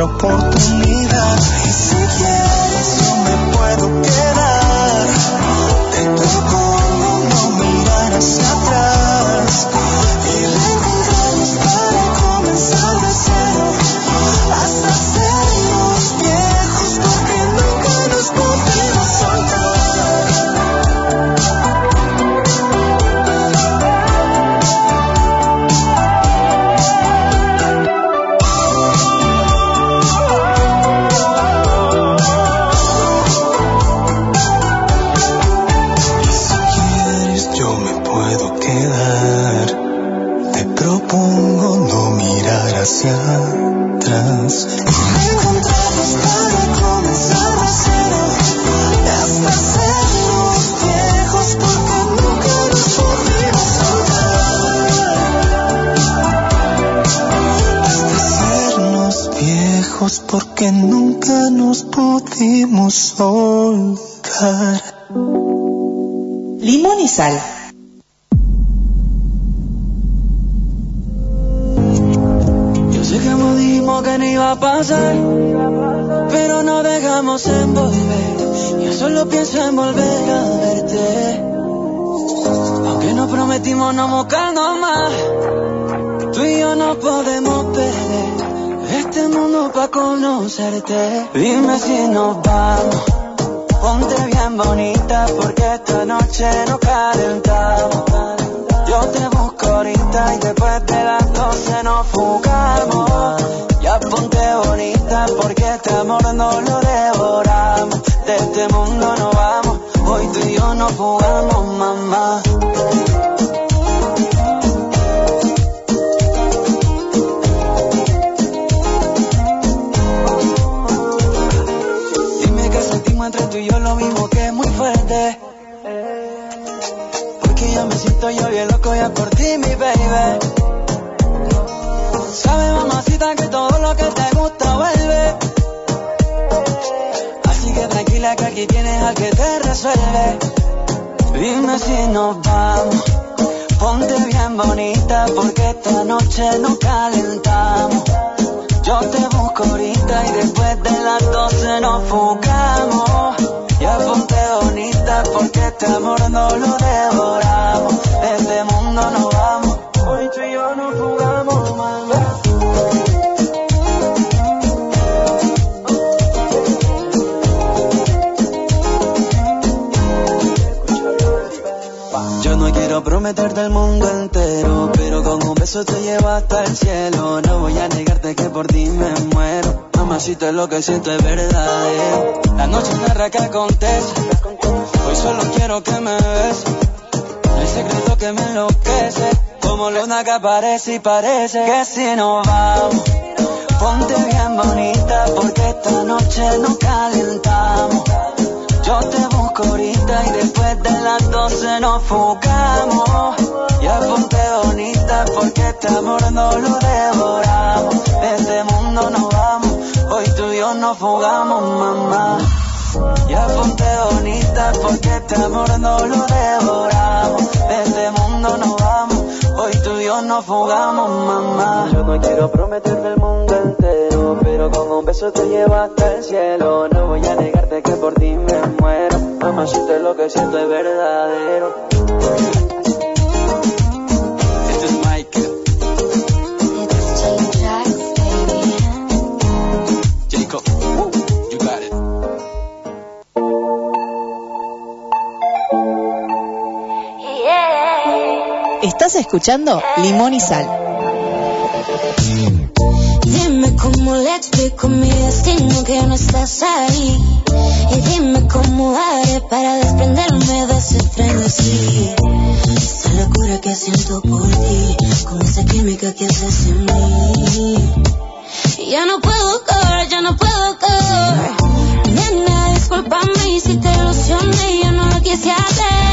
Merecemos otra lo que siento es verdad. Eh. La noche narra que acontece. Hoy solo quiero que me ves. No hay secreto que me enloquece. Como luna que aparece y parece que si no vamos. Ponte bien bonita porque esta noche nos calentamos. Yo te busco ahorita y después de las 12 nos fugamos. Ya ponte bonita porque este amor no lo devoramos. Este mundo no fugamos, mamá. Ya ponte bonita porque este amor no lo devoramos. De este mundo nos vamos, hoy tú y yo nos fugamos, mamá. Yo no quiero prometerte el mundo entero, pero con un beso te llevo hasta el cielo. No voy a negarte que por ti me muero. Mamá, Si siente lo que siento es verdadero. escuchando Limón y Sal. Dime cómo le explico mi destino que no estás ahí. Y dime cómo haré para desprenderme de ese frenesí. Esa locura que siento por ti, con esa química que haces en mí. Ya no puedo correr, ya no puedo correr. Nena, discúlpame si te ilusioné, yo no lo quise hacer.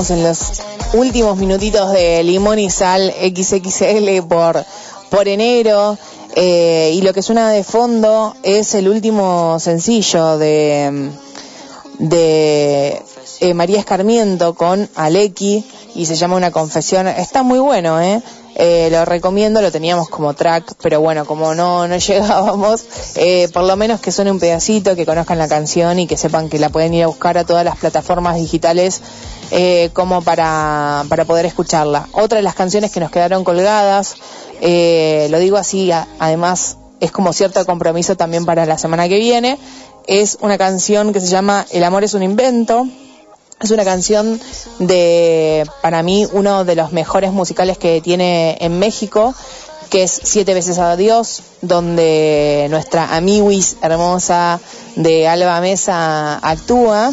Estamos en los últimos minutitos de Limón y Sal XXL por, por enero. eh, y lo que suena de fondo es el último sencillo de, de eh, María Escarmiento con Aleki y se llama Una Confesión. Está muy bueno, ¿eh? Eh, lo recomiendo, lo teníamos como track, pero bueno, como no, no llegábamos, eh, por lo menos que suene un pedacito, que conozcan la canción y que sepan que la pueden ir a buscar a todas las plataformas digitales eh, como para, para poder escucharla. Otra de las canciones que nos quedaron colgadas, eh, lo digo así, además es como cierto compromiso también para la semana que viene, es una canción que se llama El amor es un invento. Es una canción de, para mí, uno de los mejores musicales que tiene en México, que es Siete veces a Dios, donde nuestra amiguis hermosa de Alba Mesa actúa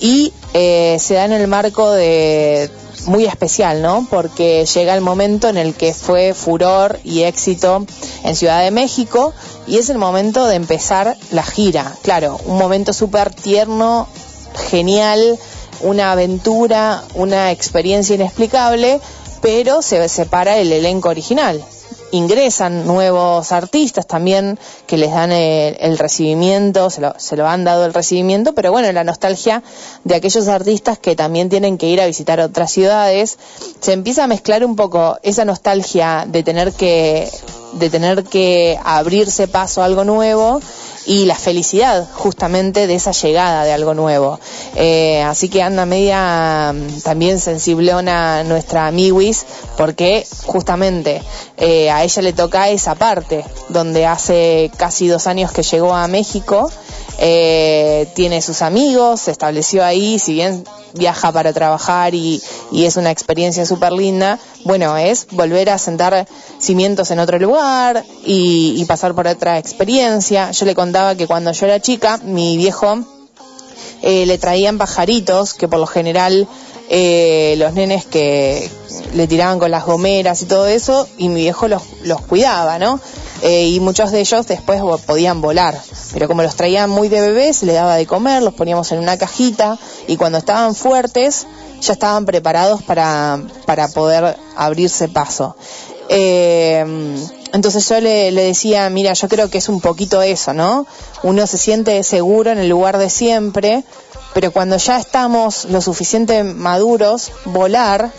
y eh, se da en el marco de muy especial, ¿no? Porque llega el momento en el que fue furor y éxito en Ciudad de México y es el momento de empezar la gira. Claro, un momento súper tierno, genial, una aventura, una experiencia inexplicable, pero se separa el elenco original. Ingresan nuevos artistas también que les dan el, el recibimiento, se lo, se lo han dado el recibimiento, pero bueno, la nostalgia de aquellos artistas que también tienen que ir a visitar otras ciudades, se empieza a mezclar un poco esa nostalgia de tener que, de tener que abrirse paso a algo nuevo y la felicidad justamente de esa llegada de algo nuevo. Eh, así que anda media mm, también sensiblona nuestra amiguis porque justamente eh, a ella le toca esa parte donde hace casi dos años que llegó a México. Eh, tiene sus amigos, se estableció ahí, si bien viaja para trabajar y, y es una experiencia súper linda, bueno, es volver a sentar cimientos en otro lugar y, y pasar por otra experiencia. Yo le contaba que cuando yo era chica, mi viejo eh, le traían pajaritos, que por lo general eh, los nenes que le tiraban con las gomeras y todo eso, y mi viejo los, los cuidaba, ¿no? Eh, y muchos de ellos después podían volar, pero como los traían muy de bebés, le daba de comer, los poníamos en una cajita, y cuando estaban fuertes, ya estaban preparados para, para poder abrirse paso. Eh, entonces yo le, le decía, mira, yo creo que es un poquito eso, ¿no? Uno se siente seguro en el lugar de siempre, pero cuando ya estamos lo suficiente maduros, volar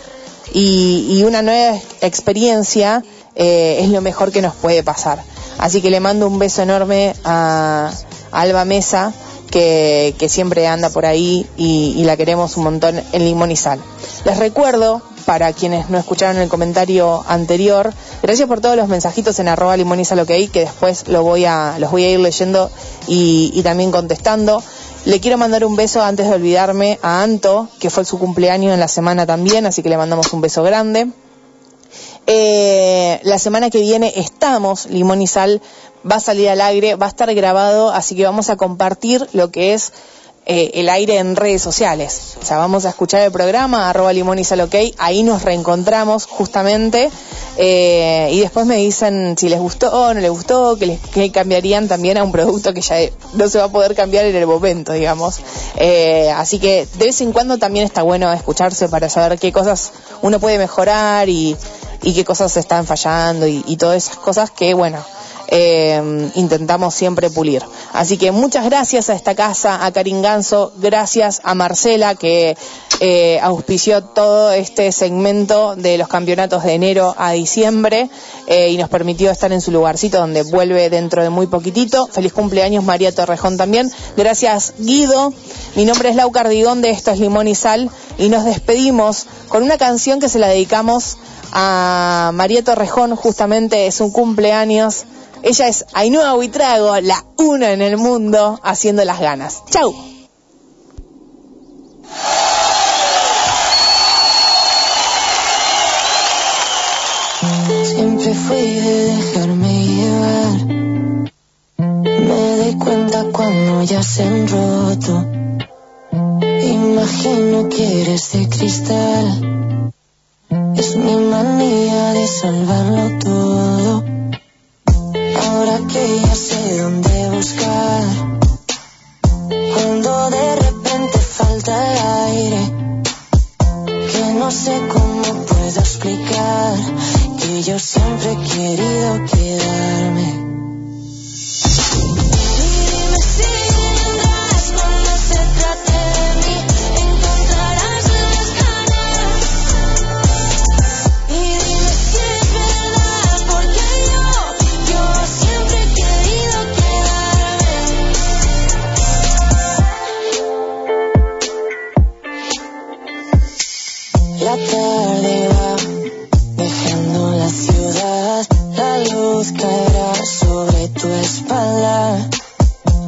y, una nueva experiencia eh, es lo mejor que nos puede pasar. Así que le mando un beso enorme a, Alba Mesa, que, siempre anda por ahí y, la queremos un montón en Limón y Sal. Les recuerdo para quienes no escucharon el comentario anterior. Gracias por todos los mensajitos en arroba limoniza lo que hay, que después lo voy a, los voy a ir leyendo y también contestando. Le quiero mandar un beso antes de olvidarme a Anto, que fue su cumpleaños en la semana también, así que le mandamos un beso grande. Eh, la semana que viene estamos, Limón y Sal va a salir al aire, va a estar grabado, así que vamos a compartir lo que es eh, el aire en redes sociales. O sea, vamos a escuchar el programa, arroba limón y sal ok, ahí nos reencontramos justamente eh, y después me dicen si les gustó o no les gustó, que, les, que cambiarían también a un producto que ya no se va a poder cambiar en el momento, digamos. Eh, así que de vez en cuando también está bueno escucharse para saber qué cosas uno puede mejorar y, y qué cosas están fallando y, y todas esas cosas que, bueno, eh, intentamos siempre pulir. Así que muchas gracias a esta casa, a Karin Ganso, gracias a Marcela que eh, auspició todo este segmento de los campeonatos de enero a diciembre eh, y nos permitió estar en su lugarcito donde vuelve dentro de muy poquitito. Feliz cumpleaños María Torrejón también. Gracias Guido. Mi nombre es Lau Cardigón de Esto es Limón y Sal y nos despedimos con una canción que se la dedicamos a María Torrejón, justamente es un cumpleaños. Ella es Ainhoa Huitrago, la una en el mundo, haciendo las ganas. ¡Chau! Siempre fui de dejarme llevar. Me doy cuenta cuando ya se han roto. Imagino que eres de cristal. Es mi manía de salvarlo todo. Ahora que ya sé dónde buscar. Cuando de repente falta el aire. Que no sé cómo puedo explicar. Que yo siempre he querido quedarme.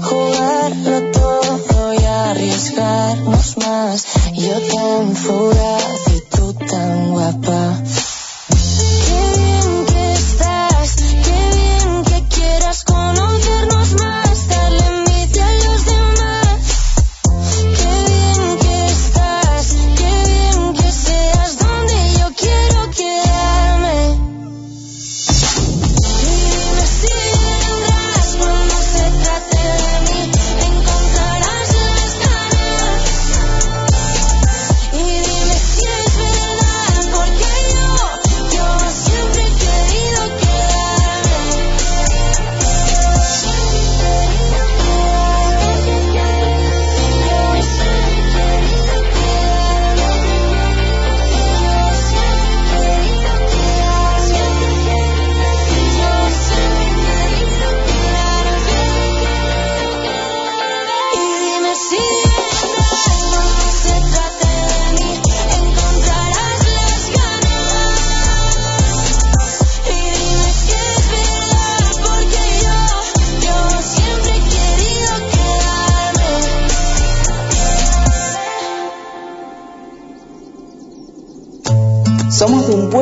Jugarlo todo y arriesgarnos más. Yo tan fugaz y tú tan guapa.